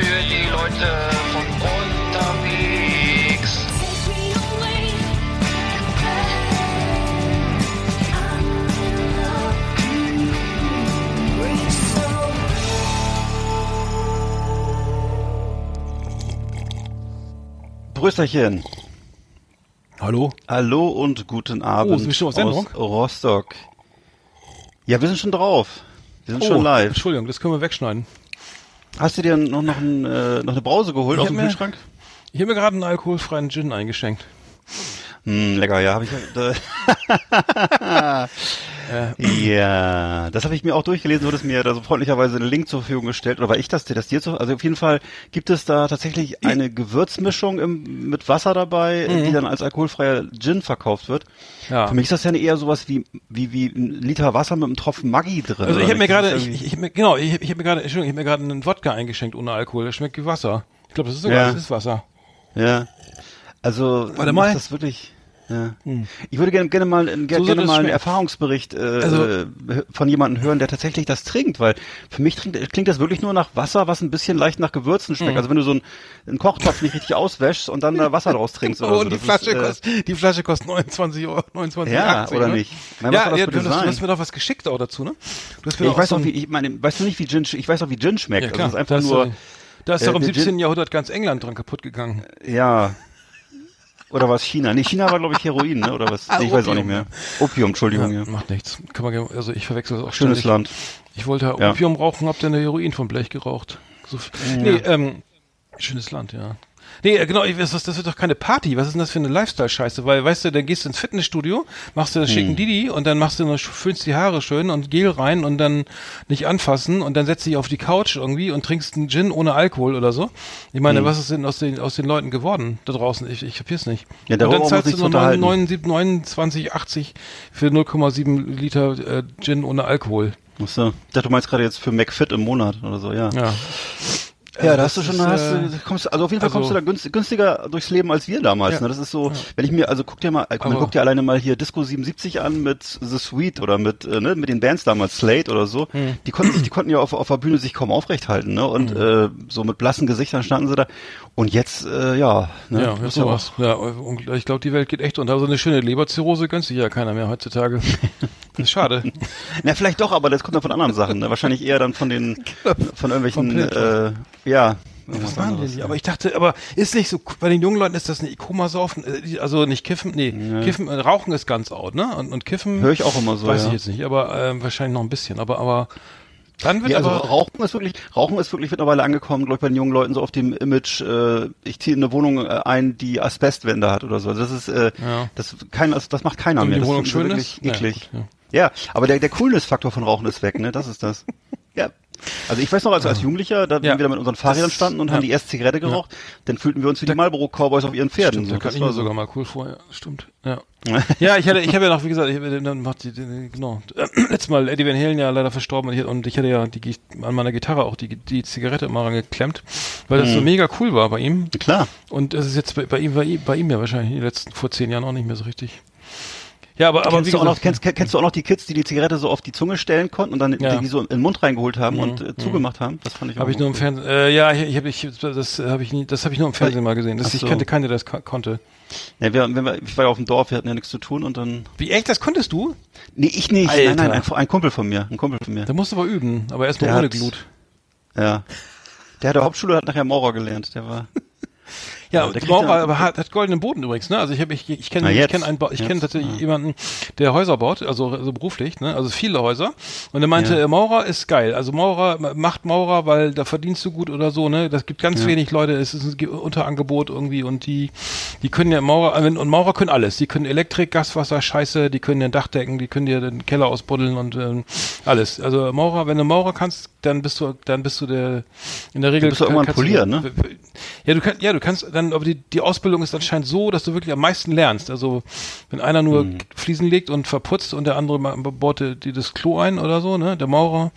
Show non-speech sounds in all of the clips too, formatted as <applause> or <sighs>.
Für die Leute von unterwegs. Brüsterchen. Hallo? Hallo und guten Abend Oh, sind wir schon aus Rostock. Ja, wir sind schon drauf. Wir sind Oh, schon live. Entschuldigung, das können wir wegschneiden. Hast du dir noch, noch, ein, äh, noch eine Brause geholt Ich aus dem mir- Kühlschrank? Ich habe mir gerade einen alkoholfreien Gin eingeschenkt. Hm, lecker, ja, habe ich. Äh, <laughs> <laughs> ja, das habe ich mir auch durchgelesen, wurde es mir da so freundlicherweise einen Link zur Verfügung gestellt. Oder war ich das, der das dir zu? Also auf jeden Fall gibt es da tatsächlich eine Gewürzmischung im, mit Wasser dabei, die dann als alkoholfreier Gin verkauft wird. Mhm. Ja. Für mich ist das ja eher sowas wie, wie, wie ein Liter Wasser mit einem Tropfen Maggi drin. Also ich habe mir gerade, ich, ich, ich mir, genau, ich, ich habe mir gerade, Entschuldigung, ich habe mir gerade einen Wodka eingeschenkt ohne Alkohol. Der schmeckt wie Wasser. Ich glaube, das ist sogar, Ja. das ist Wasser. Ja. Also Warte mal. das wirklich. Ja. Ich würde gerne, gerne mal, gerne, So soll gerne das mal einen. Erfahrungsbericht äh, Also- äh, von jemandem hören, der tatsächlich das trinkt, weil für mich trinkt, klingt das wirklich nur nach Wasser, was ein bisschen leicht nach Gewürzen Mhm. schmeckt. Also wenn du so einen, einen Kochtopf nicht richtig auswäschst und dann da Wasser draus trinkst <laughs> oder Oh, so. und die das Flasche, ist, äh, kostet, die Flasche kostet 29 Euro, 29 Ja, 80, oder ne? nicht? Was ja, das ja du, hast- du hast mir doch was geschickt auch dazu, ne? Du hast mir ich doch weiß so auch, wie, ich meine, weißt du nicht, wie Gin, ich weiß auch, wie Gin schmeckt. Ja, klar. Also das ist einfach da ist, nur, da ist äh, doch im der 17. Gin- Jahrhundert ganz England dran kaputt gegangen. ja. Oder was China? Nee, China war, glaube ich, Heroin, ne? Oder was? Nee, ich weiß auch nicht mehr. Opium, Entschuldigung, ja. Macht nichts. Kann man, gerne- also ich verwechsel das auch Schönes ständig. Land. Ich wollte Ja. Opium rauchen, hab dann eine Heroin vom Blech geraucht. So, Nee, ähm, schönes Land, ja. Nee, äh, genau, was, das wird doch keine Party. Was ist denn das für eine Lifestyle-Scheiße? Weil, weißt du, dann gehst du ins Fitnessstudio, machst du einen Hm. schicken Didi und dann machst du noch, föhnst die Haare schön und Gel rein und dann nicht anfassen und dann setzt dich auf die Couch irgendwie und trinkst einen Gin ohne Alkohol oder so. Ich Hm. meine, was ist denn aus den, aus den Leuten geworden da draußen? Ich, ich kapier's nicht. Ja, und dann zahlst du nur. 29, 29,80 für 0,7 Liter äh, Gin ohne Alkohol. Ach so. Ich dachte, du meinst gerade jetzt für McFit im Monat oder so, ja. Ja. Ja, da das hast du schon, ist, da hast äh, du, kommst, also auf jeden Fall also- kommst du da günst, günstiger durchs Leben als wir damals. Ja. Ne? Das ist so, wenn ich mir, also guck dir mal, man Aber- guckt dir alleine mal hier Disco 77 an mit The Sweet oder mit, äh, ne, mit den Bands damals, Slate oder so. Hm. Die konnten sich, die konnten ja auf, auf der Bühne sich kaum aufrecht halten, ne? Und Hm. äh, so mit blassen Gesichtern standen sie da. Und jetzt, äh, ja, ne? Ja, ist bist ja. Ja, und ich glaube, die Welt geht echt unter. So eine schöne Leberzirrhose gönnt sich ja keiner mehr heutzutage. <laughs> Ist schade. Na, vielleicht doch, aber das kommt dann von anderen Sachen. Ne? Wahrscheinlich eher dann von den, <laughs> von irgendwelchen, Vom äh, ja. Was waren anderes. die? Aber ich dachte, aber ist nicht so, bei den jungen Leuten ist das eine Ikoma-Saufen, äh, also nicht Kiffen, nee, Kiffen, äh, Rauchen ist ganz out, ne? Und, und Kiffen. Hör ich auch immer so, Weiß ja. ich jetzt nicht, aber ähm, wahrscheinlich noch ein bisschen. Aber, aber dann wird Ja, also. Rauchen ist wirklich, Rauchen ist wirklich mittlerweile angekommen, glaube ich, bei den jungen Leuten so auf dem Image, äh, ich ziehe in eine Wohnung äh, ein, die Asbestwände hat oder so. Also das ist, äh, Ja. das kein, das, das macht keiner mehr. die Das Wohnung ist so schön wirklich ist? Ja, eklig. gut, ja. aber der, der Coolness-Faktor von Rauchen ist weg, ne? Das ist das. <laughs> ja. Also ich weiß noch, als, als Jugendlicher, da Ja. wir da mit unseren Fahrrädern Das- standen und ja. haben die erste Zigarette geraucht, dann fühlten wir uns wie die Marlboro-Cowboys auf ihren Pferden. Stimmt, so. da kann Das ich war mir so. sogar mal cool vorher. Stimmt, ja. <laughs> ja, ich hatte, ich habe ja noch, wie gesagt, ich habe dann macht die, genau. <clears throat> Letztes Mal Eddie Van Halen ja leider verstorben und ich, und ich hatte ja die, an meiner Gitarre auch die, die Zigarette immer rangeklemmt, weil das so mega cool war bei ihm. Klar. Und es ist jetzt bei, bei ihm, bei ihm, bei ihm ja wahrscheinlich in den letzten vor zehn Jahren auch nicht mehr so richtig. Ja, aber, aber kennst, du auch noch, kennst, kenn- kennst du auch noch die Kids, die die Zigarette so auf die Zunge stellen konnten und dann Ja. die, so in den Mund reingeholt haben und äh, zugemacht haben? Das fand ich auch habe ich nur im. Fernsehen, äh, ja, ich, habe ich, das habe ich nie, das habe ich nur im Fernsehen mal gesehen. Das, Ach ich so. kannte keine, der das ko- konnte. Ja, wir, wenn wir, ich war ja auf dem Dorf, wir hatten ja nichts zu tun und dann. Wie echt, das konntest du? Nee, ich nicht. Alter. Nein, nein, ein, ein Kumpel von mir. Ein Kumpel von mir. Da musst du aber üben, aber erst mal ohne Glut. Ja. Der hat der Hauptschule, hat nachher Maurer gelernt. Der war. <laughs> Ja, Ja, der Maurer ja- hat, hat goldenen Boden übrigens, ne? Also ich habe ich ich kenne ich kenne einen Ba- ich kenne tatsächlich ja. jemanden, der Häuser baut, also, also beruflich, ne? also viele Häuser. Und er meinte, Ja. Maurer ist geil. Also Maurer ma- macht Maurer, weil da verdienst du gut oder so. Ne, das gibt ganz wenig Leute. Es ist ein Ge- Unterangebot irgendwie und die, die können ja Maurer äh, und Maurer können alles. Die können Elektrik, Gaswasser, Scheiße. Die können den Dach decken, die können dir den Keller ausbuddeln und ähm, alles. Also Maurer, wenn du Maurer kannst, dann bist du, dann bist du der in der Regel. bist du irgendwann polieren, ne? Ja, du kannst, ja, du kannst dann, aber die, die Ausbildung ist anscheinend so, dass du wirklich am meisten lernst. Also wenn einer nur Mhm. Fliesen legt und verputzt und der andere baut dir das Klo ein oder so, ne? Der Maurer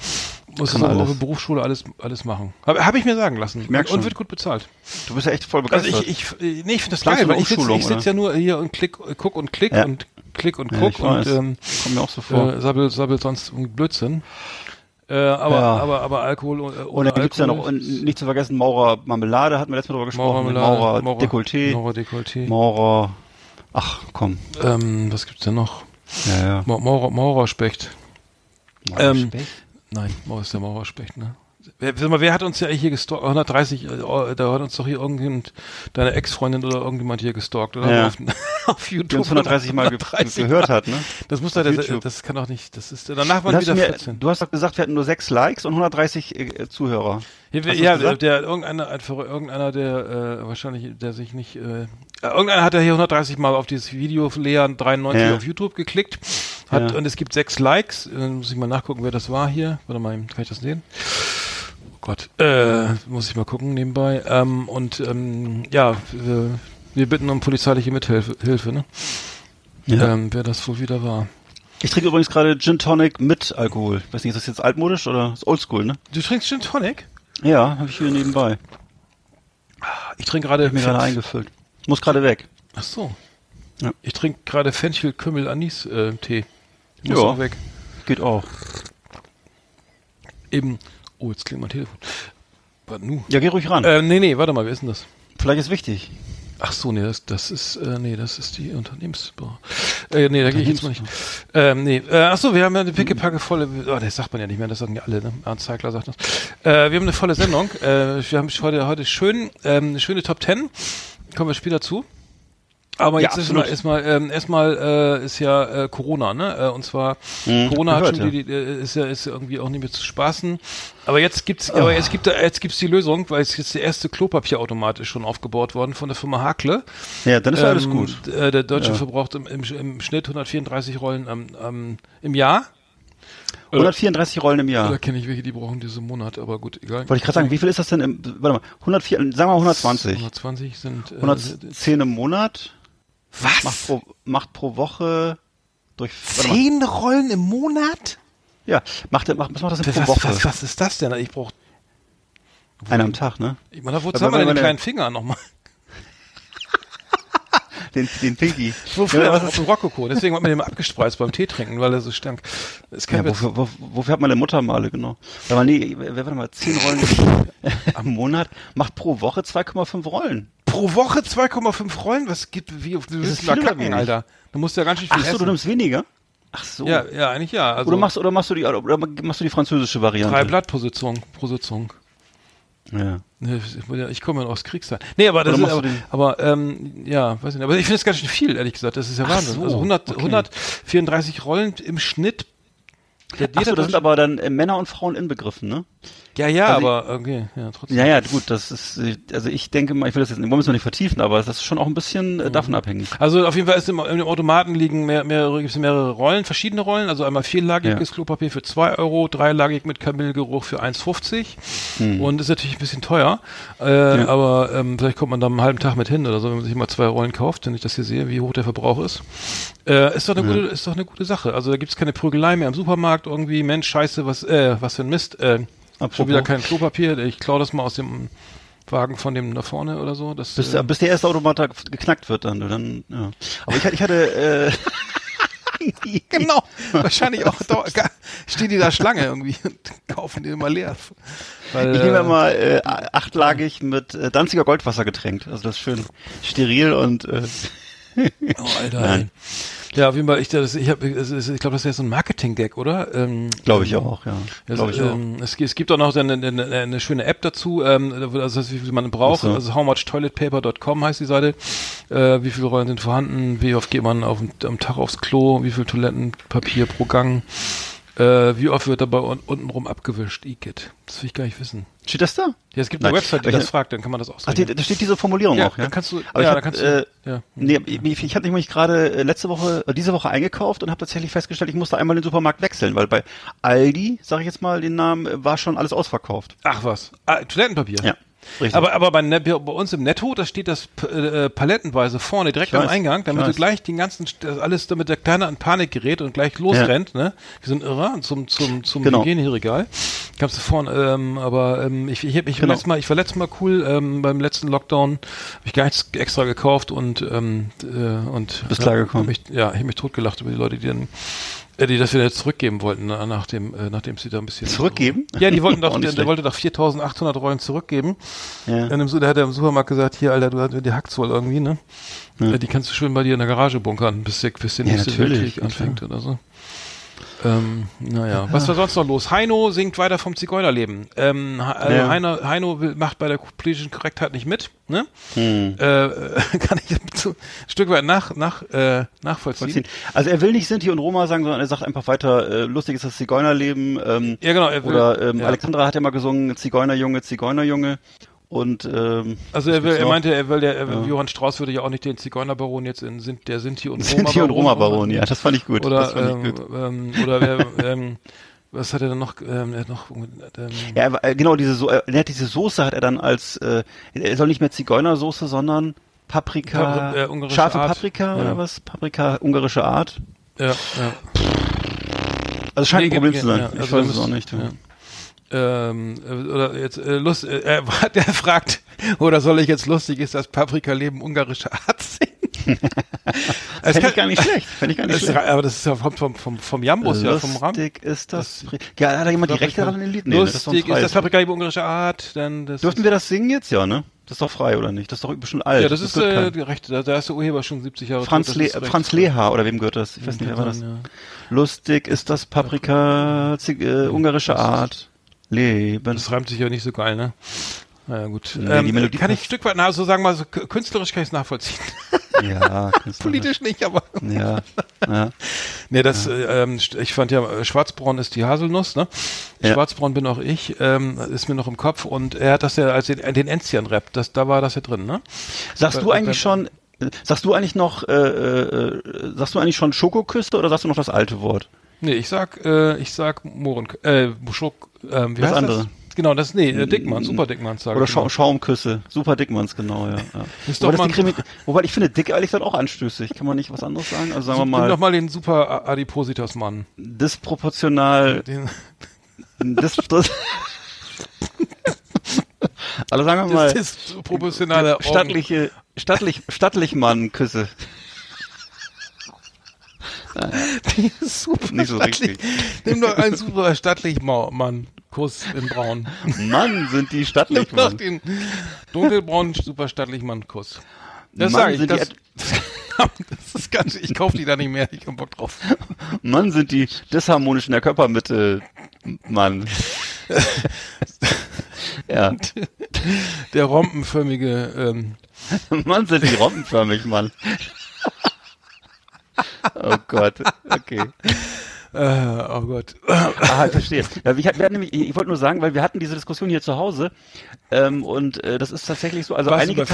muss das auf der Berufsschule alles alles machen. Habe hab ich mir sagen lassen. merk und, schon. und wird gut bezahlt. Du bist ja echt voll Also begeistert. ich, ich, äh, nee, ich finde das geil, weil ich sitze ich sitz ja nur hier und klick, äh, guck und klick Ja. und klick und Ja, guck ich und ähm, Kommt mir auch so vor. äh, sabbel, sabbel sonst Blödsinn. Äh, aber, Ja. aber, aber Alkohol und, äh, und dann gibt's ja noch, und nicht zu vergessen, Maurer Marmelade, hatten wir letztes Mal drüber gesprochen. Maurer, Maurer, Dekolleté, Maurer Dekolleté. Maurer, ach komm, Ähm, was gibt's denn noch? ja, ja. Ma Maurer, Maurerspecht. Maurer Ähm, Specht? Nein, Maurer ist der Maurerspecht, ne? Wer, sag mal, wer hat uns ja hier gestalkt? 130, äh, da hat uns doch hier irgendjemand, deine Ex-Freundin oder irgendjemand hier gestalkt, oder? Ja. Auf, <laughs> auf Die YouTube. uns 130 Mal ge 130 gehört hat, ne? Das muss doch, YouTube. das kann doch nicht, das ist, danach waren wieder mir, 14. du hast doch gesagt, wir hatten nur sechs Likes und 130 äh, Zuhörer. Du's ja der, der irgendeiner, einfach irgendeiner, der äh, wahrscheinlich, der sich nicht, äh, äh, irgendeiner hat ja hier 130 Mal auf dieses Video Lea 93 Ja. auf YouTube geklickt, hat Ja. und es gibt sechs Likes. Äh, muss ich mal nachgucken, wer das war hier. Warte mal, kann ich das sehen? Oh Gott, äh, muss ich mal gucken nebenbei. Ähm, und ähm, ja, wir, wir bitten um polizeiliche Mithilfe, Hilfe, ne? Ähm, wer das wohl wieder war. Ich trinke übrigens gerade Gin Tonic mit Alkohol. Weiß nicht, ist das jetzt altmodisch oder ist oldschool, ne? Du trinkst Gin Tonic? Ja, habe ich hier nebenbei. Ich trinke gerade. Hab mir gerade eingefüllt. Muss gerade weg. Ach so. Ja. Ich trinke gerade Fenchel, Kümmel, Anis äh, Tee. Muss Ja. auch weg. Geht auch. Eben. Oh, jetzt klingt mein Telefon. Nu? Ja, geh ruhig ran. Äh, nee, nee, warte mal, wer ist denn das? Vielleicht ist wichtig. Ach so, nee, das, das ist, äh, nee, das ist die Unternehmens... Äh, nee, da gehe ich jetzt mal nicht. Ähm, nee, äh, ach so, wir haben ja eine pickepacke volle, oh, das sagt man ja nicht mehr, das sagen ja alle, ne? Ernst Zeigler sagt das. Äh, wir haben eine volle Sendung. Äh, wir haben heute, heute schön, ähm, eine schöne Top 10. Kommen wir später zu. Aber Ja, jetzt ist absolut. mal, erstmal, ähm, erstmal äh, ist ja äh, Corona, ne? Äh, und zwar Mhm, Corona hat gehört, schon die, die, äh, ist ja ist ja irgendwie auch nicht mehr zu spaßen. Aber jetzt gibt's, aber jetzt gibt jetzt gibt's die Lösung, weil es jetzt der erste Klopapierautomat ist schon aufgebaut worden von der Firma Hakle. Ja, dann ist ja alles Ähm, gut. Äh, der Deutsche Ja. verbraucht im, im, im Schnitt 134 Rollen am, am, im Jahr. 134 Rollen im Jahr. Da kenne ich welche, die brauchen diese Monat, aber gut, egal. Wollte ich gerade sagen, wie viel ist das denn im, warte mal, 104, sagen wir mal 120. 120 sind äh, 110 im Monat. Macht Was? pro, macht pro Woche durch. Zehn Rollen im Monat? Ja, macht, macht, was macht das denn Was, pro Woche? was, was ist das denn? Ich brauche, Einer am Tag, ne? ich meine, wozu Aber haben wir denn den kleinen Finger nochmal? <laughs> Den, den Pinky. Wofür? Ja, auf dem Rokoko. Deswegen hat man den mal abgespreizt beim Tee trinken, weil er so stank. Ja, wofür, wo, wofür hat meine Mutter Male, genau? Warte mal, nee, warte mal, 10 Rollen <laughs> am Monat macht pro Woche 2,5 Rollen. Pro Woche 2,5 Rollen? Was gibt, wie, du viel mal oder kacken? Alter. Du musst ja ganz schön viel Ach so, du essen. nimmst weniger? Ach so. ja, ja, eigentlich ja. Also oder machst oder machst du die oder machst du die französische Variante? drei Blatt pro Sitzung, pro Sitzung. Ja. Ich komme ja aus Kriegszeit. Nee, aber das ist, aber, du aber ähm, ja, weiß nicht. Aber ich finde es ganz schön viel, ehrlich gesagt. Das ist ja Ach Wahnsinn. so, also 100, okay. 134 Rollen im Schnitt. Der, Ach so, da sind aber dann äh, Männer und Frauen inbegriffen, ne? Ja, ja, also aber okay, ja, trotzdem. Ja, ja, gut, das ist, also ich denke mal, ich will das jetzt, wollen wir es noch nicht vertiefen, aber das ist schon auch ein bisschen äh, davon abhängig. Also auf jeden Fall ist im, im Automaten liegen mehr, mehrere, gibt's mehrere Rollen, verschiedene Rollen. Also einmal vierlagiges Ja. Klopapier für 2 Euro, dreilagig mit Kamillgeruch für 1,50 und ist natürlich ein bisschen teuer. Äh, Ja. Aber ähm, vielleicht kommt man da einen halben Tag mit hin oder so, wenn man sich mal zwei Rollen kauft, wenn ich das hier sehe, wie hoch der Verbrauch ist. Äh, ist doch eine gute, ist doch eine gute Sache. Also da gibt's keine Prügelei mehr im Supermarkt irgendwie. Mensch, scheiße, was, äh, was für ein Mist. Äh, schon Apropos. wieder kein Klopapier. Ich klaue das mal aus dem Wagen von dem da vorne oder so. Das, Bis, äh, bis der erste Automat geknackt wird dann, dann ja. Aber ich, hatte- ich hatte, äh, <laughs> <laughs> Genau, wahrscheinlich auch da, stehen die da Schlange irgendwie und kaufen die immer leer. Weil, ich nehme äh, immer äh, achtlagig mit äh, Danziger Goldwasser getränkt. Also das ist schön steril und äh, Oh, Alter. Ey. Ja, auf jeden Fall, ich, das, ich, hab, ist- ich glaube, das ist ja so ein Marketing-Gag, oder? Ähm, Glaube ich auch, ja. Also, Glaube ich auch. ähm, es, es gibt auch noch eine, eine, eine schöne App dazu, ähm, also das wie viel man braucht. So. Also howmuchtoiletpaper.com heißt die Seite. Äh, wie viele Rollen sind vorhanden? Wie oft geht man auf, am Tag aufs Klo? Wie viel Toilettenpapier pro Gang? Äh, wie oft wird dabei un untenrum abgewischt? Igitt. Das will ich gar nicht wissen. Steht das da? Ja, es gibt eine Nein. Website, die Aber das ich- fragt, dann kann man das Ach, ausrechnen. die, da steht diese Formulierung ja, auch, ja? dann kannst du, Aber ja, ich hab, kannst du, äh, ja. Nee, ich, ich hatte nämlich gerade äh, letzte Woche, äh, diese Woche eingekauft und habe tatsächlich festgestellt, ich musste einmal den Supermarkt wechseln, weil bei Aldi, sage ich jetzt mal den Namen, äh, war schon alles ausverkauft. Ach was. Ah, Toilettenpapier. Ja, richtig. Aber, aber bei, bei uns im Netto, da steht das p- äh, palettenweise vorne direkt Ich am weiß, Eingang, damit du weiß. gleich den ganzen, das alles, damit der Kleine an Panik gerät und gleich losrennt, ne? Wir sind irre zum, zum, zum Genau. Hygieneregal. Gab's da vorne, ähm, aber ähm, ich, ich, ich, Genau. letztes Mal, ich war letztes Mal cool, ähm, beim letzten Lockdown habe ich gar nichts extra gekauft und, ähm, äh, und Bist klargekommen. Hab mich, ja, ich hab mich totgelacht über die Leute, die dann äh, die das wieder zurückgeben wollten, na- nachdem, äh, nachdem sie da ein bisschen Zurückgeben? Ja, die wollten <laughs> doch, der, der wollte doch 4.800 Rollen zurückgeben. Ja. Dann im, da hat er im Supermarkt gesagt, hier, Alter, du hast, die hackt's wohl irgendwie, ne? Ja. Ja. Die kannst du schön bei dir in der Garage bunkern, bis der, bis der Ja, nächste natürlich, Weltkrieg ja, anfängt oder so. Ähm, naja, was war sonst noch los? Heino singt weiter vom Zigeunerleben. Ähm, also Ja. Heino, Heino will, macht bei der politischen Korrektheit nicht mit, ne? Hm. Äh, <laughs> kann ich ein Stück weit nach, nach, äh, nachvollziehen. Vollziehen. Also er will nicht Sinti und Roma sagen, sondern er sagt einfach weiter, äh, lustig ist das Zigeunerleben. Ähm, Ja, genau, er will- oder ähm, ja. Alexandra hat ja mal gesungen, Zigeunerjunge, Zigeunerjunge. Und ähm, Also er, will, er meinte, er will der, er, Ja. Johann Strauß würde ja auch nicht den Zigeunerbaron jetzt in sind der Sinti und Sinti und Roma-Baron, ja, das fand ich gut. Oder fand ich ähm, gut. ähm, oder wer, ähm, was hat er denn noch? Ähm, er hat noch ähm, Ja, er äh, genau, diese so er hat diese Soße hat er dann als äh, er soll nicht mehr Zigeunersoße, sondern Paprika, Papri- äh, scharfe Art. Paprika Ja. oder was? Paprika ungarische Art. ja, ja. Also scheint Nee, ein Problem zu sein. ja, ich also weiß es auch nicht. ja. Ähm, äh, oder jetzt äh, Lust, äh, er- <laughs> der fragt, oder soll ich jetzt lustig ist das Paprika leben ungarische Art singen? <laughs> Fände kann- ich gar nicht schlecht. Fände ich gar nicht schlecht. aber das ist ja vom, vom, vom, vom Jambus, ja, vom Ram. Lustig ist das. ja, hat da jemand die Rechte daran in den Lied? Nee, ne, das ist Lustig ist das freies. Paprika leben ungarische Art, dann das Dürften wir das singen jetzt? Ja, ne? Das ist doch frei, oder nicht? Das ist doch bestimmt alt. Ja, das ist gehört äh, keinem. die Rechte, da, da ist der Urheber schon 70 Jahre Franz, Le das ist Franz recht- Leha, oder wem gehört das? Ich weiß nicht, wer war das? Ja. Lustig ist das Paprika, äh, ungarische Art. Leben. Das reimt sich ja nicht so geil, ne? Naja, gut. Nee, ähm, die Melodie kann ich ein. Stück weit, na, so sagen wir mal, so künstlerisch kann ich es nachvollziehen. Ja. <laughs> Politisch nicht, aber. Ja, ja. Nee, das, äh, ähm, ich fand ja, äh, Schwarzbraun ist die Haselnuss, ne? Ja. Schwarzbraun bin auch ich, ähm, ist mir noch im Kopf und er hat das ja als den, den Enzian-Rap, das, da war das ja drin, ne? Sagst du eigentlich schon, äh, sagst du eigentlich noch, äh, äh, sagst du eigentlich schon Schokoküste oder sagst du noch das alte Wort? Nee, ich sag, äh, ich sag Mohren, äh, Schluck, ähm, wie Das heißt andere. das? Genau, das, nee, äh, Dickmann, Super Dickmann, sag Oder ich Scha immer. Schaumküsse. Super Dickmanns, genau, ja. ja. <laughs> Ist Wobei, doch mal- wobei ich finde dick ehrlich gesagt auch anstößig. Kann man nicht was anderes sagen? Also sagen wir Nimm mal, doch mal den Super Adipositas-Mann. disproportional, <laughs> Den, dis, dis also sagen wir mal, das ist proportionale Augen. stattliche, stattlich, stattlich Mann-Küsse. Die <laughs> ist super Nicht so richtig. Nimm doch einen super stattlich Mann. Kuss in Braun. Mann, sind die stattlich, Nimm doch Mann. den dunkelbraunen super stattlich Mann Kuss. Das Mann, sage ich. Das, <laughs> das ist ganz, ich kaufe die da nicht mehr. Ich hab Bock drauf. Mann, sind die disharmonisch in der Körpermitte, Mann. <laughs> ja. Der rompenförmige, ähm, Mann, sind die robbenförmig, Mann. Oh Gott, okay. äh, oh Gott. Ah, ich verstehe. Ja, ich, nämlich, ich wollte nur sagen, weil wir hatten diese Diskussion hier zu Hause ähm, und äh, das ist tatsächlich so, also du einige äh,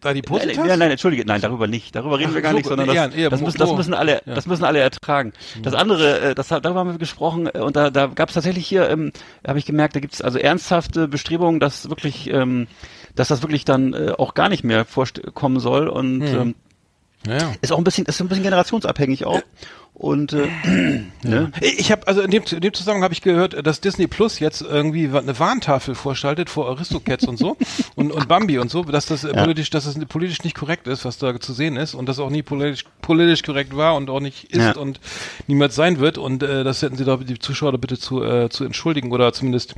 Da die Nein, Positas? nein, nein, entschuldige, nein, darüber nicht. Darüber reden Ach, wir gar so, nicht, sondern das, eher- eher das, müssen, das müssen alle, Ja. das müssen alle ertragen. Das andere, äh, das, darüber haben wir gesprochen äh, und da, da gab es tatsächlich hier, ähm, habe ich gemerkt, da gibt es also ernsthafte Bestrebungen, dass wirklich, ähm, dass das wirklich dann äh, auch gar nicht mehr vorkommen soll und Hm. ähm, Ja, ja. ist auch ein bisschen, ist ein bisschen generationsabhängig auch. Und äh, ne? Ich habe also in dem, in dem Zusammenhang habe ich gehört, dass Disney Plus jetzt irgendwie eine Warntafel vorschaltet vor Aristocats und so <laughs> und, und Bambi und so, dass das äh, politisch, dass das politisch nicht korrekt ist, was da zu sehen ist und das auch nie politisch, politisch korrekt war und auch nicht ist Ja. und niemals sein wird und äh, das hätten sie da die Zuschauer da bitte zu äh, zu entschuldigen oder zumindest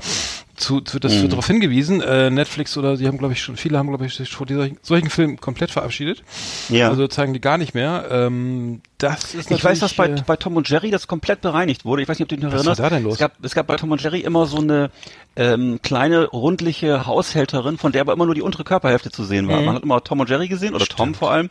zu, zu das Mhm. wird darauf hingewiesen. Äh, Netflix oder die haben glaube ich schon viele haben glaube ich sich vor solchen, solchen Filmen komplett verabschiedet. ja. Also zeigen die gar nicht mehr. Ähm, das ist Ich weiß, dass bei, äh, bei Tom und Jerry das komplett bereinigt wurde. Ich weiß nicht, ob du dich noch Was erinnerst. war da denn los? Es gab, es gab bei Tom und Jerry immer so eine ähm, kleine rundliche Haushälterin, von der aber immer nur die untere Körperhälfte zu sehen Mhm. war. Man hat immer Tom und Jerry gesehen oder Tom vor allem.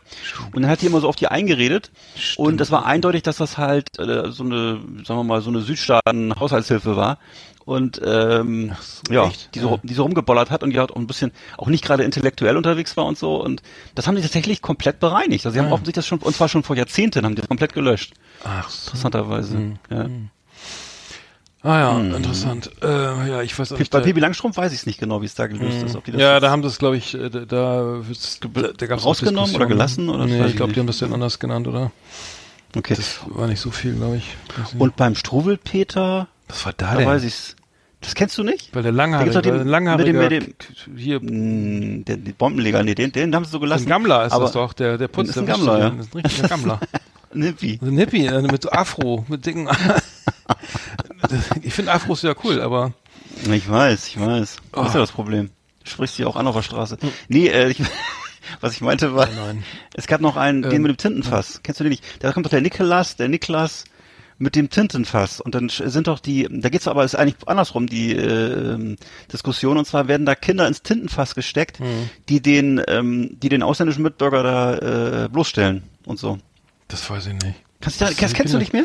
Und dann hat die immer so auf die eingeredet. Und es war eindeutig, dass das halt äh, so eine, sagen wir mal, so eine Südstaaten-Haushaltshilfe war. Und ähm, ja, echt? die so, die so rumgeballert hat und die hat auch ein bisschen auch nicht gerade intellektuell unterwegs war und so. Und das haben die tatsächlich komplett bereinigt. Also sie haben Ja. offensichtlich das schon, und zwar schon vor Jahrzehnten, haben die das komplett gelöscht. Ach so. Interessanterweise. Ja. Ah ja, interessant. Äh, ja, ich weiß auch nicht. Bei Pippi Langstrumpf weiß ich es nicht genau, wie es da gelöst ist. Ob die das ja, da haben das, glaube ich, äh, da, da, da, gab's rausgenommen oder gelassen, oder? Nee, ich glaube, die haben das dann anders genannt, oder? okay. Das war nicht so viel, glaube ich. Und beim Struwelpeter, was war da da denn? weiß ich's. Das kennst du nicht? Weil der Langhaarige, doch den- der Langhaarige, mit dem- mit hier, Hm, Der, die Bombenleger, nee, den, den haben sie so ein gelassen. Gammler ist aber, das doch, der, der putzt Ist ein der Gammler, ja. Das ist ein richtiger Gammler. <laughs> Nippi. ein Hippie, äh, mit Afro, mit dicken, <laughs> ich finde Afros ja cool, aber, Ich weiß, ich weiß. Das ist ja das Problem. Du sprichst sie auch an auf der Straße. Nee, äh, ich, <laughs> was ich meinte war, nein. es gab noch einen, den Ähm, mit dem Tintenfass. Kennst du den nicht? Da kommt doch der Nikolas, der Niklas mit dem Tintenfass. Und dann sind doch die, da geht's aber, ist eigentlich andersrum, die äh, Diskussion. Und zwar werden da Kinder ins Tintenfass gesteckt, Mhm. die den, ähm, die den ausländischen Mitbürger da äh, bloßstellen und so. das weiß ich nicht. Kannst du, da, sind kennst du nicht mehr?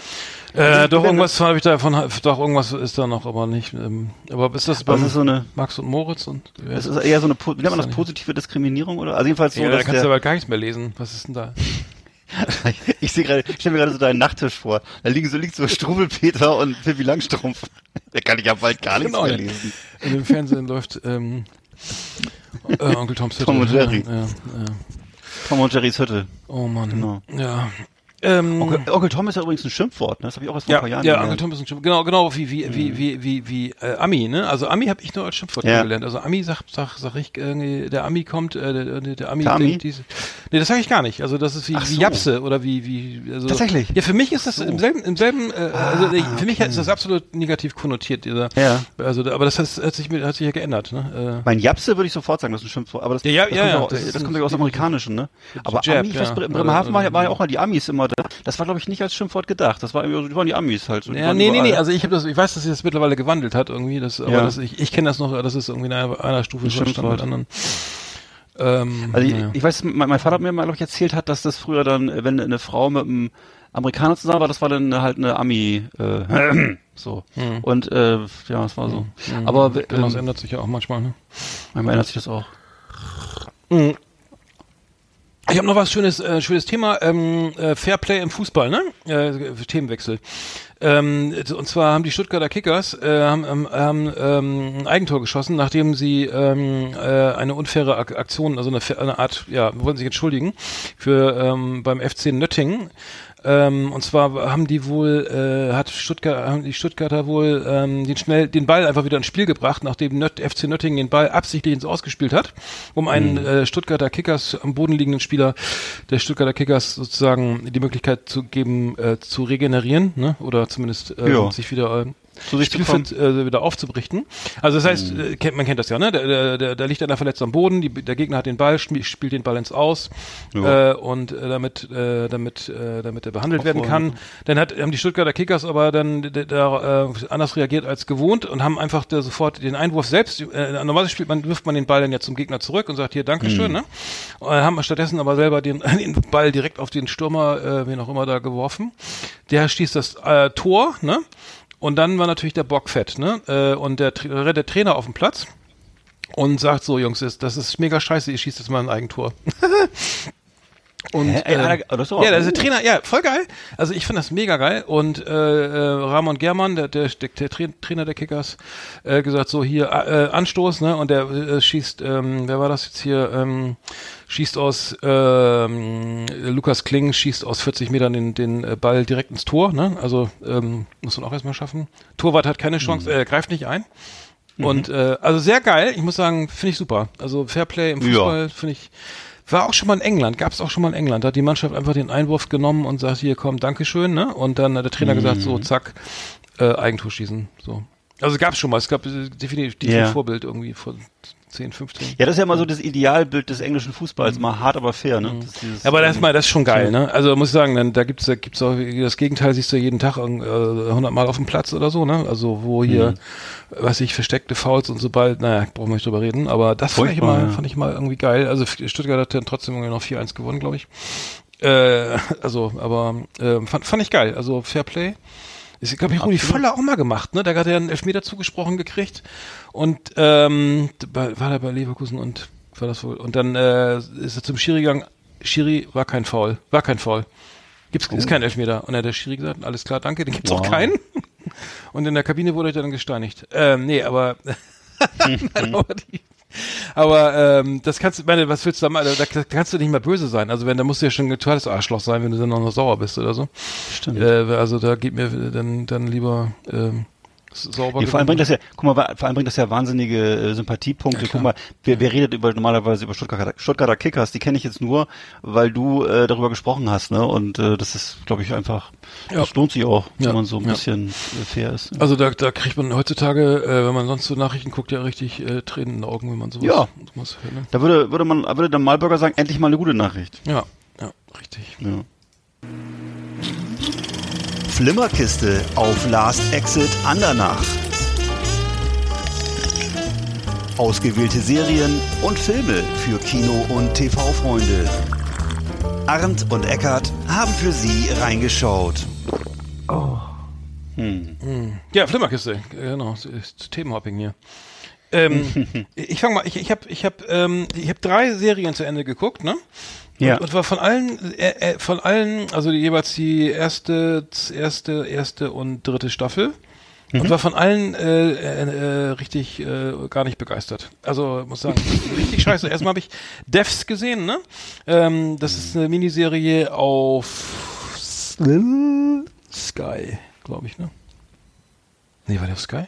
Äh, doch, irgendwas habe ich davon, doch, irgendwas ist da noch, aber nicht, ähm, aber ist das ist so eine, Max und Moritz und, wer das ist eher so eine, wie nennt man das, ja positive Diskriminierung oder? Also jedenfalls so, ja, da kannst du aber gar nichts mehr lesen. Was ist denn da? <laughs> ich sehe gerade, ich stelle mir gerade so deinen Nachttisch vor. Da liegen so, liegt so Struwelpeter und Pippi Langstrumpf. <laughs> Da kann ich ja bald gar nichts Genau, mehr lesen. In dem Fernsehen läuft, ähm, äh, Onkel Toms Hütte. Tom und Jerry. Ja, ja. Tom und Jerrys Hütte. Oh Mann. Genau. Ja. Ähm, Onkel, Onkel Tom ist ja übrigens ein Schimpfwort, ne? Das habe ich auch erst vor ja, ein paar Jahren ja, gelernt. Onkel Tom ist ein Schimpfwort. Genau, genau, wie, wie, wie, wie, wie, wie, äh, Ami, ne? Also Ami habe ich nur als Schimpfwort Ja. gelernt. Also Ami sag, sag, sag ich, irgendwie, der Ami kommt, äh, der, der, Ami, Der Ami? diese, nee, das sage ich gar nicht. Also das ist wie, Ach wie so. Japse oder wie, wie, also. Tatsächlich? Ja, für mich ist das so. im selben, im selben, äh, also Ah, ich, für mich okay. ist das absolut negativ konnotiert, dieser, Ja. also, aber das hat, hat sich, mit- hat sich ja geändert, ne? Äh, Mein Japse würde ich sofort sagen, das ist ein Schimpfwort. Aber das, Ja, ja, das ja, kommt ja, auch, das das, kommt ja aus dem Amerikanischen, ne? Aber Jab, Ami, ich weiß, ja. Bre- Bremerhaven war, ja- Oder- war ja auch mal die Amis immer da. Das war, glaube ich, nicht als Schimpfwort gedacht. Das war irgendwie, die waren die Amis halt. So, Ja, nee, nee, überall. nee, also ich habe das, ich weiß, dass sich das mittlerweile gewandelt hat irgendwie, das, aber Ja. das, ich, ich kenne das noch, das ist irgendwie in einer, einer Stufe schon stand mit anderen. Ähm, Also ich, naja. ich weiß, mein, mein Vater hat mir mal glaub ich, erzählt hat, dass das früher dann, wenn eine Frau mit einem Amerikaner zusammen war, das war dann halt eine Ami, äh, <clears throat> so. Und äh, ja, das war so. Aber genau, das ähm, ändert sich ja auch manchmal, ne? manchmal ändert sich das auch. Ich habe noch was schönes, äh, schönes Thema, ähm, äh, Fairplay im Fußball, ne? Äh, Themenwechsel. Ähm, und zwar haben die Stuttgarter Kickers äh, haben, ähm, haben ähm, ein Eigentor geschossen, nachdem sie ähm, äh, eine unfaire Ak Aktion, also eine, eine Art, ja, wollten sich entschuldigen für ähm, beim FC Nöttingen. Ähm, und zwar haben die wohl, äh, hat Stuttgart, haben die Stuttgarter wohl ähm, den schnell den Ball einfach wieder ins Spiel gebracht, nachdem Nött, FC Nöttingen den Ball absichtlich ins Ausgespielt hat, um einen äh, Stuttgarter Kickers am Boden liegenden Spieler der Stuttgarter Kickers sozusagen die Möglichkeit zu geben, äh, zu regenerieren, ne? Oder zumindest äh, Ja. sich wieder äh, Zu sich Spielfit äh, wieder aufzuberichten. Also das heißt, äh, kennt, man kennt das ja, ne? Der, der, der, der liegt einer verletzt am Boden, die, der Gegner hat den Ball, spiel, spielt den Ball ins Aus Ja. äh, und äh, damit, äh, damit, äh, damit er behandelt werden kann. Dann hat, haben die Stuttgarter Kickers aber dann da, äh, anders reagiert als gewohnt und haben einfach da sofort den Einwurf selbst. Äh, normalerweise spielt man, wirft man den Ball dann ja zum Gegner zurück und sagt hier Dankeschön, Mhm. ne? Und dann haben wir stattdessen aber selber den, <laughs> den Ball direkt auf den Stürmer, äh, wen auch immer da geworfen. Der schießt das äh, Tor, ne? Und dann war natürlich der Bock fett, ne? Äh, und der, Tra- der Trainer auf dem Platz und sagt so, Jungs, das ist mega scheiße, ihr schießt jetzt mal ein Eigentor. <laughs> Und, Hä? Äh, er- das ist ja, der Trainer, ja, voll geil. Also ich finde das mega geil. Und äh, äh, Ramon Germann, der, der, der, der Tra- Trainer der Kickers, äh, gesagt, so hier äh, Anstoß, ne? Und der äh, schießt, ähm, wer war das jetzt hier? Ähm, schießt aus ähm, Lukas Kling schießt aus 40 Metern den, den äh, Ball direkt ins Tor, ne? Also ähm, muss man auch erstmal schaffen. Torwart hat keine Chance, Mhm. äh, greift nicht ein. Und äh, also sehr geil, ich muss sagen, finde ich super. Also Fairplay im Ja. Fußball finde ich war auch schon mal in England, gab es auch schon mal in England. Da hat die Mannschaft einfach den Einwurf genommen und sagt, hier komm, Dankeschön, ne? Und dann hat der Trainer gesagt, so Mhm. zack, äh, Eigentor schießen. So. Also gab es schon mal, es gab definitiv ein Vorbild irgendwie vor 10, 15. Ja, das ist ja immer so das Idealbild des englischen Fußballs, mal hart, aber fair, ne? Das ist dieses, aber das, ist mal, das ist schon geil, ne? Also muss ich sagen, dann, da gibt's, da gibt's auch das Gegenteil, siehst du jeden Tag äh, 100 Mal auf dem Platz oder so, ne? Also wo hier, Mhm. was ich versteckte Fouls und sobald, naja, brauchen wir nicht drüber reden, aber das fand ich mal, ja. fand ich mal irgendwie geil. Also Stuttgart hat dann trotzdem irgendwie noch 4-1 gewonnen, glaube ich. Äh, also, aber äh, fand, fand ich geil. Also Fairplay. Ist, glaube ich, Rudi Völler auch mal gemacht, ne? Da hat er einen Elfmeter zugesprochen gekriegt. Und ähm, war er bei Leverkusen und war das wohl. Und dann äh, ist er zum Schiri gegangen. Schiri war kein Foul. War kein Foul. Gibt's, ist kein Elfmeter. Und dann hat der Schiri gesagt, alles klar, danke, den gibt's auch Wow. keinen. Und in der Kabine wurde er dann gesteinigt. Ähm, nee, aber, <laughs> <laughs> aber, die, aber ähm, das kannst du, meine, was willst du da machen? Da, da kannst du nicht mehr böse sein. Also wenn, da musst du ja schon ein totales Arschloch sein, wenn du dann noch sauer bist oder so. Stimmt. Äh, also da geht mir dann, dann lieber ähm, sauber. Nee, vor allem bringt das ja, guck mal, vor allem bringt das ja wahnsinnige äh, Sympathiepunkte. guck mal, wer, wer redet über normalerweise über Stuttgarter, Stuttgarter Kickers? Die kenne ich jetzt nur, weil du äh, darüber gesprochen hast, ne? Und äh, das ist, glaube ich, einfach, Ja. das lohnt sich auch, wenn Ja, man so ein ja. bisschen äh, fair ist. Also da, da kriegt man heutzutage, äh, wenn man sonst so Nachrichten guckt, ja richtig äh, Tränen in den Augen, wenn man sowas, Ja. sowas hört. Ne? Da würde, würde man, würde der Malburger sagen, endlich mal eine gute Nachricht. Ja, ja, richtig. Ja. Flimmerkiste auf Last Exit Andernach. Ausgewählte Serien und Filme für Kino- und TV-Freunde. Arndt und Eckart haben für Sie reingeschaut. Ja, Flimmerkiste, genau, es ist Themenhopping hier. Ähm, <laughs> ich fange mal, ich, ich habe ich hab, ähm, ich hab drei Serien zu Ende geguckt, ne? Ja. Und, und war von allen, äh, äh, von allen, also die, jeweils die erste, erste, erste und dritte Staffel. Und war von allen äh, äh, äh, richtig äh, gar nicht begeistert. Also muss sagen, <laughs> richtig scheiße. Erstmal habe ich Devs gesehen, ne? Ähm, das ist eine Miniserie auf Sky, glaube ich, ne? Nee, war der auf Sky?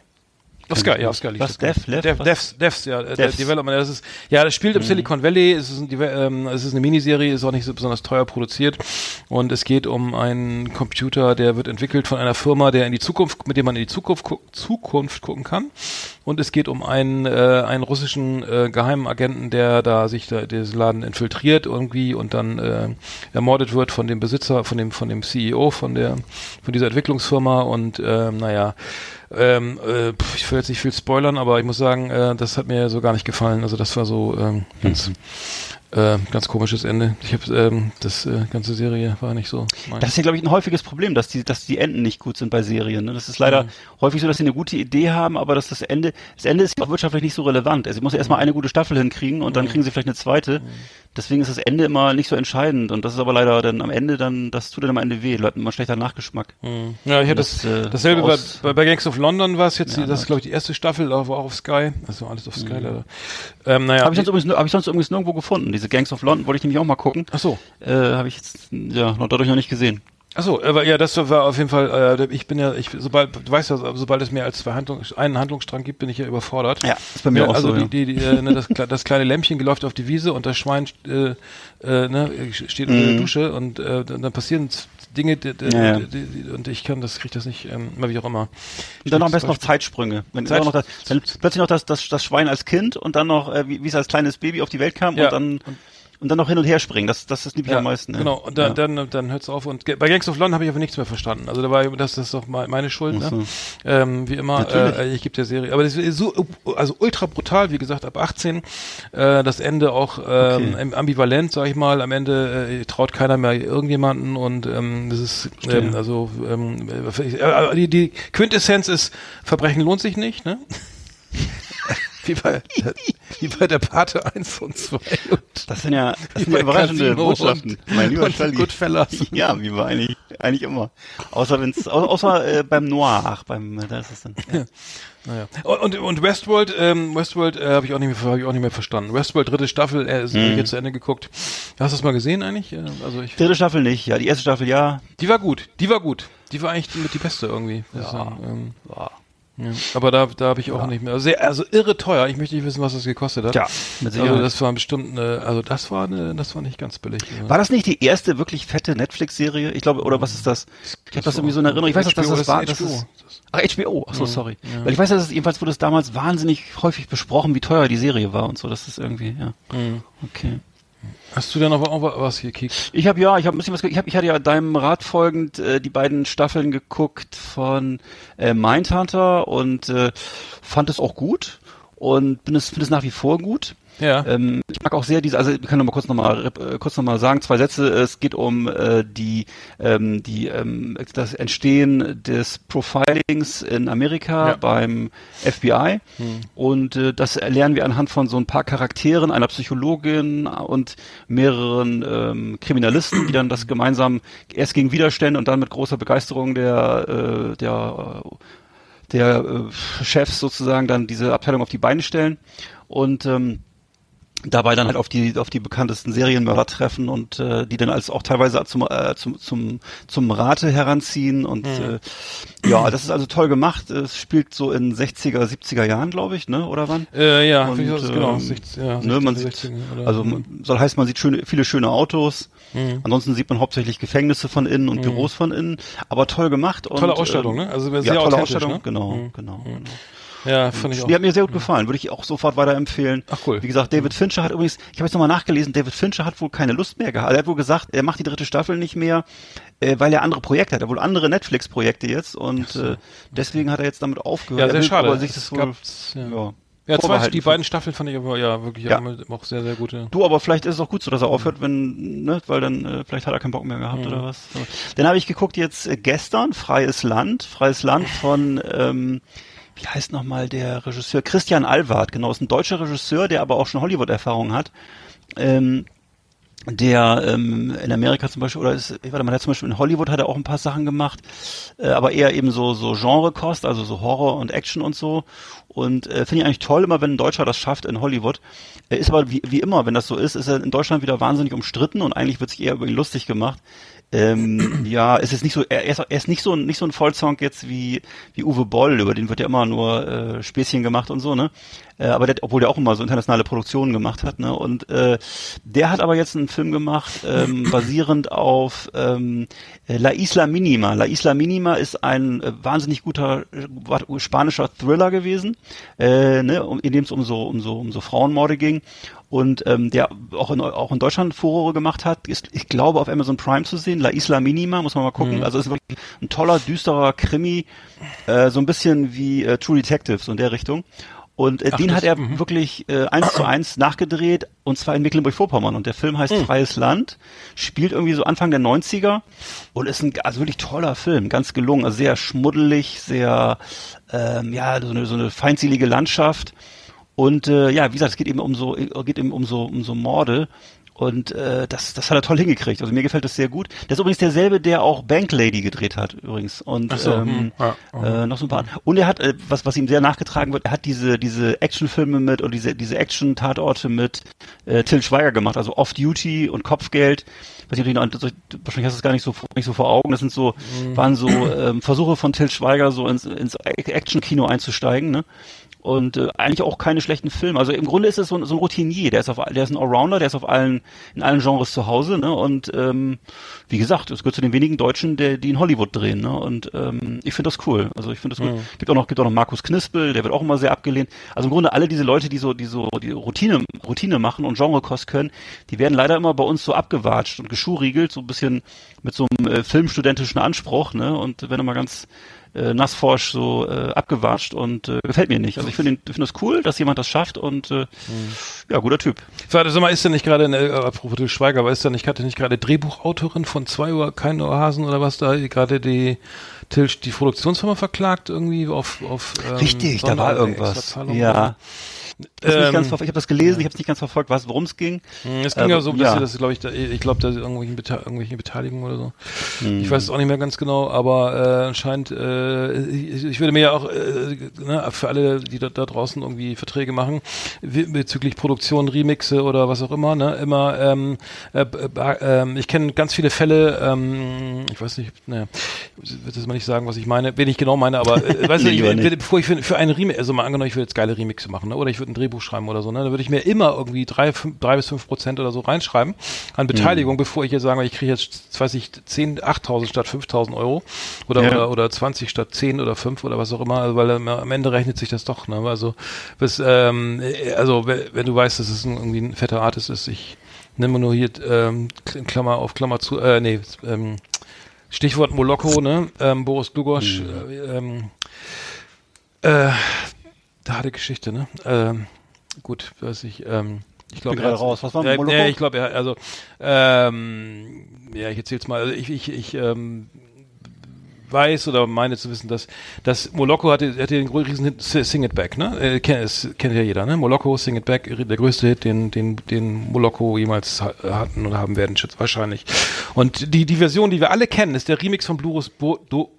Sky, ja, Sky Was, das. Dev, Lev, Dev, was? Devs, Devs, ja, äh, der Devs. Development, das ist, ja, das spielt im Silicon Valley, es ist, ein, ähm, es ist eine Miniserie, ist auch nicht so besonders teuer produziert und es geht um einen Computer, der wird entwickelt von einer Firma, der in die Zukunft, mit dem man in die Zukunft, gu Zukunft gucken kann und es geht um einen, äh, einen russischen äh, geheimen Agenten, der da sich da diesen Laden infiltriert irgendwie und dann äh, ermordet wird von dem Besitzer, von dem, von dem CEO von der, von dieser Entwicklungsfirma und ähm, naja, ähm, äh, ich will jetzt nicht viel spoilern, aber ich muss sagen, äh, das hat mir so gar nicht gefallen. Also das war so ähm, ganz, äh, ganz komisches Ende. Ich habe ähm, das äh, ganze Serie war nicht so. Mein. Das ist ja, glaube ich, ein häufiges Problem, dass die, dass die Enden nicht gut sind bei Serien. Ne? Das ist leider häufig so, dass sie eine gute Idee haben, aber dass das Ende, das Ende ist auch wirtschaftlich nicht so relevant. Also, sie muss ja erstmal eine gute Staffel hinkriegen und dann kriegen sie vielleicht eine zweite. Deswegen ist das Ende immer nicht so entscheidend und das ist aber leider dann am Ende dann, das tut dann am Ende weh, Leuten immer schlechter Nachgeschmack. Mhm. Ja, ich hatte das, Das, äh, dasselbe bei, bei, bei Gangs of London war es jetzt, die, Ja, das ist glaube ich die erste Staffel, aber auch auf Sky. Also alles auf Sky leider. Ähm, naja. Habe ich, sonst übrigens, hab ich sonst übrigens nirgendwo gefunden. Diese Gangs of London wollte ich nämlich auch mal gucken. Ach so. Äh, habe ich jetzt ja noch dadurch noch nicht gesehen. Achso, aber ja, das war auf jeden Fall, äh, ich bin ja, ich, sobald, du weißt ja, sobald es mehr als zwei Handlungs, einen Handlungsstrang gibt, bin ich ja überfordert. Ja, ist bei mir ja, auch also so, ja. die, die, die, äh, ne, das, das kleine Lämpchen läuft auf die Wiese und das Schwein äh, äh, ne, steht unter der Dusche und äh, dann passieren Dinge die, die. Ja, ja. Die, und ich kann das, krieg das nicht, ähm, immer wie auch immer. Und dann noch am besten noch Zeitsprünge. Wenn Zeit- auch noch das, dann plötzlich noch das, das, das Schwein als Kind und dann noch, äh, wie, wie es als kleines Baby auf die Welt kam Ja. und dann und dann noch hin und her springen. Das, das ist lieb ich Ja, am meisten. Ne? Genau, und dann, ja. dann, dann hört's auf. Und bei Gangs of London habe ich aber nichts mehr verstanden. Also da war das, das ist doch me- meine Schuld, ne? Ähm, wie immer, äh, ich gebe der Serie. Aber das ist so, also ultra brutal, wie gesagt, ab 18. Äh, das Ende auch ähm, Okay. ambivalent, sag ich mal. Am Ende äh, traut keiner mehr irgendjemanden und ähm, das ist ähm, also ähm, äh, die, die Quintessenz ist, Verbrechen lohnt sich nicht, ne? <laughs> wie, bei, wie bei der Pate 1 und 2 und Das sind ja, das sind ja überraschende Casino Botschaften. und- mein lieber und Charlie. Goodfellas. <laughs> Ja, wie wir eigentlich, eigentlich immer. Außer wenn's, au- außer äh, beim Noir, ach, beim, äh, da ist es dann. Ja. <laughs> Naja. Und, und, Westworld, ähm, Westworld äh, habe ich auch nicht mehr, hab ich auch nicht mehr verstanden. Westworld dritte Staffel, äh, ist Mhm. jetzt zu Ende geguckt. Hast du das mal gesehen eigentlich? Äh, Also ich, Dritte Staffel nicht, ja, die erste Staffel ja. die war gut, die war gut. Die war eigentlich mit die beste irgendwie. ich sagen. Ähm, ja. Aber da, da habe ich auch nicht mehr. Also, sehr, also irre teuer. Ich möchte nicht wissen, was das gekostet hat. Ja, mit Sicherheit. Also das war bestimmt, eine, also das war eine, das war nicht ganz billig. Ja. War das nicht die erste wirklich fette Netflix-Serie? Ich glaube, oder was ist das? Ich habe das irgendwie so in Erinnerung. Ich weiß, dass das, das war. das ist ist, ach, HBO. Ach so, sorry. Weil ich weiß, dass es jedenfalls wurde es damals wahnsinnig häufig besprochen, wie teuer die Serie war und so. Das ist irgendwie, ja. Okay. Hast du denn noch was gekickt? Ich habe ja, ich habe ein bisschen was. Ich, hab, ich hatte ja deinem Rat folgend äh, die beiden Staffeln geguckt von äh, Mindhunter und äh, fand es auch gut und bin es finde es nach wie vor gut. Ja. Ähm, ich mag auch sehr diese, also wir können noch mal kurz noch mal äh, kurz noch mal sagen, zwei Sätze. Es geht um äh, die ähm, die ähm, das Entstehen des Profilings in Amerika Ja. beim FBI und äh, das lernen wir anhand von so ein paar Charakteren, einer Psychologin und mehreren ähm, Kriminalisten, die dann das <clears throat> gemeinsam erst gegen Widerstände und dann mit großer Begeisterung der äh, der der äh, Chefs sozusagen dann diese Abteilung auf die Beine stellen und ähm, dabei dann halt auf die auf die bekanntesten Serienmörder treffen und äh, die dann als auch teilweise zum äh, zum zum zum Rate heranziehen und äh, ja das ist also toll gemacht es spielt so in 60er 70er Jahren glaube ich ne oder wann Äh, ja, Und, wie gesagt, genau. ähm, 60, ja, ne, man 60, sieht 60, oder- also man- soll heißt man sieht schöne viele schöne Autos Mhm. ansonsten sieht man hauptsächlich Gefängnisse von innen und Büros von innen aber toll gemacht und Tolle Ausstattung, ähm, ne? Also ja, sehr tolle authentisch, Ausstattung ne? genau Mhm. genau, genau. Ja, fand ich auch. Die hat mir sehr gut gefallen, würde ich auch sofort weiterempfehlen. Ach, cool. Wie gesagt, David Fincher hat übrigens, ich habe jetzt nochmal nachgelesen, David Fincher hat wohl keine Lust mehr gehabt. Er hat wohl gesagt, er macht die dritte Staffel nicht mehr, äh, weil er andere Projekte hat. Er hat wohl andere Netflix-Projekte jetzt und äh, deswegen hat er jetzt damit aufgehört. Ja, sehr schade. aber sich das wohl, ja. ja, Ja, zwei, die beiden Staffeln fand ich aber ja wirklich Ja. auch- sehr, sehr gute. Du, aber vielleicht ist es auch gut so, dass er aufhört, wenn, ne, weil dann äh, vielleicht hat er keinen Bock mehr gehabt oder was. So. Dann habe ich geguckt jetzt äh, gestern Freies Land, Freies Land von ähm, wie heißt nochmal der Regisseur Christian Alward, genau, ist ein deutscher Regisseur, der aber auch schon Hollywood-Erfahrung hat. Ähm, der ähm, in Amerika zum Beispiel, oder ist, warte mal, der zum Beispiel in Hollywood hat er auch ein paar Sachen gemacht, äh, aber eher eben so, so Genre-Kost, also so Horror und Action und so. Und äh, finde ich eigentlich toll, immer wenn ein Deutscher das schafft in Hollywood. Er ist aber wie, wie immer, wenn das so ist, ist er in Deutschland wieder wahnsinnig umstritten und eigentlich wird sich eher über ihn lustig gemacht. Ähm, ja, es ist nicht so, er ist, er ist nicht so ein, nicht so ein Vollsong jetzt wie, wie Uwe Boll, über den wird ja immer nur äh, Späßchen gemacht und so, ne? Äh, aber der, obwohl der auch immer so internationale Produktionen gemacht hat, ne? Und äh, der hat aber jetzt einen Film gemacht, ähm, <clears throat> basierend auf ähm, äh, La Isla Minima. La Isla Minima ist ein äh, wahnsinnig guter äh, spanischer Thriller gewesen, äh, ne? in dem es um so, um so, um so Frauenmorde ging und ähm, der auch in, auch in Deutschland Furore gemacht hat, ist, ich glaube, auf Amazon Prime zu sehen. La Isla Minima, muss man mal gucken. Also ist wirklich ein toller, düsterer Krimi, äh, so ein bisschen wie äh, True Detective, so in der Richtung. Und äh, Ach, den das- hat er mhm. wirklich äh, eins zu eins nachgedreht, und zwar in Mecklenburg-Vorpommern. Und der Film heißt Mhm. Freies Land, spielt irgendwie so Anfang der 90er und ist ein also wirklich toller Film, ganz gelungen. Also sehr schmuddelig, sehr, ähm, ja, so eine, so eine feindselige Landschaft. Und äh, ja, wie gesagt, es geht eben um so, geht eben um so, um so Morde. Und äh, das, das hat er toll hingekriegt. Also mir gefällt das sehr gut. Das ist übrigens derselbe, der auch Bank Lady gedreht hat, übrigens. Und so, ähm, hm, ja, äh, noch so ein paar. Und er hat, äh, was, was ihm sehr nachgetragen wird, er hat diese, diese Actionfilme mit und diese, diese Action-Tatorte mit äh, Till Schweiger gemacht, also Off-Duty und Kopfgeld. Weiß ich, noch, wahrscheinlich hast du es gar nicht so, nicht so vor Augen. Das sind so, waren so ähm, Versuche von Till Schweiger, so ins, ins Action-Kino einzusteigen, ne? Und äh, eigentlich auch keine schlechten Filme. Also im Grunde ist es so, ein- so ein Routinier, der ist auf, der ist ein Allrounder, der ist auf allen in allen Genres zu Hause, ne? Und ähm, wie gesagt, es gehört zu den wenigen Deutschen, der, die in Hollywood drehen, ne? Und ähm, ich finde das cool. Also ich finde das gut. Gibt auch noch gibt auch noch Markus Knispel, der wird auch immer sehr abgelehnt. Also im Grunde alle diese Leute, die so die so die Routine Routine machen und Genrekost können, die werden leider immer bei uns so abgewatscht und geschuriegelt, so ein bisschen mit so einem äh, filmstudentischen Anspruch, ne? Und werden immer ganz äh, nassforsch so äh, abgewatscht und äh, gefällt mir nicht. Also ich finde finde das cool, dass jemand das schafft und äh, ja, guter Typ. Warte, sag mal, ist denn nicht gerade, äh, apropos Schweiger, aber ist da nicht gerade nicht gerade Drehbuchautorin von zwei Uhr, kein Ohrhasen oder was da gerade die Til, die Produktionsfirma verklagt irgendwie auf, auf ähm, Richtig, da war Sonder- irgendwas. Ja. Ähm, ich habe das gelesen, ich habe es nicht ganz verfolgt, was worum es ging. so. Es ging ja Ähm, so ein ja. das glaube ich, da, ich glaube, da irgendwelche, Bete irgendwelche Beteiligungen oder so. Hm. Ich weiß es auch nicht mehr ganz genau, aber äh, anscheinend, äh, ich, ich würde mir ja auch äh, ne, für alle, die da, da draußen irgendwie Verträge machen, bezüglich Produktion, Remixe oder was auch immer, ne, immer, ähm, äh, äh, ähm, ich kenne ganz viele Fälle, ähm, ich weiß nicht, naja, ich würde jetzt mal nicht sagen, was ich meine, wen ich genau meine, aber weißt du, ich, bevor ich für, für einen Remix, also mal angenommen, ich würde jetzt geile Remixe machen, ne, oder ich würde ein Drehbuch schreiben oder so, ne, dann würde ich mir immer irgendwie drei, fünf, drei bis fünf Prozent oder so reinschreiben an Beteiligung, bevor ich jetzt sage, ich kriege jetzt, weiß ich, 10, 8.000 statt 5.000 Euro oder, Ja. oder, oder 20 statt 10 oder 5 oder was auch immer, also, weil am Ende rechnet sich das doch, ne, also, bis, ähm, äh, also, we- wenn du weißt, dass es ein, irgendwie ein fetter Artist ist, ich nehme nur hier, ähm, Klammer auf Klammer zu, äh, nee, ähm, Stichwort Moloko, ne, ähm, Boris Dugosch, äh, ähm, äh, da hatte Geschichte, ne? Ähm, gut, weiß ich, ähm, ich glaube, gerade raus. Was war ja, Moloko? ja, ich glaube, er, also, ähm, ja, ich erzähl's mal. Also ich, ich, ich ähm, weiß oder meine zu wissen, dass, dass Moloko hatte, hatte den riesen Hit Sing It Back, ne? Äh, kennt, kennt ja jeder, ne? Moloko, Sing It Back, der größte Hit, den, den, den Moloko jemals ha hatten oder haben werden, schätze wahrscheinlich. Und die, die Version, die wir alle kennen, ist der Remix von Boris, Bo, Do,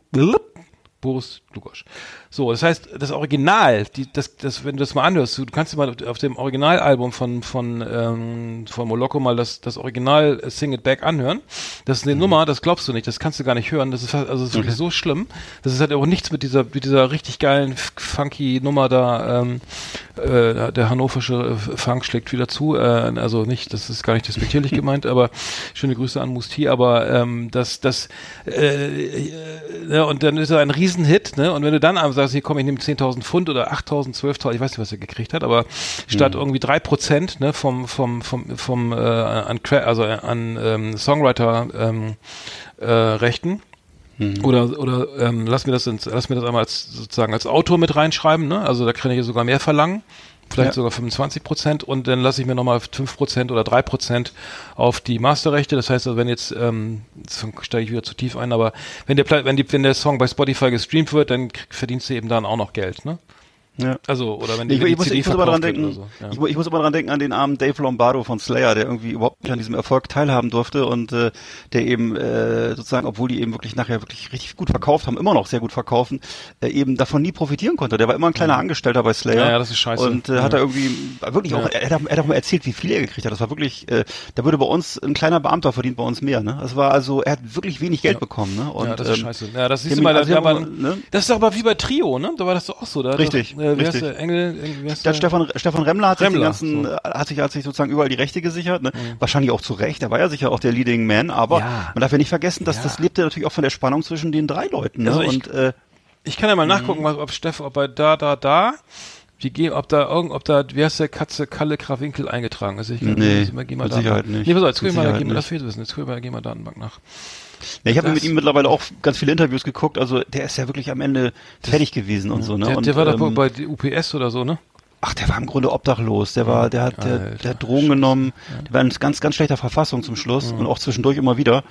Boris Lugosch. So, das heißt, das Original, die, das, das, wenn du das mal anhörst, du kannst dir mal auf dem Originalalbum von, von, ähm, von Moloko mal das, das Original äh, Sing It Back anhören. Das ist eine Nummer, das glaubst du nicht, das kannst du gar nicht hören. Das ist, fast- also, das ist wirklich so schlimm. Das ist halt auch nichts mit dieser, mit dieser richtig geilen, funky Nummer da, ähm, äh, der hannoversche äh, Funk schlägt wieder zu. Äh, also nicht, das ist gar nicht despektierlich <laughs> gemeint, aber schöne Grüße an Musti, aber ähm, das, das, äh, ja, und dann ist er ein Riesenhit, ne? Und wenn du dann sagst, hier komm, ich nehme 10.000 Pfund oder 8.000, 12.000, ich weiß nicht, was er gekriegt hat, aber statt irgendwie drei Prozent, ne, vom, vom, vom, vom, äh, an, also an ähm, Songwriter, ähm, äh, Rechten, oder oder ähm, lass mir das ins, lass mir das einmal als sozusagen als Autor mit reinschreiben, ne? Also da kann ich sogar mehr verlangen, vielleicht Ja. sogar 25 Prozent und dann lasse ich mir nochmal 5 Prozent oder 3 Prozent auf die Masterrechte. Das heißt, also wenn jetzt ähm, jetzt steige ich wieder zu tief ein, aber wenn der wenn die wenn der Song bei Spotify gestreamt wird, dann krieg- verdienst du eben dann auch noch Geld, ne? Ja. Also oder wenn Ich, die, wenn die ich, muss, CD ich muss immer dran denken, so. Ja. ich, ich muss immer dran denken an den armen Dave Lombardo von Slayer, der irgendwie überhaupt nicht an diesem Erfolg teilhaben durfte und äh, der eben äh, sozusagen, obwohl die eben wirklich nachher wirklich richtig gut verkauft haben, immer noch sehr gut verkaufen, äh, eben davon nie profitieren konnte. Der war immer ein kleiner Angestellter bei Slayer. Ja, ja, das ist scheiße. Und äh, Ja. hat er irgendwie wirklich auch, er, hat- er hat auch mal erzählt, wie viel er gekriegt hat. Das war wirklich, äh, da würde bei uns ein kleiner Beamter verdient bei uns mehr. Ne? Das war also, er hat wirklich wenig Geld bekommen. Ne? Und, ja, das ist ähm, scheiße. Ja, das du haben mal, da, also da ne? das ist doch aber wie bei Trio, ne? Da war das doch auch so. Da Richtig, Doch, äh, heißt richtig. der Engel? Wie heißt Der? Stefan, Stefan Remmler hat sich Remmler, den ganzen, so. Mhm. äh, hat sich, hat sich sozusagen überall die Rechte gesichert, ne? Wahrscheinlich auch zu Recht. Er war ja sicher auch der Leading Man, aber Ja. man darf ja nicht vergessen, dass Ja. das lebte natürlich auch von der Spannung zwischen den drei Leuten, ne? Also ich- Und äh, Ich kann ja Mhm. mal nachgucken, was, ob Steff, ob bei da, da, da, wie gehen, ob da irgend, ob da, wie heißt der Katze Kalle Krawinkel eingetragen ist. Ich kann, Nee, mal, geh mal mit da- Sicherheit nicht. Nee, pass auf, jetzt guck ich mal, gehen wir, das fehlt wissen, jetzt guck ich mal, geh mal Datenbank nach. Ja, ich habe mit ihm mittlerweile auch ganz viele Interviews geguckt, also der ist ja wirklich am Ende fertig gewesen und so, ne? Der, und, der war doch ähm, bei UPS oder so, ne? Ach, der war im Grunde obdachlos. Der war, der hat, der, der hat Drogen genommen. Der war in ganz, ganz schlechter Verfassung zum Schluss und auch zwischendurch immer wieder.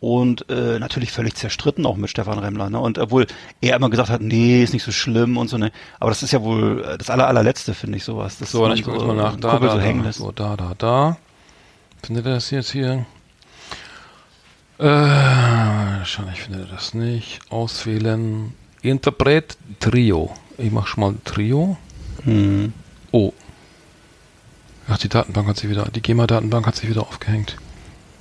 Und äh, natürlich völlig zerstritten auch mit Stefan Remmler. Ne? Und obwohl er immer gesagt hat, nee, ist nicht so schlimm und so. Ne? Aber das ist ja wohl äh, das aller, allerletzte, finde ich, sowas. Das So, ich guck jetzt mal nach. Da, da, so da, so, da, da, da. Findet ihr das jetzt hier? Äh, schon, ich finde das nicht. Auswählen. Interpret Trio. Ich mach schon mal Trio. Mhm. Oh. Ach, die Datenbank hat sich wieder, die GEMA-Datenbank hat sich wieder aufgehängt.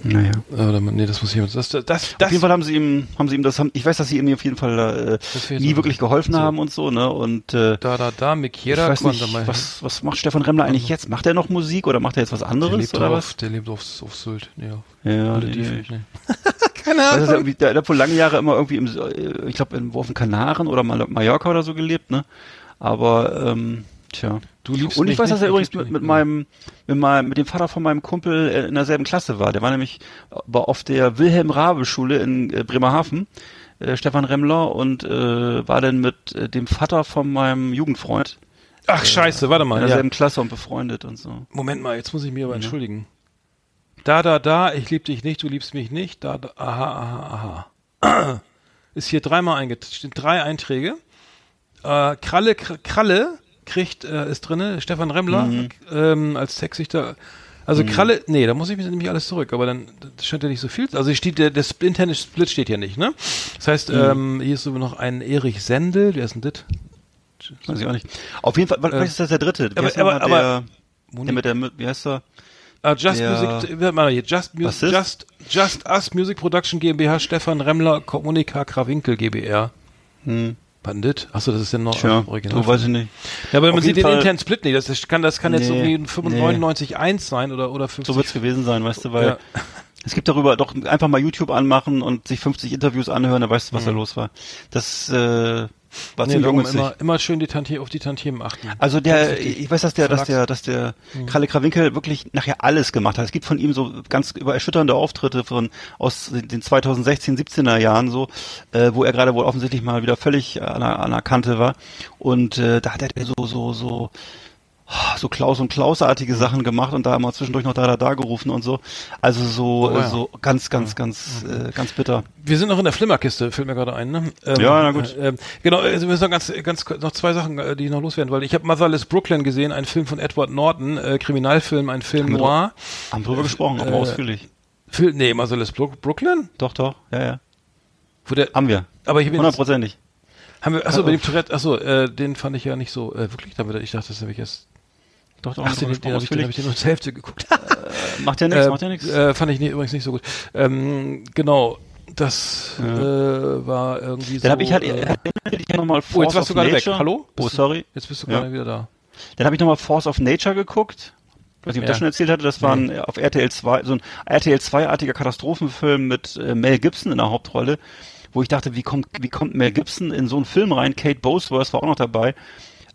Naja. Äh, damit- nee, das muss ich, das, das, das, auf jeden Fall haben sie ihm, haben sie ihm das, haben, ich weiß, dass sie ihm auf jeden Fall äh, nie so. wirklich geholfen So. haben und so, ne? Und äh, da, da, da, ich Mikiera, weiß nicht, Quanta- was, was macht Stefan Remmler eigentlich jetzt? Macht er noch Musik oder macht er jetzt was der anderes lebt, oder auf, was? der lebt auf, auf Sylt, nee, auf Ja, Malediven, nee, nee. nee. <laughs> Keine ja Ahnung. der, der hat wohl lange Jahre immer irgendwie im, äh, ich glaube, auf den Kanaren oder Mal- Mallorca oder so gelebt, ne? Aber, ähm, tja. Du liebst Und ich weiß, dass er übrigens mit, mit meinem, mit meinem, mit dem Vater von meinem Kumpel äh, in derselben Klasse war. Der war nämlich war auf der Wilhelm Rabe Schule in äh, Bremerhaven, äh, Stefan Remmler, und äh, war dann mit äh, dem Vater von meinem Jugendfreund Ach, scheiße, warte in mal. Ja. derselben Klasse und befreundet und so. Moment mal, jetzt muss ich mich aber entschuldigen. Da, da, da, ich lieb dich nicht, du liebst mich nicht. Da, da, aha, aha, aha. Ist hier dreimal eingetragen. Drei Einträge. Äh, Kralle, Kr- Kralle kriegt, äh, ist drinne, Stefan Remmler ähm, als Textsichter. Also Kralle, nee, da muss ich mir nämlich alles zurück, aber dann scheint ja nicht so viel. Also hier steht der, der interne Split steht hier nicht, ne? Das heißt, ähm, hier ist so noch ein Erich Sendel, wer ist denn das? Weiß ich auch nicht. Auf jeden Fall, vielleicht ist das der dritte. Wie aber- heißt nochmal aber- der, der mit der, wie heißt er? Ah, Just Der- Music, mal hier, Just, Mu? Just, Just Us Music Production GmbH, Stefan Remmler, Kommunika Krawinkel GbR. Hm. Bandit? Achso, das ist ja noch Tja, Original. du weiß ich nicht. ja, aber man Auf sieht jeden den Fall- internen Split nicht. Das, das kann, das kann jetzt Nee, irgendwie nee. 95.1 sein oder, oder 50. So wird's gewesen sein, weißt du, weil Ja. <laughs> es gibt darüber doch einfach mal YouTube anmachen und sich 50 Interviews anhören, dann weißt du, was da los war. Das äh, war Nee, darum immer, immer schön die Tantie, auf die Tantiemen achten. Also der, ich weiß, dass der, dass der, dass der Kalle Krawinkel wirklich nachher alles gemacht hat. Es gibt von ihm so ganz über erschütternde Auftritte von aus den 2016, 17er Jahren so, äh, wo er gerade wohl offensichtlich mal wieder völlig an der, an der Kante war. Und äh, da hat er so so so so Klaus und Klausartige Sachen gemacht und da immer zwischendurch noch da da da gerufen und so. Also so Oh ja. äh, so ganz ganz ganz äh, ganz bitter. Wir sind noch in der Flimmerkiste, fällt mir gerade ein. Ne? Ähm, Ja, na gut. Äh, ähm, genau, also wir müssen noch ganz, ganz noch zwei Sachen, äh, die ich noch loswerden wollte. Ich habe Motherless Brooklyn gesehen, ein Film von Edward Norton, äh, Kriminalfilm, ein Film Haben wir noir. Haben drüber gesprochen, aber äh, ausführlich. Film, nee, Motherless Bro Brooklyn? Doch, doch, ja, ja. Wo der, Haben wir. aber ich bin Hundertprozentig. Haben wir, achso, bei dem Tourette, achso, äh, den fand ich ja nicht so, äh, wirklich, damit, ich dachte, das habe ich erst, Doch, doch, ach, den, den, habe ich, den hab ich nur zur Hälfte geguckt. ausführlich. Macht ja nichts, äh, macht ja nichts. Äh, fand ich nie, übrigens nicht so gut. Ähm, genau, das äh, war irgendwie so. Dann habe ich halt, äh, äh, ich nochmal oh, jetzt Force warst of du gerade weg. Nature. Hallo? Oh, Bist sorry. Jetzt bist du Ja. gerade wieder da. Dann habe ich nochmal Force of Nature geguckt. Ich weiß nicht, ob ich Ja. das schon erzählt hatte. Das war ein, äh, auf RTL 2, so ein RTL 2-artiger Katastrophenfilm mit äh, Mel Gibson in der Hauptrolle, wo ich dachte, wie kommt, wie kommt Mel Gibson in so einen Film rein? Kate Bosworth war auch noch dabei.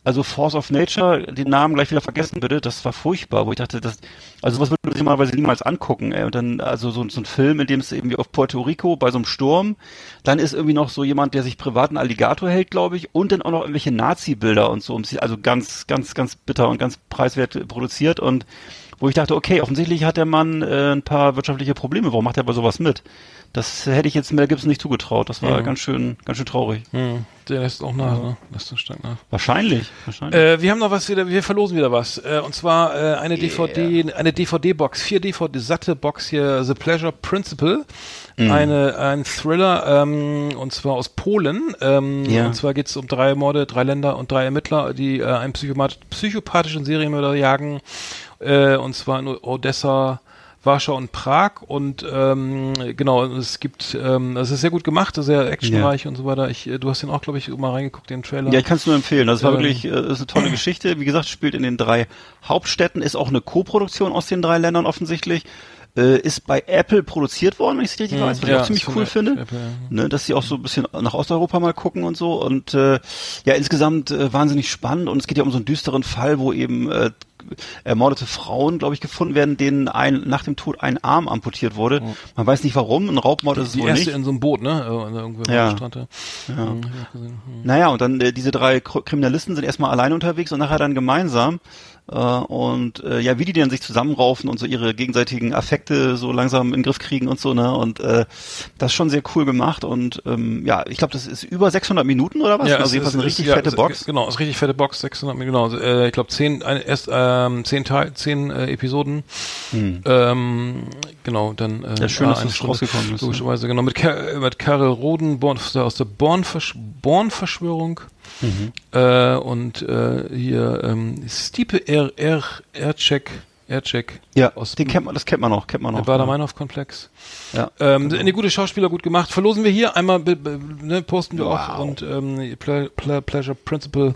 Also Force of Nature, den Namen gleich wieder vergessen bitte, das war furchtbar, wo ich dachte, das, also sowas würde man sich normalerweise niemals angucken, ey. Und dann, also so, so ein Film, in dem es irgendwie auf Puerto Rico bei so einem Sturm, dann ist irgendwie noch so jemand, der sich privaten Alligator hält, glaube ich, und dann auch noch irgendwelche Nazi-Bilder und so, also ganz, ganz, ganz bitter und ganz preiswert produziert und wo ich dachte, okay, offensichtlich hat der Mann äh, ein paar wirtschaftliche Probleme, warum macht er bei sowas mit? Das hätte ich jetzt Mel Gibson nicht zugetraut, das war Mhm. ganz schön, ganz schön traurig. Hm, der lässt auch nach, ne? Lässt stark nach. Wahrscheinlich, wahrscheinlich. Äh, wir haben noch was wieder, wir verlosen wieder was. Äh, und zwar äh, eine DVD, eine DVD-Box, vier DVD, satte Box hier, The Pleasure Principle. Mhm. Eine, ein Thriller, ähm, und zwar aus Polen. Ähm, Ja. Und zwar geht es um drei Morde, drei Länder und drei Ermittler, die äh, einen psychopathischen Serienmörder jagen. Äh, und zwar in Odessa, Warschau und Prag und ähm, genau, es gibt, ähm, es ist sehr gut gemacht, sehr actionreich und so weiter. Ich, äh, du hast den auch, glaube ich, mal reingeguckt, den Trailer. Ja, ich kann es nur empfehlen. Das war Ähm. wirklich, äh, ist eine tolle Geschichte. Wie gesagt, spielt in den drei Hauptstädten, ist auch eine Co-Produktion aus den drei Ländern offensichtlich. Äh, ist bei Apple produziert worden, wenn ich es richtig weiß, was ich auch ziemlich cool finde. Apple, ja. Ne, dass sie auch so ein bisschen nach Osteuropa mal gucken und so. Und äh, ja, insgesamt äh, wahnsinnig spannend. Und es geht ja um so einen düsteren Fall, wo eben äh, ermordete Frauen, glaube ich, gefunden werden, denen ein, nach dem Tod ein Arm amputiert wurde. Man weiß nicht warum, ein Raubmord ist es Die wohl erste nicht. in so einem Boot, ne? Äh, Irgendwo Ja. Strand. Ja. Ja. Hm. Naja, und dann äh, diese drei Kr- Kriminalisten sind erstmal alleine unterwegs und nachher dann gemeinsam. Äh, und äh, ja, wie die dann sich zusammenraufen und so ihre gegenseitigen Affekte so langsam in den Griff kriegen und so, ne? Und äh, das ist schon sehr cool gemacht. Und ähm, ja, ich glaube, das ist über 600 Minuten oder was? Ja, also es jedenfalls ist- eine es- richtig ja, fette es- Box. Genau, es ist richtig fette Box, 600, genau. Äh, ich glaube zehn, ein, erst ähm, zehn Teil, zehn äh, Episoden. Ähm, genau, dann äh, Hm. Ja, schön, ah, dass das Stunde, rausgekommen ist, Logischerweise, genau. Mit, Ka mit Karel Roden Born, aus der Born-Versch Born-Verschwörung. Mhm. Äh, und äh, hier ähm, Stipe R. R. Ercek, Ercek Ja, aus den kennt man, das kennt man noch, kennt man der noch. Bader-Meinhof-Komplex. Ja. Ähm, Eine gute Schauspieler, gut gemacht. Verlosen wir hier einmal, ne, posten wir auch Wow. und ähm, Ple Ple Pleasure Principle,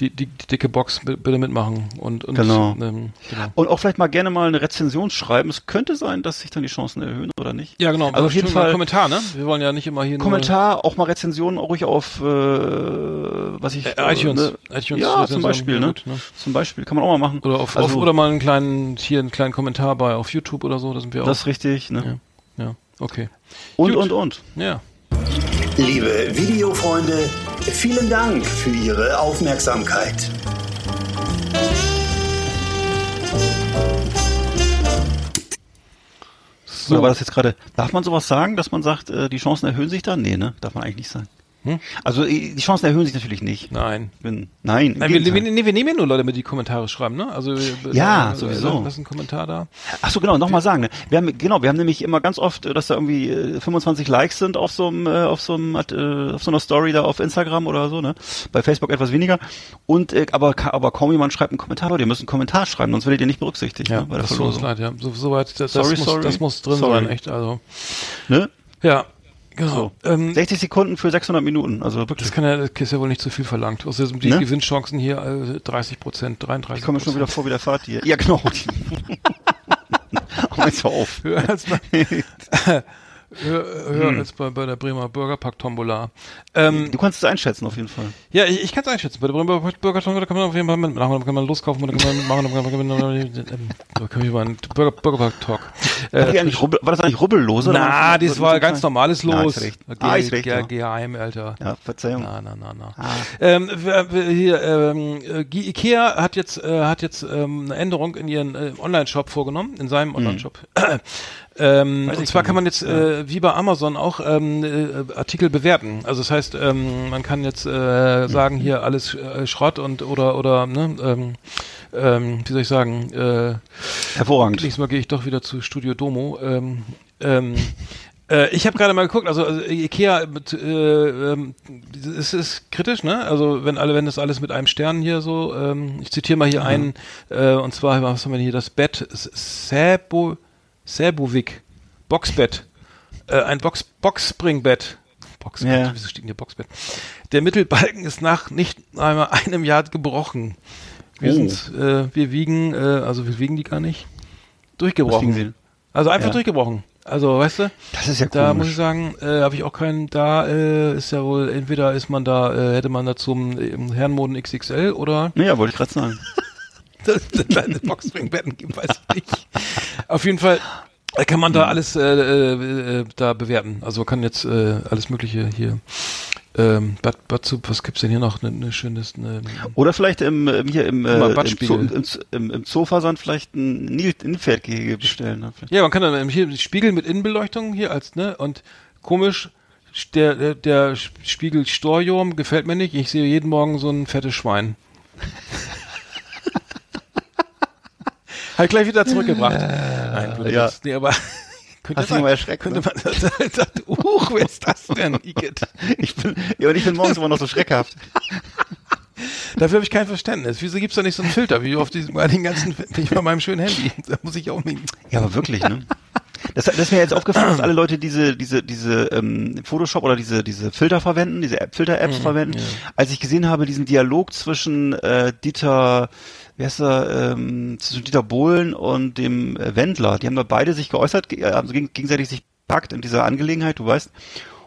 die, die, die dicke Box bi- bitte mitmachen und, und Genau. Ähm, genau. Und auch vielleicht mal gerne mal eine Rezension schreiben. Es könnte sein, dass sich dann die Chancen erhöhen oder nicht. Ja, genau. Also auf jeden Fall- Kommentar, ne? Wir wollen ja nicht immer hier Kommentar, auch mal Rezensionen auch ruhig auf, äh, was ich, äh, iTunes. ne? iTunes ja, Rezension, zum Beispiel, ne? gut, ne? Zum Beispiel, kann man auch mal machen. Oder auf, also, auf oder mal einen kleinen hier einen kleinen Kommentar bei auf YouTube oder so, da sind wir das auch. ist richtig, ne? Ja. Ja, okay. Und, Gut. und, und. Ja. Liebe Videofreunde, vielen Dank für Ihre Aufmerksamkeit. So. War das jetzt gerade, darf man sowas sagen, dass man sagt, äh, die Chancen erhöhen sich dann? Nee, ne? Darf man eigentlich nicht sagen. Hm? Also äh, die Chancen erhöhen sich natürlich nicht. Nein. Bin, nein, Nein, wir, wir, nee, wir nehmen ja nur Leute mit, die Kommentare schreiben, ne? Also wir- Ja, äh, sowieso. Lass einen Kommentar da. Ach so, genau, nochmal sagen. Ne? Wir haben, genau, wir haben nämlich immer ganz oft, äh, dass da irgendwie äh, 25 Likes sind auf so einem, äh, auf so einem, äh, auf so einer Story da auf Instagram oder so, ne? Bei Facebook etwas weniger. Und äh, aber, aber kaum jemand schreibt einen Kommentar, Leute, ihr müsst einen Kommentar schreiben, sonst werdet ihr nicht berücksichtigt. Ja, ne, bei das tut uns leid, ja. So, so weit, das, Sorry, das, muss, sorry. das muss drin Sorry. sein, echt. Also, Ne? ja, genau. So. Ähm, 60 Sekunden für 600 Minuten, also wirklich. das kann ja, das ist ja wohl nicht zu viel verlangt. Sind die Ne? Gewinnchancen hier äh, 30 Prozent, 33 Ich komme mir schon wieder vor wie der Fahrt hier. Ja, genau. <laughs> Mal auf. höher als <laughs> bei, höher, höher Hm. als bei, bei der Bremer Burgerpack Tombola. Ähm, Du kannst es einschätzen auf jeden Fall. ja, ich, ich kann es einschätzen. Bei der Bremer Burger Tombola kann man auf jeden Fall mitmachen, da kann man loskaufen, da kann man machen, da kann man, da kann man, über einen Burger, Burgerpack Talk. War, die Äh, rubbel, war das eigentlich rubbellose? na, war das war ganz normales Los. ist recht. Ah, ist recht, ja. Geheim, Alter. Ja, Verzeihung. Na, na, na, na. Ah. Ähm, hier, ähm, äh, Ikea hat jetzt, äh, hat jetzt ähm, eine Änderung in ihren äh, Online-Shop vorgenommen, in seinem Online-Shop. Ähm, und zwar kann man jetzt, äh, wie bei Amazon auch, ähm, äh, Artikel bewerten. Also das heißt, ähm, man kann jetzt äh, sagen, hier alles äh, Schrott und oder oder ne, ähm, ähm, wie soll ich sagen, äh, Hervorragend. Nächstes Mal gehe ich doch wieder zu Studio Domo. Ähm, äh, ich habe gerade mal geguckt, also, also Ikea, mit, äh, ähm, es ist kritisch, ne? Also wenn alle, wenn das alles mit einem Stern hier so, ähm, ich zitiere mal hier einen, äh, und zwar, was haben wir hier, das Bett, Sebo, Sebovic, Boxbett, äh, ein Box, Boxspringbett. Boxbett, Ja. wieso steht denn hier Boxbett? Der Mittelbalken ist nach nicht einmal einem Jahr gebrochen. Wir Oh. sind, äh, wir wiegen, äh, also wir wiegen die gar nicht. Durchgebrochen. Also einfach Ja. durchgebrochen. Also, weißt du, Das ist ja da muss komisch. ich sagen, äh, habe ich auch keinen, da äh, ist ja wohl, entweder ist man da, äh, hätte man da zum äh, Herrenmoden XXL oder Ja, wollte ich gerade sagen. <laughs> kleine Boxspringbetten gibt, weiß ich nicht. Auf jeden Fall äh, kann man da alles äh, äh, äh, da bewerten. Also man kann jetzt äh, alles mögliche hier ähm, Bad, Bad, was gibt's denn hier noch? Ne, ne schönes, ne, Oder vielleicht im, im- hier im, äh, im, Zoo, im, im, vielleicht ein Nil- Nilpferdgehege bestellen. ne? Ja, man kann dann hier Spiegel mit Innenbeleuchtung hier als, ne, und komisch, der, der, der Spiegel Storjorm gefällt mir nicht. Ich sehe jeden Morgen so ein fettes Schwein. <laughs> halt gleich wieder zurückgebracht. Nein, blöd, ja. nee, aber <laughs> könnte Hast du dich mal erschreckt, könnte ne? man <laughs> das sagt, uch, wer ist das denn? Igitt. <laughs> Ich bin, ja, und ich bin morgens immer noch so schreckhaft. Dafür habe ich kein Verständnis. Wieso gibt's da nicht so einen Filter, wie auf diesem, bei den ganzen, wie bei meinem schönen Handy? Da muss ich auch nicht. Ja, aber wirklich, ne? Das, das ist mir jetzt aufgefallen, dass alle Leute diese, diese, diese ähm, Photoshop oder diese, diese Filter verwenden, diese App, Filter-Apps verwenden. Als ich gesehen habe, diesen Dialog zwischen äh, Dieter, wie heißt er, ähm, zwischen Dieter Bohlen und dem äh, Wendler, die haben da beide sich geäußert, ge- äh, haben geg gegenseitig sich packt in dieser Angelegenheit, du weißt.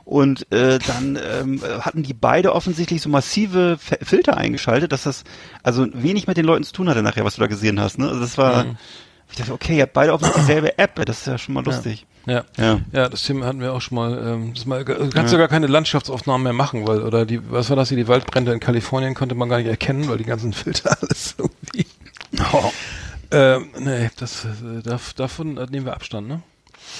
Und äh, dann ähm, hatten die beide offensichtlich so massive Fe- Filter eingeschaltet, dass das also wenig mit den Leuten zu tun hatte nachher, was du da gesehen hast. Ne? Also das war, ich dachte, okay, ihr habt beide offensichtlich dieselbe App, das ist ja schon mal lustig. Ja. Ja. Ja, das Thema hatten wir auch schon mal. Ähm, das mal du kannst ja. gar keine Landschaftsaufnahmen mehr machen, weil, oder die, was war das hier, die Waldbrände in Kalifornien konnte man gar nicht erkennen, weil die ganzen <laughs> Filter alles irgendwie. Oh. Ähm, nee, das, äh, dav- davon äh, nehmen wir Abstand, ne?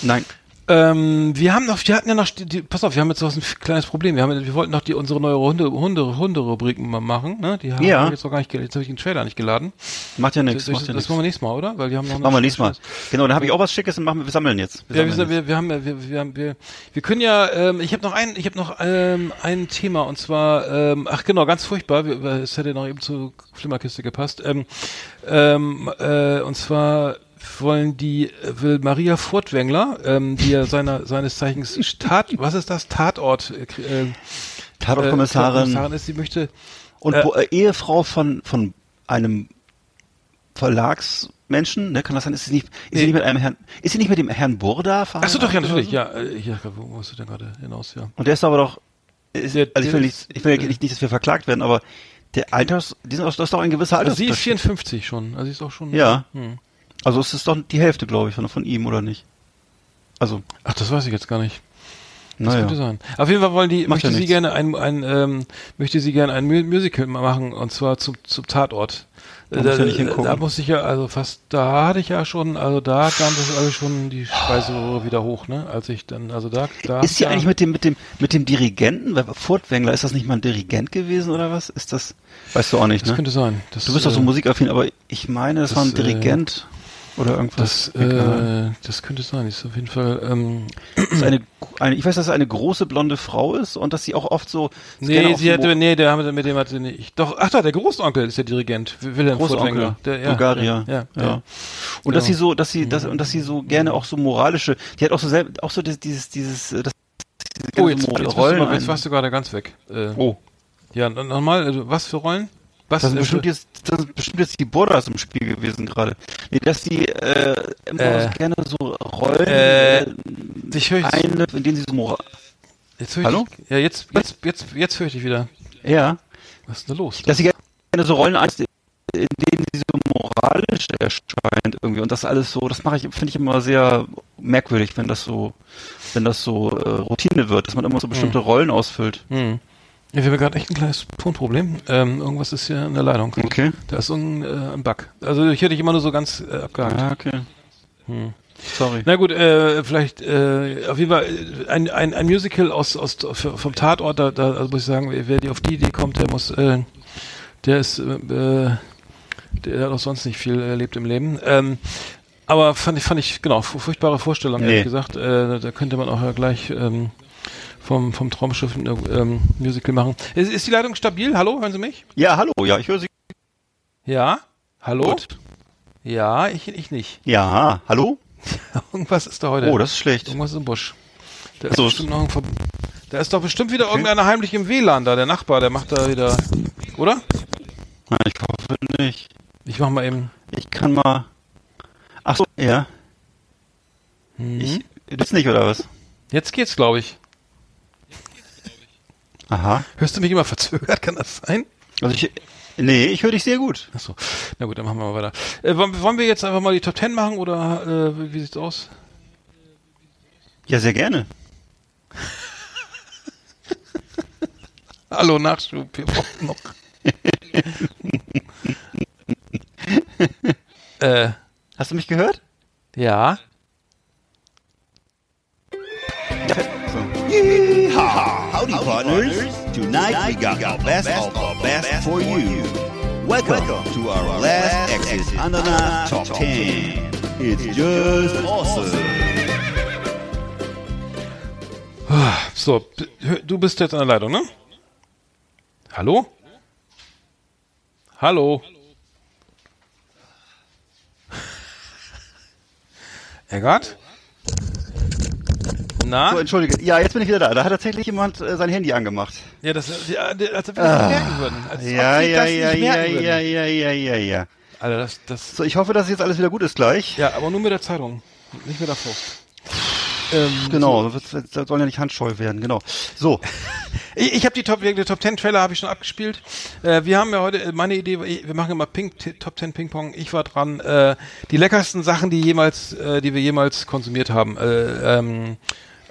Nein. Ähm, wir haben noch, wir hatten ja noch, die, pass auf, wir haben jetzt noch ein kleines Problem. Wir haben, wir wollten noch die unsere neue Hunde, Hunde, Hunde-Rubriken mal machen, ne? Die haben Ja. wir jetzt noch gar nicht, jetzt habe ich den Trailer nicht geladen. Macht ja Das, nichts. das, Macht ja das machen wir nächstes Mal, oder? Weil wir haben noch Machen wir nächstes Mal. Genau, dann habe ich auch was Schickes und machen wir, wir sammeln jetzt. Ja, wir, sammeln sind- wir, wir haben ja, wir, wir, haben- wir, wir können ja, ähm, ich habe noch ein, ich habe noch ähm, ein Thema und zwar, ähm, ach genau, ganz furchtbar, es hätte noch eben zur Flimmerkiste gepasst. Ähm, ähm, äh, und zwar wollen die, äh, will Maria Furtwängler, ähm, die ja <laughs> seiner, seines Zeichens Tat, was ist das? Tatort, äh, äh, Tatortkommissarin äh, Kommissarin ist, sie möchte, und äh, äh, Ehefrau von, von einem Verlagsmenschen, ne, kann das sein? Ist sie nicht, ist Nee. sie nicht mit einem Herrn, ist sie nicht mit dem Herrn Burda ach so doch, ja, natürlich, verheiratet ja, äh, ja, wo musst du denn gerade hinaus, ja. Und der ist aber doch, ist, Der- also ich will nicht, ich will nicht, nicht, dass wir verklagt werden, aber der Alters, die sind, das ist doch ein gewisser Also sie ist Altersunterschied. 54 schon, also sie ist auch schon, Ja. Hm. Also es ist doch die Hälfte, glaube ich, von, von ihm, oder nicht? Also, Ach, das weiß ich jetzt gar nicht. Das naja. könnte sein. Auf jeden Fall wollen die, Macht möchte ja sie nichts. gerne ein, ein ähm, möchte sie gerne ein Mu- Musical machen und zwar zum, zum Tatort. Da, muss ja da musste ich ja, also fast, da hatte ich ja schon, also da kam das alles schon die Speiseröhre wieder hoch, ne? Als ich dann, also da, da Ist ja, eigentlich mit dem, mit dem, mit dem Dirigenten, weil Furtwängler, ist das nicht mal ein Dirigent gewesen oder was? Ist das, weißt du auch nicht, das ne? könnte sein. Das, Du bist doch so äh, musikaffin, aber ich meine, das, das, war ein äh, Dirigent oder irgendwas. Das, äh, das könnte sein. Ist auf jeden Fall. Ähm, eine, eine, ich weiß, dass es eine große blonde Frau ist und dass sie auch oft so. nee, sie hatte, nee, der haben mit dem hatte nicht. Doch, ach da, der Großonkel ist der Dirigent. Wilhelm Großonkel. Der, ja, Bulgarier. Ja, ja, ja. ja. Und dass Genau. sie so, dass sie, dass, und dass sie so gerne auch so moralische, die hat auch so selbst, auch so dieses, dieses, äh, das, Oh, jetzt, jetzt, Rollen mal- jetzt warst du gerade ganz weg. Äh, Oh, Ja, nochmal, also, was für Rollen? Was das sind bestimmt jetzt, das sind bestimmt jetzt die Bordas im Spiel gewesen gerade. Nee, dass die, äh, immer Äh, gerne so Rollen, äh, dich höre ich, eine, in denen sie so jetzt höre ich Hallo? dich, ja, jetzt, jetzt, jetzt, jetzt höre ich dich wieder. ja, Was ist denn da los? dass sie gerne so Rollen einst, in denen sie so moralisch erscheint irgendwie und das alles so, das mache ich, finde ich immer sehr merkwürdig, wenn das so, wenn das so äh, Routine wird, dass man immer so bestimmte Rollen ausfüllt. Hm. Ja, wir haben gerade echt ein kleines Tonproblem. Ähm, irgendwas ist hier in der Leitung. Okay. Da ist ein, äh, ein Bug. Also ich hätte dich immer nur so ganz äh, abgehakt. Ah, okay. Hm. Sorry. Na gut, äh, vielleicht äh, auf jeden Fall äh, ein, ein, ein Musical aus, aus vom Tatort, da, da also muss ich sagen, wer die auf die Idee kommt, der muss, äh, der ist, äh, der hat auch sonst nicht viel erlebt im Leben. Ähm, aber fand ich, fand ich, genau, fu- furchtbare Vorstellung, Nee. ehrlich gesagt. Äh, da könnte man auch ja gleich ähm, vom, vom Traumschiff ähm, Musical machen. Ist, ist die Leitung stabil? Hallo, hören Sie mich? Ja, hallo, ja, ich höre Sie Ja? Hallo? gut. Ja, ich, ich nicht. Ja, hallo? <laughs> Irgendwas ist da heute. Oh, das ist schlecht. Irgendwas ist im Busch. Da ist So. bestimmt noch ein Da ist doch bestimmt wieder irgendeiner heimlich im WLAN da, der Nachbar, der macht da wieder. Oder? Nein, ich hoffe nicht. Ich mach mal eben. Ich kann mal. Ach so, ja. Mhm. Ich, das nicht, oder was? Jetzt geht's, glaube ich. Aha. Hörst du mich immer verzögert? Kann das sein? Also ich. Nee, ich höre dich sehr gut. Achso. Na gut, dann machen wir mal weiter. Äh, wollen, wollen wir jetzt einfach mal die Top 10 machen oder äh, wie, sieht's aus? Ja, sehr gerne. <laughs> Hallo, Nachschub, wir brauchen noch. <laughs> äh, Hast du mich gehört? ja. Yeehaw! Howdy, partners. Tonight we got the best of the best for you. Welcome to our last Exit Ananas Top 10. It's just awesome. <sighs> So, du bist jetzt an der Leitung, ne? Hallo? Hallo? <laughs> Eggert? Na? So, entschuldige. Ja, jetzt bin ich wieder da. Da hat tatsächlich jemand äh, sein Handy angemacht. Ja, das, ja, der- als ob wir das nicht merken würden. Als Ah. Ja, ja, ja, ja, ja, ja, ja, ja, ja. Alter, das, das, So, ich hoffe, dass jetzt alles wieder gut ist gleich. ja, aber nur mit der Zeitung. Nicht mit der Faust. Ähm, Genau, das wird- das soll ja nicht handscheu werden, genau. So, <laughs> Ich, ich habe die Top, die Top 10 Trailer habe ich schon abgespielt. Äh, wir haben ja heute, äh, meine Idee, wir machen immer Ping, Top 10 Ping Pong. Ich war dran, äh, die leckersten Sachen, die jemals, äh, die wir jemals konsumiert haben. Äh, ähm,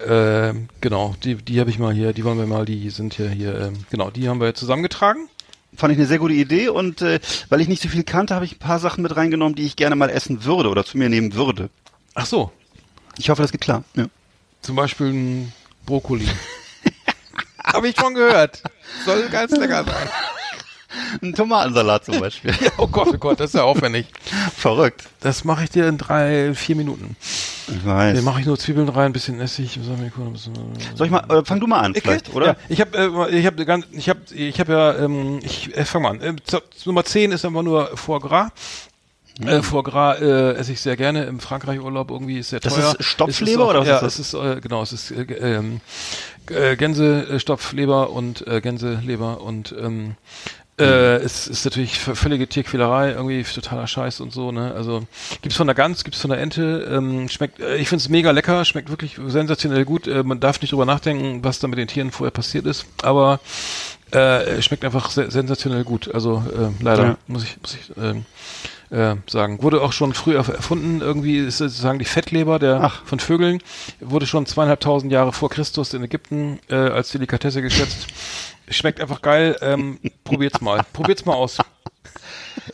äh, genau, die, die habe ich mal hier, die wollen wir mal, die sind ja hier, ähm, genau, die haben wir zusammengetragen. fand ich eine sehr gute Idee und äh, weil ich nicht so viel kannte, habe ich ein paar Sachen mit reingenommen, die ich gerne mal essen würde oder zu mir nehmen würde. Ach so, Ich hoffe, das geht klar. Ja. zum Beispiel ein Brokkoli. <laughs> habe ich schon gehört. Soll ganz lecker sein. Ein Tomatensalat zum Beispiel. <laughs> Ja, oh Gott, oh Gott, das ist ja aufwendig. Verrückt. Das mache ich dir in drei, vier Minuten. Ich weiß. Dann mache ich nur Zwiebeln rein, ein bisschen Essig. bisschen- Soll ich mal, äh, fang du mal an, vielleicht, oder? Ja, ich habe, äh, ich habe ganz, ich habe, ich habe ja, ähm, ich äh, fang mal an. Ähm, Nummer 10 ist einfach nur Foie Gras. Hm. Äh, Foie Gras äh, esse ich sehr gerne im Frankreich-Urlaub. Irgendwie ist sehr Das teuer. ist Stopfleber ist auch, oder was ja, ist das? es ist äh, genau, es ist äh, ähm, äh, Gänsestopfleber und äh, Gänseleber und ähm, Hm. Äh, es ist natürlich völlige Tierquälerei, irgendwie totaler Scheiß und so, ne? Also gibt's von der Gans, gibt's von der Ente, ähm, schmeckt, äh, ich find's mega lecker, schmeckt wirklich sensationell gut. Äh, man darf nicht drüber nachdenken, was da mit den Tieren vorher passiert ist, aber äh, schmeckt einfach se sensationell gut. Also äh, leider Ja. muss ich, muss ich ähm, äh, sagen. Wurde auch schon früh erf- erfunden, irgendwie ist sozusagen die Fettleber der Ach. von Vögeln, wurde schon zweieinhalbtausend Jahre vor Christus in Ägypten äh, als Delikatesse geschätzt. Schmeckt einfach geil. Ähm, probiert's mal. <laughs> Probiert's mal aus.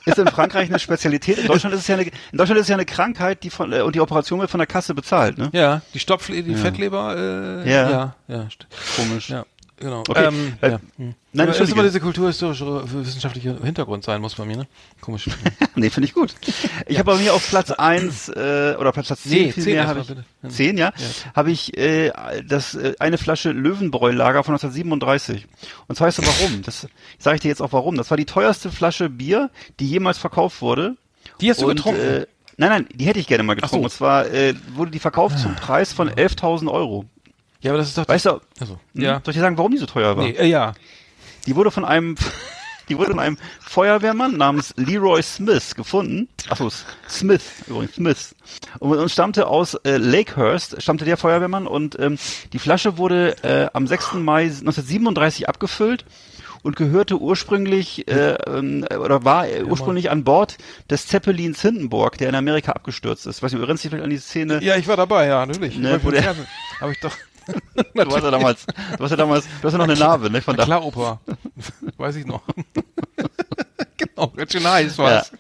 ist in Frankreich eine Spezialität. In Deutschland ist es ja eine, in Deutschland ist es ja eine Krankheit, die von, äh, und die Operation wird von der Kasse bezahlt, ne? Ja, die Stopfle die Fettleber, äh, Ja. ja, ja, Komisch. ja, genau. Okay, Ähm, äh, ja. Hm. nein, Entschuldige. immer dieser kulturhistorische, wissenschaftliche Hintergrund sein muss bei mir, ne? Komisch. <laughs> Nee, finde ich gut. Ich habe bei mir auf Platz eins äh, oder Platz 10 Nee, viel 10 mehr erst habe ich bitte. Ja. 10, ja, habe ich äh, das äh, eine Flasche Löwenbräu-Lager von 1937. Und zwar weißt du warum? Das sage ich dir jetzt auch warum. Das war die teuerste Flasche Bier, die jemals verkauft wurde. Die hast du Und, getrunken? Äh, nein, nein, die hätte ich gerne mal getrunken. so. Und zwar äh, wurde die verkauft zum Preis von 11.000 Euro. Ja, aber das ist doch. Weißt du, also, ja. soll ich dir sagen, warum die so teuer war? Nee, äh, ja. Die wurde von einem, <laughs> die wurde von einem Feuerwehrmann namens Leroy Smith gefunden. Achso, Smith, übrigens, Smith. Und, und stammte aus äh, Lakehurst, stammte der Feuerwehrmann und ähm, die Flasche wurde äh, am 6. Mai 1937 abgefüllt und gehörte ursprünglich äh, ähm, oder war äh, ursprünglich an Bord des Zeppelins Hindenburg, der in Amerika abgestürzt ist. Weißt du, du erinnerst dich vielleicht an die Szene? Ja, ich war dabei, ja, natürlich. Ne, Ich wo der-. Habe ich doch. Du warst ja damals, du warst ja damals, du hast ja noch eine Narbe, ne? Von da. Klar, Opa. Weiß ich noch. <laughs> genau, ganz schön heiß war es.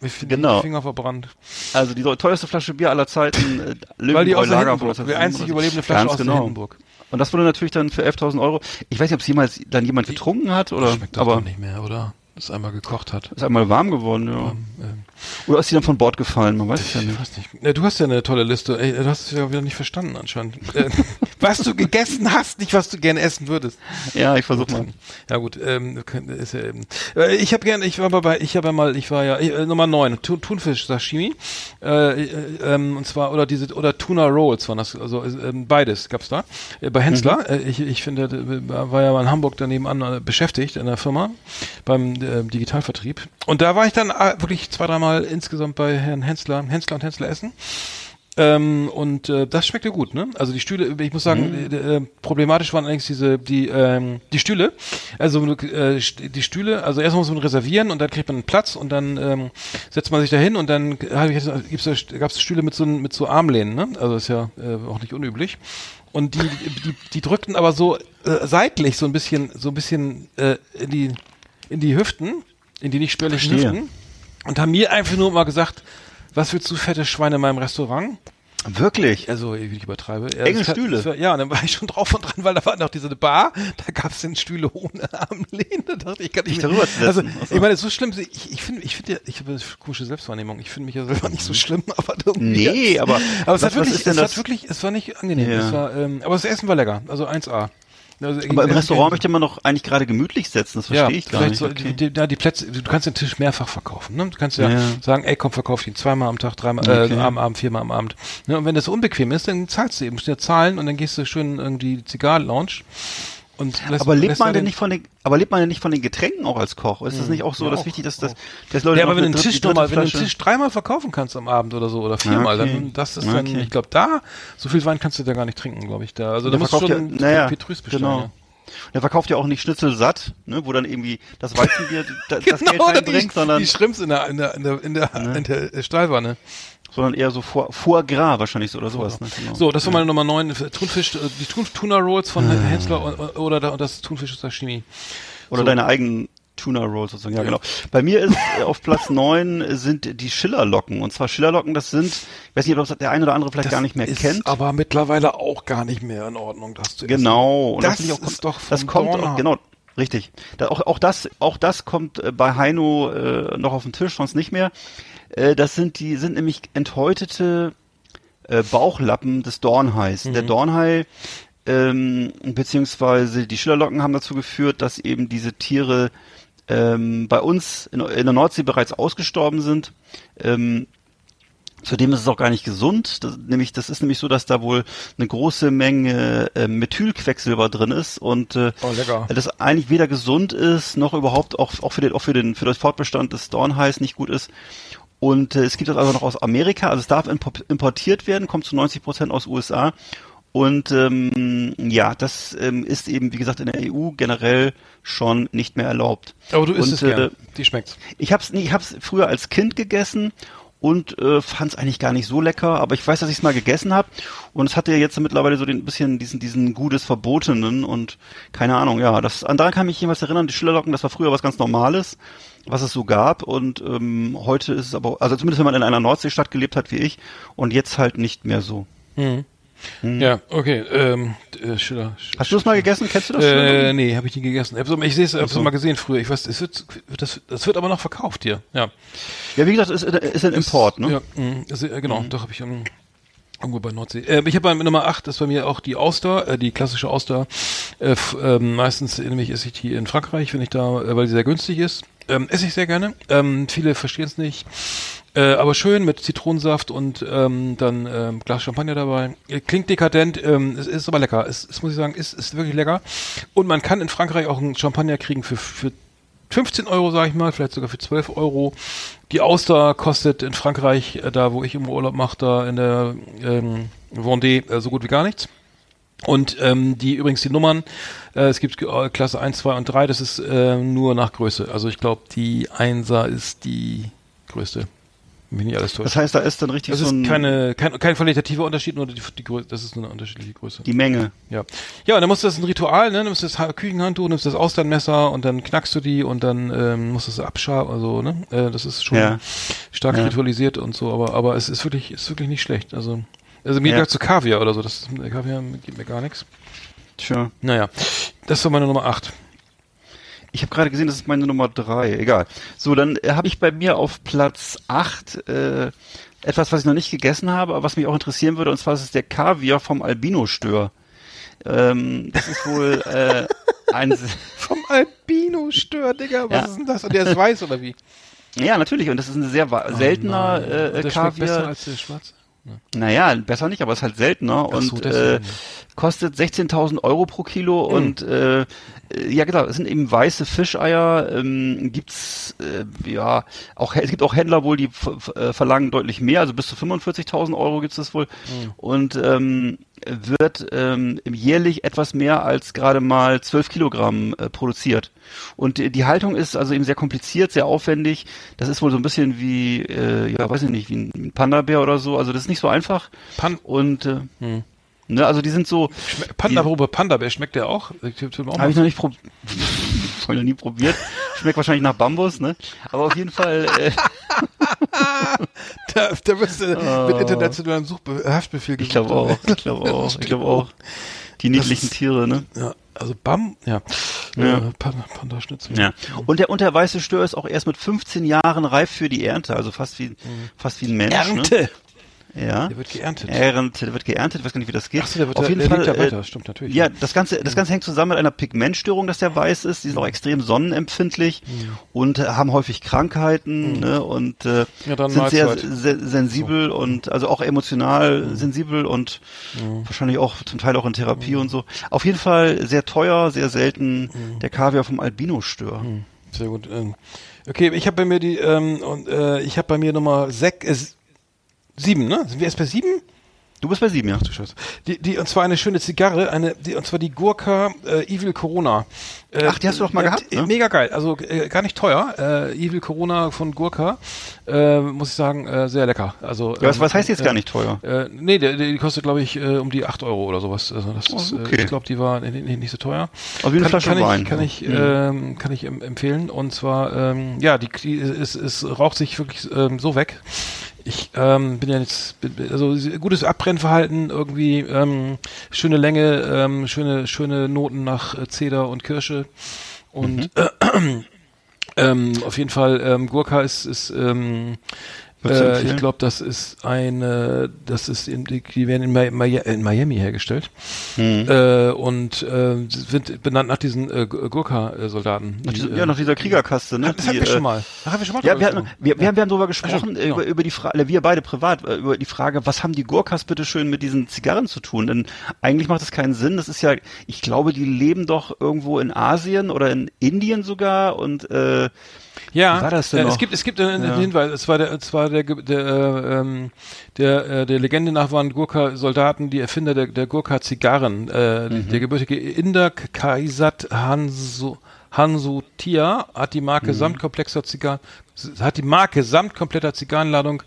Mir Genau. Finger verbrannt. Also die teuerste Flasche Bier aller Zeiten, äh, Weil die aus von die einzig überlebende Flasche Ganz aus genau. Hindenburg. Und das wurde natürlich dann für 11.000 Euro. Ich weiß nicht, ob es jemals dann jemand getrunken hat oder, Schmeckt doch aber doch nicht mehr, oder? Das einmal gekocht hat. ist einmal warm geworden, ja. Ähm, Oder ist die dann von Bord gefallen? Man weiß es ja ich nicht. weiß nicht. Ja, du hast ja eine tolle Liste. Ey, du hast es ja wieder nicht verstanden anscheinend. Äh, <laughs> was du gegessen hast, nicht was du gerne essen würdest. Ja, ich versuche mal. Ja gut, ähm, ist ja eben. Äh, Ich habe gerne, ich war bei, ich habe ja mal, ich war ja äh, Nummer 9, Thun, Thunfisch Sashimi, äh, äh, ähm, und zwar oder diese oder Tuna Rolls waren das, also äh, ähm, beides gab's da äh, bei Hensler. Äh, ich, ich finde, war ja mal in Hamburg daneben an beschäftigt in der Firma beim Digitalvertrieb und da war ich dann wirklich zwei, dreimal insgesamt bei Herrn Hensler, Hensler und Hensler essen. Ähm, und äh, das schmeckte gut, ne? Also die Stühle, ich muss sagen, äh, äh, problematisch waren allerdings diese die ähm, die Stühle. Also äh, die Stühle, also erstmal muss man reservieren und dann kriegt man einen Platz und dann ähm, setzt man sich da hin und dann gibt's da, gab's Stühle mit so mit so Armlehnen, ne? Also ist ja äh, auch nicht unüblich. Und die die die drückten aber so äh, seitlich so ein bisschen so ein bisschen äh, in die in die Hüften, in die nicht spürlichen Verstehe. Hüften und haben mir einfach nur mal gesagt, was willst du fette Schweine in meinem Restaurant? Wirklich? Also, wie ich übertreibe. Ja, Enge Stühle. war- Ja, und dann war ich schon drauf und dran, weil da war noch diese Bar, da gab es den Stühle ohne Armlehne. Da dachte ich, kann nicht darüber zu Also, setzen. Ach so. ich meine, so schlimm, ich, ich finde, ich finde ja, ich habe eine komische Selbstwahrnehmung. Ich finde mich ja selber nicht so schlimm, aber irgendwie. Nee, aber aber es was- hat wirklich, ist es hat wirklich, es war nicht angenehm. Ja. Es war, ähm, aber das Essen war lecker, also 1A. Also, Aber im äh, Restaurant äh, möchte man doch eigentlich gerade gemütlich setzen, das verstehe ich gar nicht. So, Okay. die, die, die Plätze, du kannst den Tisch mehrfach verkaufen. Ne? Du kannst ja, Ja. sagen, ey, komm, verkauf ihn zweimal am Tag, dreimal Okay. äh, am Abend, viermal am Abend. Ne? Und wenn das so unbequem ist, dann zahlst du eben, musst du ja zahlen und dann gehst du schön irgendwie Zigarren-Lounge. Und lässt, aber lebt man denn den- nicht von den, aber lebt man denn nicht von den Getränken auch als Koch? Ist das nicht auch so, Ja, dass auch, wichtig, dass das, auch. dass Leute Ja, aber wenn du einen dritte- Tisch nochmal, wenn du einen Tisch dreimal verkaufen kannst am Abend oder so oder viermal, Okay. dann das ist dann, Okay. ich glaube, da so viel Wein kannst du da gar nicht trinken, glaube ich. Da, also da musst du schon ja, naja, Petrus bestellen. genau. ja. Der verkauft ja auch nicht Schnitzel satt, ne, wo dann irgendwie das Weizenbier da, <laughs> das Geld Genau, die, reinbringt, sondern, die Shrimps in der, in der, in der, in der, in der Stahlwanne. sondern eher so Foie, Foie Gras wahrscheinlich so oder sowas. Ne, genau. So, das war meine Nummer 9. Thunfisch, äh, die Thun, Tuna Rolls von Hensler o- oder da- das Thunfisch Sashimi. Oder so. deine eigenen Tuna Rolls sozusagen. Ja, genau. Bei mir ist äh, auf Platz neun sind die Schillerlocken. Und zwar Schillerlocken, das sind, ich weiß nicht, ob das der eine oder andere vielleicht gar nicht mehr ist kennt. aber mittlerweile auch gar nicht mehr in Ordnung, das zu essen. Genau. Und Das finde ich ist doch das kommt auch, genau, richtig. Da, auch, auch das, auch das kommt äh, bei Heino äh, noch auf den Tisch, sonst nicht mehr. Äh, das sind die, sind nämlich enthäutete äh, Bauchlappen des Dornhais. Der Mhm. Dornhai ähm, beziehungsweise die Schillerlocken haben dazu geführt, dass eben diese Tiere ähm, bei uns in, in der Nordsee bereits ausgestorben sind. Ähm, Zudem ist es auch gar nicht gesund. Das, nämlich, das ist nämlich so, dass da wohl eine große Menge äh, Methylquecksilber drin ist und äh, Oh, das eigentlich weder gesund ist noch überhaupt auch, auch für den auch für den für das Fortbestand des Dornhais nicht gut ist. Und äh, es gibt das also noch aus Amerika. Also es darf impo- importiert werden, kommt zu 90 Prozent aus USA. Und ähm, ja, das ähm, ist eben wie gesagt in der EU generell schon nicht mehr erlaubt. Aber du isst Und, es gern. äh, Die schmeckt's. ich hab's nie, ich hab's früher als Kind gegessen und äh, fand es eigentlich gar nicht so lecker, aber ich weiß, dass ich es mal gegessen habe und es hatte ja jetzt mittlerweile so den bisschen diesen diesen Gut des Verbotenen und keine Ahnung, ja, das an daran kann mich jemals erinnern, die Schillerlocken, das war früher was ganz Normales was es so gab. Und ähm, heute ist es aber, also zumindest wenn man in einer Nordseestadt gelebt hat wie ich, und jetzt halt nicht mehr so. Ja, okay. Ähm, äh, Schiller. Hast du das mal gegessen? Kennst du das? Äh, nee, habe ich nie gegessen. Ich, ich sehe es, hab's mal gesehen früher. Ich weiß, es wird, das, das wird aber noch verkauft hier. Ja. ja, wie gesagt, ist, ist ein Import, ne? Ja, mh, also, äh, genau, doch habe ich ähm, irgendwo bei Nordsee. Äh, ich habe bei Nummer 8 ist bei mir auch die Auster, äh, die klassische Auster. Äh, ähm, meistens nämlich esse ich die in Frankreich, wenn ich da, äh, weil sie sehr günstig ist. Ähm, esse ich sehr gerne. Ähm, viele verstehen es nicht. Äh, aber schön mit Zitronensaft und ähm, dann ähm, Glas Champagner dabei. Äh, Klingt dekadent, ähm, es ist aber lecker. Es, es muss ich sagen, ist, ist wirklich lecker. Und man kann in Frankreich auch einen Champagner kriegen für, für 15 Euro, sage ich mal, vielleicht sogar für 12 Euro. Die Auster kostet in Frankreich, äh, da wo ich immer Urlaub mache, da in der ähm, Vendée, äh, so gut wie gar nichts. Und ähm, die übrigens die Nummern, äh, es gibt äh, Klasse 1, 2 und 3, das ist äh, nur nach Größe. Also ich glaube, die 1er ist die größte. Mich nicht alles täuscht. Das heißt, da ist dann richtig Das so ist ein, keine, kein, kein qualitativer Unterschied, nur die, die Größe, das ist eine unterschiedliche Größe. die Menge. Ja. Ja, und dann musst du das ein Ritual, ne? Du nimmst das Ha- Küchenhandtuch, nimmst das Austernmesser und dann knackst du die und dann ähm, musst du es abschaben, also, ne? Äh, das ist schon Ja. stark Ja. ritualisiert und so, aber, aber es ist wirklich, ist wirklich nicht schlecht. Also, also mir Ja. ja. zu Kaviar oder so, das ist, Kaviar gibt mir gar nichts. Tja. Naja, das war meine Nummer 8. Ich habe gerade gesehen, das ist meine Nummer drei. Egal. So, dann äh, habe ich bei mir auf Platz acht äh, etwas, was ich noch nicht gegessen habe, aber was mich auch interessieren würde, und zwar ist es der Kaviar vom Albino-Stör. Ähm, das ist wohl äh, ein... <laughs> Vom Albino-Stör, Digga, was Ja. ist denn das? Und der ist weiß oder wie? Ja, natürlich. Und das ist ein sehr wa- seltener äh, der schmeckt besser Kaviar. als der schwarze? Naja, besser nicht, aber ist halt seltener Ach so, und äh, kostet 16.000 Euro pro Kilo Hm. und äh, äh, ja genau, es sind eben weiße Fischeier. Ähm, gibt's äh, ja auch es gibt auch Händler wohl, die äh, verlangen deutlich mehr, also bis zu 45.000 Euro gibt's das wohl Hm. und ähm, wird ähm, jährlich etwas mehr als gerade mal 12 Kilogramm äh, produziert. Und äh, die Haltung ist also eben sehr kompliziert, sehr aufwendig. Das ist wohl so ein bisschen wie, äh, ja, weiß ich nicht, wie ein ein Panda-Bär oder so. Also das ist nicht so einfach. Pan Und äh, Hm. Ne, also die sind so, Panda, worüber Panda, wer schmeckt der auch? Habe ich noch nicht probiert. <laughs> Hab ich noch nie probiert. Schmeckt wahrscheinlich nach Bambus, ne? Aber auf jeden Fall, äh, <laughs> Da, da wirst du mit internationalem Suchbe Haftbefehl Oh. ich glaube auch, ich glaube auch, ich glaube auch. Die niedlichen Tiere, ne? Ja, also Bam, ja. Ja. Äh, Panda, Panda Schnitzel. Ja. Und der, und der weiße Stör ist auch erst mit 15 Jahren reif für die Ernte, also fast wie, fast wie ein Mensch. Ernte. Ne? Ja. Der wird geerntet. Ernte, der wird geerntet, ich weiß gar nicht, wie das geht. Ach so, der wird Auf der- jeden der Fall, lebt ja äh, weiter, stimmt natürlich. Ja, das Ganze, das Ganze hängt zusammen mit einer Pigmentstörung, dass der weiß ist. Die sind auch extrem sonnenempfindlich und äh, haben häufig Krankheiten ne, und äh, Ja, sind sehr se sensibel und also auch emotional sensibel und wahrscheinlich auch zum Teil auch in Therapie und so. Auf jeden Fall sehr teuer, sehr selten. Der Kaviar vom Albino-Stör. Sehr gut. Ähm, okay, ich habe bei mir die, ähm, und äh, ich habe bei mir Nummer sechs, äh, sieben, ne? Sind wir erst bei sieben? Du bist bei sieben, ja? Du Scheiße. Die, die, und zwar eine schöne Zigarre, eine, die, und zwar die Gurka äh, Evil Corona. Äh, Ach, die hast du doch mal äh, gehabt, äh, ne? Mega geil, also äh, gar nicht teuer. Äh, Evil Corona von Gurka, äh, muss ich sagen, äh, sehr lecker. Also, Ja, was, ähm, was heißt jetzt äh, gar nicht teuer? Äh, nee, der, die kostet, glaube ich, äh, um die 8 Euro oder sowas. Also das ist, Oh, okay. äh, ich glaube, die war nicht, nicht, so teuer. Auf jeden kann, Flasche kann Wein. Ich, kann ich, Mhm. ähm, kann ich em- empfehlen. Und zwar, ähm, ja, die, die es, es raucht sich wirklich ähm, so weg. Ich ähm, bin ja jetzt, also gutes Abbrennverhalten, irgendwie ähm, schöne Länge, ähm, schöne, schöne Noten nach äh, Zeder und Kirsche. Und Mhm. <clears throat> ähm, auf jeden Fall, ähm, Gurka ist, ist ähm, äh, ich glaube, das ist eine, das ist in, die, werden in, Mi in Miami hergestellt Mhm. äh, und äh, sind benannt nach diesen äh, dieser- äh, ja, nach dieser Kriegerkaste, ne? das Die, hatten wir äh, schon mal. Da haben wir schon mal Ja, wir, hatten, wir, wir haben, wir haben darüber gesprochen, äh, über, über die Frage, wir beide privat, äh, über die Frage, was haben die Gurkas bitte schön mit diesen Zigarren zu tun? Denn eigentlich macht das keinen Sinn. Das ist ja, ich glaube, die leben doch irgendwo in Asien oder in Indien sogar und äh, Ja, äh, es gibt es gibt einen, Ja. Hinweis. Es war der es war der der äh, ähm, der äh, der Legende nach waren Gurkha Soldaten die Erfinder der der Gurkha Zigarren. Äh, Mhm. Der gebürtige Inder Kaisat Hanso Hanso Tia hat die Mhm. Marke samt komplexer Zigarren hat die Marke samt kompletter Zigarrenladung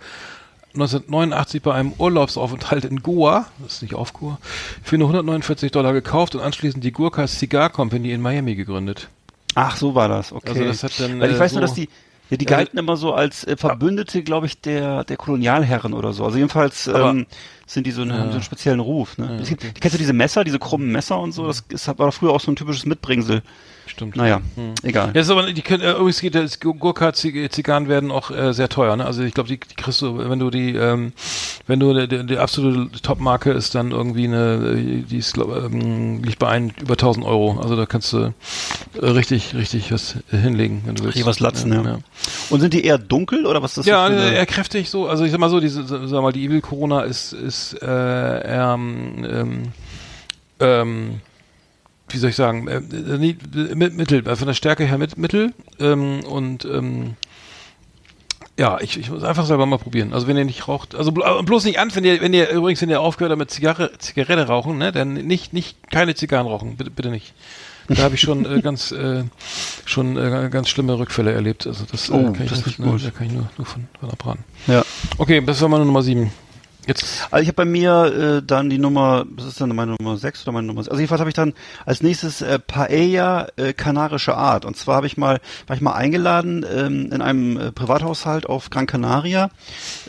1989 bei einem Urlaubsaufenthalt in Goa, das ist nicht auf Goa, für nur 149 Dollar gekauft und anschließend die Gurkha Cigar Company in Miami gegründet. Ach, so war das. Okay. Also das hat dann, Weil ich äh, weiß nur, so- dass die Ja, die galten immer so als äh, Verbündete, glaube ich, der, der Kolonialherren oder so. Also jedenfalls Aber- ähm, sind die so, einen- haben so einen speziellen Ruf. Ne? Es gibt- Kennst du diese Messer, diese krummen Messer und so? Das ist, war früher auch so ein typisches Mitbringsel. Stimmt. Naja, egal. Ja, ist aber, die können, äh, übrigens geht das Gurkha Zigarren werden auch äh, sehr teuer, ne? Also ich glaube, die, die kriegst du, wenn du die, ähm, wenn du die, die absolute Top-Marke ist dann irgendwie eine, äh, die ist glaub, ähm, liegt bei ein, über 1000 Euro. Also da kannst du äh, richtig, richtig was äh, hinlegen, wenn du willst. Richtig was latzen, ja. Und sind die eher dunkel oder was ist das Ja, eine- eher kräftig so. Also ich sag mal so, diese, sag mal, die Evil Corona ist, ist äh, ähm, ähm, ähm, wie soll ich sagen, äh, äh, nie- äh, mit, mittel, äh, von der Stärke her mit, mittel ähm, und ähm, ja, ich, ich muss einfach selber mal probieren. Also wenn ihr nicht raucht, also bl- bloß nicht an, wenn ihr, wenn ihr übrigens, wenn ihr aufgehört habt mit Zigarre, Zigarette rauchen, ne, dann nicht, nicht keine Zigarren rauchen, bitte, bitte nicht. Da habe ich schon äh, ganz, äh, schon äh, ganz schlimme Rückfälle erlebt. Also das, Oh, kann ich das nicht, ist gut. ne, da kann ich nur, nur von, von abraten. Ja. Okay, das war meine Nummer sieben. Jetzt Also ich habe bei mir äh, dann die Nummer, was ist dann meine Nummer 6 oder meine Nummer Also jedenfalls habe ich dann als nächstes äh, Paella äh, kanarische Art. Und zwar habe ich mal, war ich mal eingeladen ähm, in einem äh, Privathaushalt auf Gran Canaria,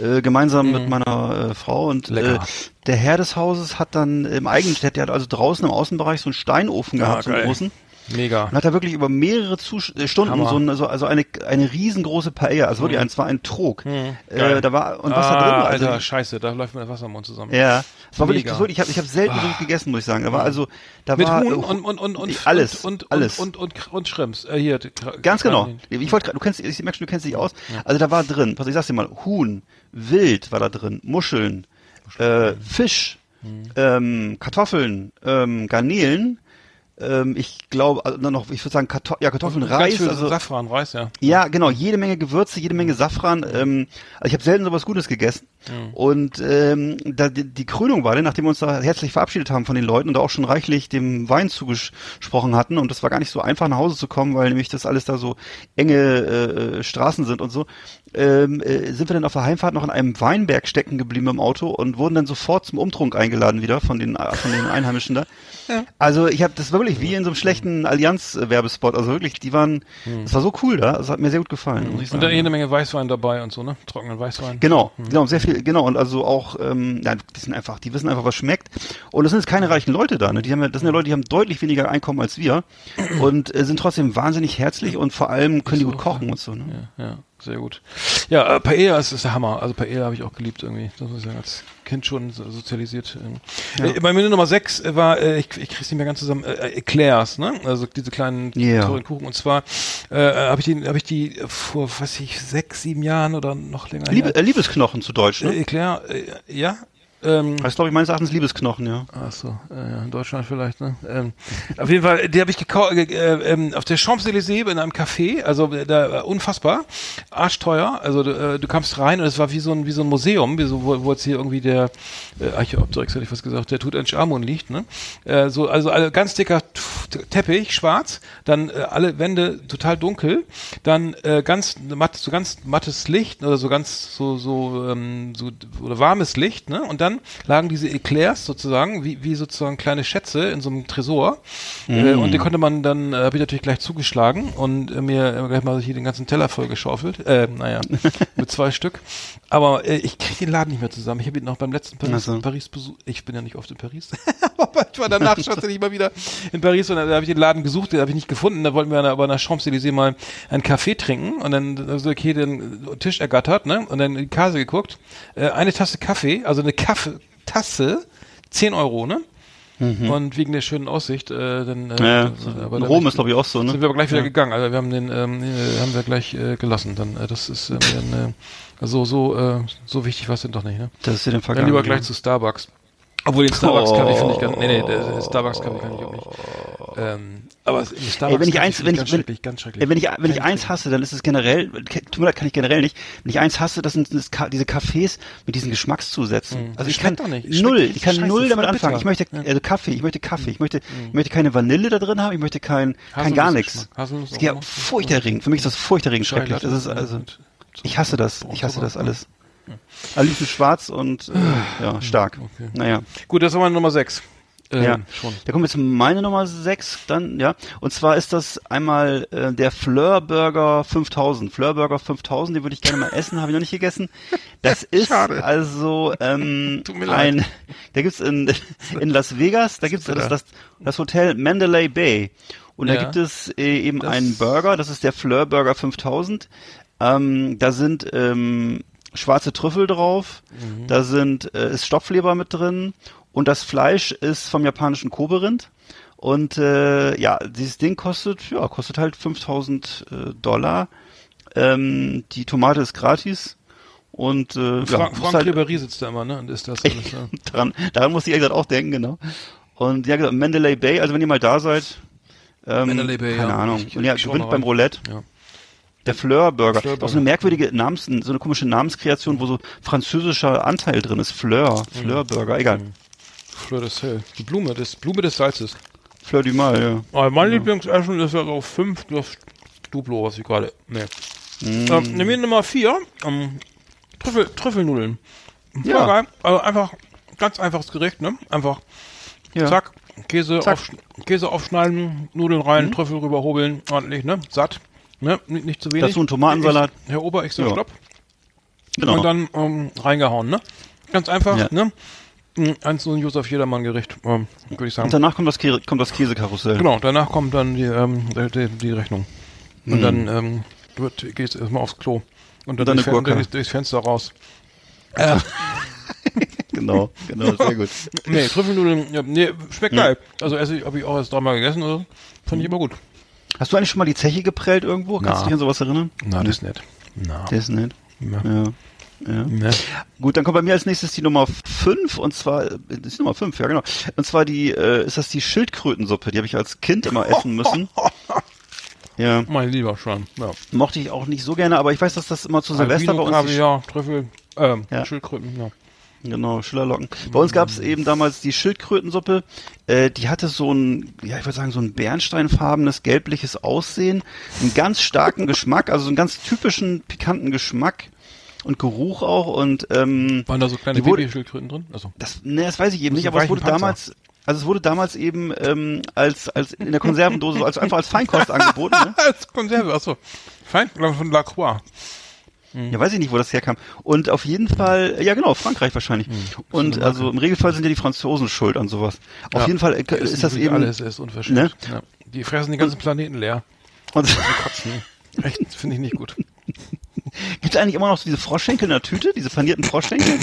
äh, gemeinsam mit meiner äh, Frau und äh, Lecker. der Herr des Hauses hat dann im eigenen, der hat also draußen im Außenbereich so einen Steinofen gehabt, so einen großen. Mega. Und hat er wirklich über mehrere Zus äh, Stunden Hammer. so ein, also, also eine, eine riesengroße Paella, also wirklich, es war ein Trog. geil. Äh, da war, und was ah, da drin war, also, Alter, scheiße, da läuft mir der Wasser im Mund zusammen. ja, es war wirklich, Mega. das wirklich ich habe ich hab selten so gut gegessen, muss ich sagen. Da war also, da Mit war Huhn äh, und, und, und, und, alles, und, und, alles. Und, und, und, und Schrimps. Äh, hier, Ganz genau. Ich wollte, du kennst, ich merke schon, du kennst dich aus. Also da war drin, pass, ich sag's dir mal, Huhn, Wild war da drin, Muscheln, äh, Fisch, Mhm. ähm, Kartoffeln, ähm, Garnelen. Ähm, ich glaube, also noch, ich würde sagen, Karto ja, Kartoffeln, Ganz Reis, also Safran, Reis, ja. Ja, genau, jede Menge Gewürze, jede Menge Safran. Ähm, also ich habe selten sowas Gutes gegessen. Und ähm, da, die, die Krönung war dann, nachdem wir uns da herzlich verabschiedet haben von den Leuten und da auch schon reichlich dem Wein zugesprochen hatten. Und das war gar nicht so einfach nach Hause zu kommen, weil nämlich das alles da so enge äh, Straßen sind und so. Ähm, äh, sind wir dann auf der Heimfahrt noch in einem Weinberg stecken geblieben im Auto und wurden dann sofort zum Umtrunk eingeladen wieder von den, äh, von den Einheimischen da. Also ich habe das war wirklich wie in so einem schlechten Allianz-Werbespot. Also wirklich, die waren, das war so cool da. Das hat mir sehr gut gefallen. Ich Und dann jede Menge Weißwein dabei und so, ne? Trockenen Weißwein. Genau, genau, sehr viel, genau, und also auch, ähm, ja, die sind einfach, die wissen einfach, was schmeckt. Und das sind jetzt keine reichen Leute da, ne? Die haben ja, das sind ja Leute, die haben deutlich weniger Einkommen als wir <clears throat> und äh, sind trotzdem wahnsinnig herzlich und vor allem können die gut kochen und so, ne? Ja, ja, sehr gut. Ja, äh, Paella ist, ist der Hammer. Also Paella habe ich auch geliebt irgendwie. Das muss ich sagen, Kind schon so- sozialisiert. ähm. Äh, bei mir Nummer 6 war, äh, ich, ich krieg's nicht mehr ganz zusammen, äh, Eclairs, ne? Also diese kleinen Ja. tollen Kuchen. Und zwar äh, habe ich die, habe ich die vor, weiß ich, sechs, sieben Jahren oder noch länger. Liebe, äh, Liebesknochen zu Deutsch, äh, ne? Eclair, äh, ja. Ähm, Heißt, glaube ich, meines Erachtens Liebesknochen, ja. Ach so, äh, ja, in Deutschland vielleicht, ne? Ähm, auf jeden Fall, die habe ich gekauft äh, äh, auf der Champs-Élysées in einem Café, also äh, da äh, unfassbar, arschteuer. Also du, äh, du kamst rein und es war wie so ein wie so ein Museum, wie so, wo, wo jetzt hier irgendwie der äh, Archäopteryx hätte ich was gesagt, der Tutanchamun liegt, ne? Äh, so also alle, ganz dicker Teppich, schwarz, dann äh, alle Wände total dunkel, dann äh, ganz matt, so ganz mattes Licht oder so ganz so so ähm, so oder warmes Licht, ne? Und dann lagen diese Eclairs sozusagen wie wie sozusagen kleine Schätze in so einem Tresor äh, und die konnte man dann äh, habe ich natürlich gleich zugeschlagen und äh, mir äh, gleich mal hier den ganzen Teller voll geschaufelt, äh, naja, <laughs> mit zwei Stück. Aber äh, ich kriege den Laden nicht mehr zusammen. Ich habe ihn noch beim letzten Paris, Ach so. Paris Besuch. Ich bin ja nicht oft in Paris, <laughs> <laughs> war danach <laughs> schon nicht mal wieder in Paris und da habe ich den Laden gesucht, den habe ich nicht gefunden. Da wollten wir aber nach Champs-Élysées mal einen Kaffee trinken und dann also okay den Tisch ergattert, ne? Und dann in die Kase geguckt. Äh, eine Tasse Kaffee, also eine Kaffeetasse, 10 Euro, ne? Und wegen der schönen Aussicht, äh, dann äh, Ja, aber in da Rom ich- ist, glaube ich, auch so, ne? sind wir aber gleich wieder gegangen. Also wir haben den, ähm, äh, haben wir gleich äh, gelassen. Dann, äh, das ist äh, dann, äh, also so, äh, so wichtig war es denn doch nicht, ne? Das ist ja den Dann Vergangen. lieber gleich zu Starbucks. Obwohl den Starbucks Kaffee finde ich ganz, nee, nee, der, der Starbucks Kaffee kann ich auch nicht. Ähm, aber Starbucks Ey, wenn ich eins, wenn ich, ganz wenn, schrecklich, ganz schrecklich. ey, wenn ich, wenn ich eins hasse, dann ist es generell, tut mir leid, kann ich generell nicht. Wenn ich eins hasse, das sind das, diese Cafés mit diesen Geschmackszusätzen. Also ich kann null, ich kann scheiße, null damit anfangen. Ich möchte, also Kaffee, ich möchte Kaffee, ich möchte, ich möchte keine Vanille da drin haben, ich möchte kein, kein gar nichts. Das ist ja furchterregend. Für mich ist das furchterregend Schrecklich. Das ist ja, also, ich hasse das, ich hasse das alles. Am liebsten schwarz und, äh, ja, stark. Naja. Gut, das war meine Nummer 6. äh, ja. schon. Da kommt jetzt meine Nummer 6 dann, ja. Und zwar ist das einmal äh, der Fleur Burger 5000. Fleur Burger 5000, den würde ich gerne mal essen, habe ich noch nicht gegessen. Das <laughs> ist also ähm, <laughs> mir leid. ein, da gibt's in, in Las Vegas, da gibt's das, das, das Hotel Mandalay Bay. Und da Ja. gibt es äh, eben Das- einen Burger, das ist der Fleur Burger 5000. Ähm, da sind ähm, schwarze Trüffel drauf, Mhm. da sind äh, ist Stopfleber mit drin und das Fleisch ist vom japanischen Koberind. Und äh, ja, dieses Ding kostet, ja, kostet halt 5000 äh, Dollar. Ähm, die Tomate ist gratis. Und äh, ja, Frank, halt, Ribery sitzt da immer, ne? Und ist das alles, ja. <laughs> daran, daran muss ich ehrlich gesagt auch denken, genau. Und ja, genau, Mandalay Bay, also wenn ihr mal da seid, ähm, Mandalay Bay, keine ja. Ahnung. Ich- und ja, ich gewinnt beim. Roulette. Ja. Der Fleur Burger. Fleur Auch so eine Burger. merkwürdige Namens, so eine komische Namenskreation, wo so französischer Anteil drin ist. Fleur, Mhm. Fleur Burger, egal. Fleur de Sel. Die Blume des, Blume des Salzes. Fleur du Mal, ja. Aber mein Lieblingsessen ist ja auf 5 das Duplo, was ich gerade. Nee. Mm. Ähm, nehmen wir Nummer 4. Ähm, Trüffel, Trüffelnudeln. Voll Ja. geil. Also einfach ganz einfaches Gericht, ne? Einfach ja. zack, Käse, Zack. Auf, Käse aufschneiden, Nudeln rein, Trüffel rüberhobeln, ordentlich, ne? Satt. Ne? Nicht, zu wenig. Dazu ein Tomatensalat. Ich, Herr Ober, ich sag Ja. Stopp. Genau. Und dann ähm, reingehauen, ne? Ganz einfach, Ja. ne? Mm, Eins so ein Josef Jedermann Gericht, ähm, würde ich sagen. Und danach kommt das, Käse, kommt das Käsekarussell. Genau, danach kommt dann die, ähm, die, die, Rechnung. Und Mhm. dann ähm, wird, geht's erstmal aufs Klo. Und dann, dann durchs, durchs, Fenster raus. <laughs> Genau, genau, <laughs> sehr gut. Nee, Trüffelnudeln, ja, nee, schmeckt geil. Also esse ich, habe ich auch erst dreimal gegessen oder so. Fand ich immer gut. Hast du eigentlich schon mal die Zeche geprellt irgendwo? Kannst Na. du dich an sowas erinnern? Na, das ist nett. Na. Der ist nett. Ja. Ja. ja. Ne. Gut, dann kommt bei mir als nächstes die Nummer 5 und zwar, äh, das ist die Nummer 5, ja genau. Und zwar die, äh, ist das die Schildkrötensuppe, die habe ich als Kind immer essen müssen. <laughs> Ja, Mein lieber Schwan. Ja. mochte ich auch nicht so gerne, aber ich weiß, dass das immer zu Silvester bei uns die Kaviar, Trüffel, ähm, Ja. Schildkröten, ja. Genau, Schillerlocken. Bei uns gab es eben damals die Schildkrötensuppe. Äh, die hatte so ein, ja, ich würde sagen, so ein bernsteinfarbenes, gelbliches Aussehen, einen ganz starken Geschmack, also so einen ganz typischen, pikanten Geschmack und Geruch auch. Und ähm, Waren da so kleine Babyschildkröten drin? Also. das, ne, das weiß ich eben nicht, aber es wurde Panzer. damals, also es wurde damals eben ähm, als als in der Konservendose, also einfach als <laughs> Feinkost angeboten. Ne? Als Konserve, achso. Fein, von Lacroix. Ja, weiß ich nicht, wo das herkam. Und auf jeden Fall, ja genau, Frankreich wahrscheinlich. Und also im Regelfall sind ja die Franzosen schuld an sowas. Auf Ja. jeden Fall äh, ist das eben. Alles ist unverschämt. Ne? Ja. Die fressen den ganzen Planeten leer. Und Kotzen. Echt, finde ich nicht gut. <laughs> gibt es eigentlich immer noch so diese Froschschenkel in der Tüte, diese panierten Froschschenkel?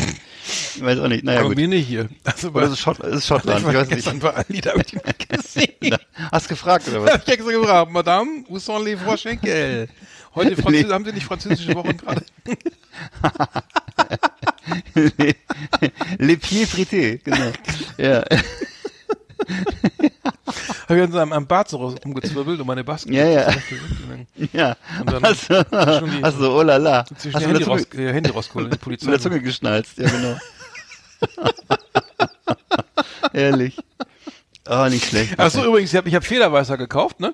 Ich weiß auch nicht. Naja, gut. Irgendwie nicht hier. Also Oder ist Schott, ist Schottland? ich Ich weiß nicht. gestern bei Aldi, da hab ich mal <laughs> gesehen. Hast gefragt oder was? hab ich extra gefragt, Madame, où sont les Froschenkel? Heute Französ Nee. haben Sie nicht französische Wochen <laughs> gerade? Les pieds frités, genau. Ja. Habe ich am, am Bart so rumgezwirbelt und meine Basken. Ja, ja. Und dann Ja. Und dann Hast du, schon die- hast du, oh la la. Zwischen Hast die du mit Handy, raus, äh, Handy rausgeholt, die mit Polizei. <laughs> der Zunge geschnalzt, ja genau. <laughs> Ehrlich. Oh, nicht schlecht. Achso, übrigens, ich habe ich hab Federweißer gekauft, ne?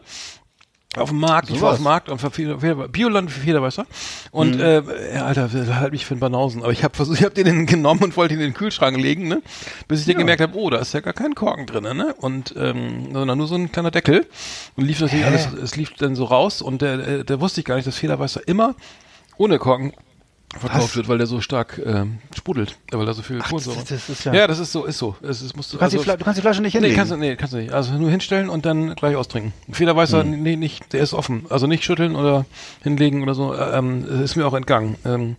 Auf dem Markt, ich war Sowas. auf dem Markt und Feder, Feder, Bioland für Federweißer. Und äh, ja, Alter, halt mich für einen Banausen. Aber ich habe versucht, ich habe den genommen und wollte ihn in den Kühlschrank legen, ne? Bis ich dann gemerkt habe, oh, da ist ja gar kein Korken drin, ne? Und ähm, sondern nur so ein kleiner Deckel. Und lief natürlich alles, es lief dann so raus und der, der, der wusste ich gar nicht, dass Federweißer immer ohne Korken verkauft Was? wird, weil der so stark ähm, sprudelt, weil da so viel Kohlensäure. das- das ist ja- ja, das ist so, ist so. Es ist, musst du, Du kannst, also- die du kannst die Flasche nicht Nee, hinlegen. kannst du, nee, kannst du nicht. Also nur hinstellen und dann gleich austrinken. Federweißer, nee, nicht, der ist offen. Also nicht schütteln oder hinlegen oder so. Ähm, ist mir auch entgangen. Ähm,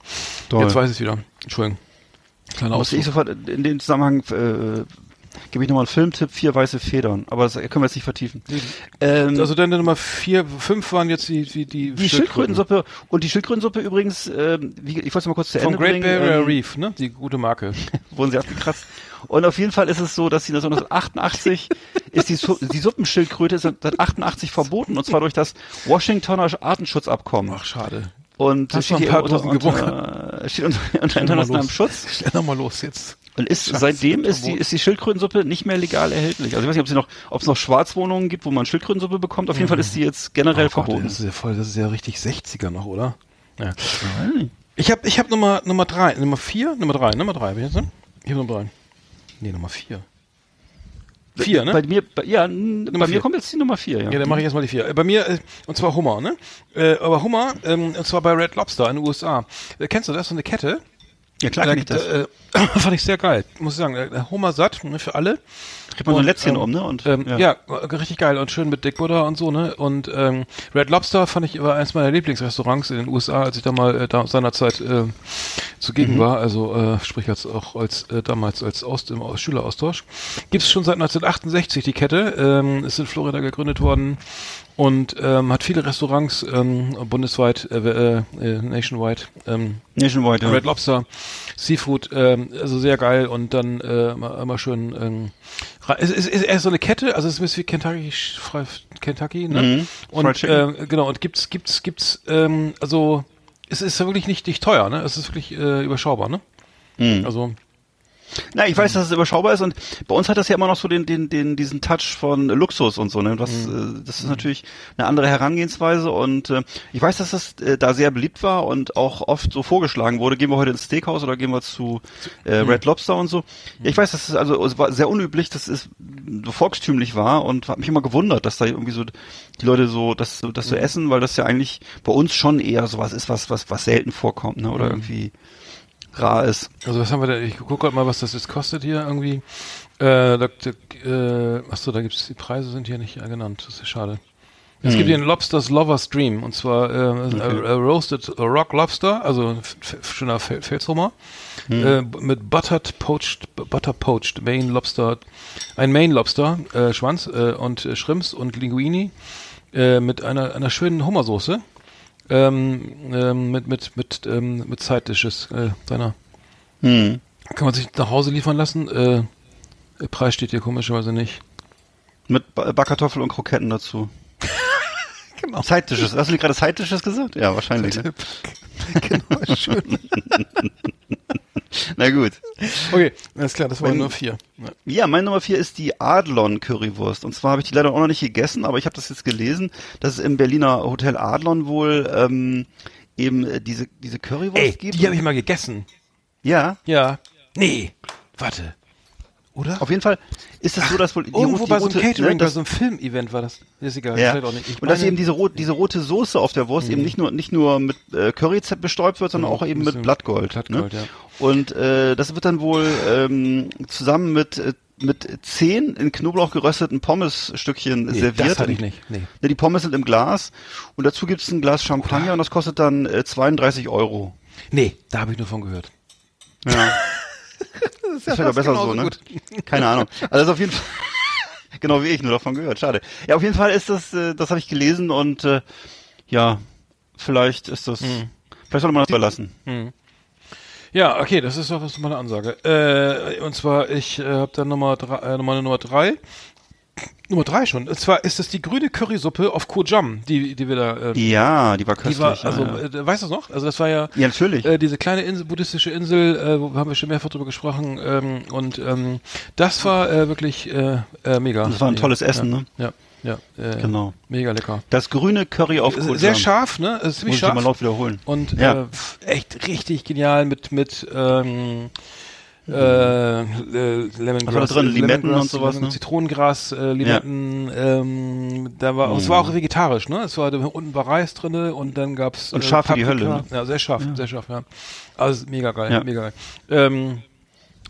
Toll. jetzt weiß ich wieder. Entschuldigung. Kleiner Musste ich sofort in dem Zusammenhang äh, gebe ich nochmal einen Filmtipp, vier weiße Federn. Aber das können wir jetzt nicht vertiefen. Ähm, Also dann Nummer vier, fünf waren jetzt die, die, die, die Schildkrötensuppe und die Schildkrötensuppe übrigens, ähm, wie, ich wollte es mal kurz zu Von Ende Great bringen. Barrier ähm, Reef, ne? Die gute Marke. <laughs> wurden sie abgekratzt. Und auf jeden Fall ist es so, dass sie 1988 <laughs> ist die, Su die Suppenschildkröte ist seit 88 verboten und zwar durch das Washingtoner Artenschutzabkommen. Ach, schade. und hast steht hier unter, unter, <laughs> steht unter, unter mal internationalem. Schutz Schnell nochmal los jetzt. Und ist seitdem ist die ist die Schildkrötensuppe nicht mehr legal erhältlich. Also ich weiß nicht, ob sie noch ob es noch Schwarzwohnungen gibt, wo man Schildkrötensuppe bekommt. Auf jeden Fall ist die jetzt generell Oh Gott, verboten. das ist ja voll, das ist ja richtig 60er noch, oder? Ja. Ich habe ich hab Nummer, Nummer drei, Nummer vier, Nummer drei, Nummer drei, bin ich jetzt, ne? Ich habe Nummer drei. Nee, Nummer vier. Vier, ne? Bei mir, bei, ja, n- bei vier. mir kommt jetzt die Nummer vier, ja. Ja, dann mache ich erstmal die vier. Äh, Bei mir, äh, und zwar Hummer, ne? Äh, aber Hummer, ähm, und zwar bei Red Lobster in den USA. Kennst du das? So eine Kette? Ja, klar kenn ich das. Äh, <clears throat> fand ich sehr geil. Muss ich sagen, äh, Hummer satt, ne, für alle. Kriegt man so ein Lätzchen ähm, um, ne? Und, Ähm, ja. äh, richtig geil und schön mit Dick Butter und so, ne? Und ähm, Red Lobster fand ich war eines meiner Lieblingsrestaurants in den USA, als ich da mal äh, da seinerzeit äh, zugegen war. Also äh, sprich als auch als äh, damals als Aus im Aus Schüleraustausch. Gibt es schon seit 1968 die Kette. Ähm, ist in Florida gegründet worden und ähm, hat viele Restaurants ähm, bundesweit, äh, äh, äh, nationwide. Ähm, Nationwide, ja. Red Lobster, Seafood, ähm, also sehr geil und dann äh, immer, immer schön. Ähm, es ist, ist eher so eine Kette, also es ist ein bisschen wie Kentucky, Kentucky, ne? Mhm. Und äh, genau und gibt's gibt's gibt's ähm, also es ist ja wirklich nicht nicht teuer, ne? Es ist wirklich äh, überschaubar, ne? Mhm. Also Na, ich weiß, dass es überschaubar ist und bei uns hat das ja immer noch so den, den, den, diesen Touch von Luxus und so, ne? Was, äh, das ist natürlich eine andere Herangehensweise und äh, ich weiß, dass das äh, da sehr beliebt war und auch oft so vorgeschlagen wurde, gehen wir heute ins Steakhouse oder gehen wir zu äh, Red Lobster und so. Ja, ich weiß, dass es also es war sehr unüblich, dass es so volkstümlich war und hat mich immer gewundert, dass da irgendwie so die Leute so das so das so essen, weil das ja eigentlich bei uns schon eher sowas ist, was was was selten vorkommt, ne? Oder irgendwie rar ist. Also was haben wir da? Ich gucke gerade mal, was das jetzt kostet hier irgendwie. Äh, da, da, äh, achso, da gibt's die Preise sind hier nicht genannt. Das ist ja schade. Es gibt hier einen Lobsters Lover's Dream und zwar äh, a, a Roasted Rock Lobster, also ein schöner Fel- Felshummer äh, b- mit Buttered Poached Butter Poached Main Lobster, ein Main Lobster äh, Schwanz äh, und äh, Shrimps und Linguini äh, mit einer einer schönen Hummersoße ähm, ähm, mit mit mit ähm, mit Side Dishes äh, deiner Hm. kann man sich nach Hause liefern lassen. Äh, der Preis steht hier komischerweise nicht. Mit Ba- Backkartoffel und Kroketten dazu. <laughs> Genau. Zeitdisches. Hast du gerade Zeitdisches gesagt? Ja, wahrscheinlich. Ne? <laughs> genau, schön. <laughs> <laughs> Na gut. Okay, alles klar, das waren Wenn- nur vier. Ja. Ja, meine Nummer vier ist die Adlon Currywurst. Und zwar habe ich die leider auch noch nicht gegessen, aber ich habe das jetzt gelesen, dass es im Berliner Hotel Adlon wohl ähm, eben äh, diese diese Currywurst Ey, gibt. die habe ich mal gegessen. ja, Ja. Nee, warte. Oder? auf jeden Fall ist es so, dass wohl die, Irgendwo rote- bei so einem die rote- Catering, ne, bei das, so einem Film-Event war das. Ist egal, ja. nicht. Ich und dass eben diese, rot, diese rote Soße auf der Wurst eben nicht nur nicht nur mit äh, Curry bestäubt wird, sondern Mhm, auch eben mit Blattgold. Blattgold, ne? ja. Und äh, das wird dann wohl ähm, zusammen mit äh, mit zehn in Knoblauch gerösteten Pommesstückchen nee, serviert. das hatte ich nicht. Nee. Ne, die Pommes sind im Glas und dazu gibt's ein Glas Champagner und das kostet dann äh, 32 Euro. Nee, da habe ich nur von gehört. Ja. <laughs> das ist ja besser genauso so, ne? gut. Keine Ahnung. Also das ist auf jeden Fall <laughs> genau wie ich nur davon gehört. Schade. Ja, auf jeden Fall ist das, äh, das habe ich gelesen und äh, ja, vielleicht ist das, Hm. vielleicht sollte man das überlassen. Ja, okay, das ist doch das ist mal eine Ansage. Äh, und zwar, ich äh, habe dann Nummer drei, äh, meine Nummer drei. Nummer drei schon. Und zwar ist das die grüne Currysuppe auf Kojam, die, die wir da. Äh, Ja, die war köstlich. die war, ja, also, ja. äh, weißt du das noch? Also das war ja. ja, natürlich. Äh, diese kleine Insel, buddhistische Insel, äh, wo haben wir schon mehrfach drüber gesprochen. Ähm, und ähm, das war äh, wirklich äh, äh, mega. Das war ein tolles Essen, ja, ne? Ja, ja. Äh, Genau. Mega lecker. Das grüne Curry auf Koh Sehr scharf, ne? Es ist Muss ziemlich ich dir scharf. mal laut wiederholen. Und Ja. äh, echt richtig genial mit mit ähm, äh, äh, Lemongrass, Was war da drin? Limetten Lemongrass, und sowas, ne? Zitronengras, äh, Limetten. Ähm, da war, es war auch vegetarisch, ne? Es war da unten war Reis drinne und dann gab's Und scharf wie die Hölle, ne? Ja, sehr scharf, sehr scharf, ja. Also mega geil, Ja. mega geil. Ähm,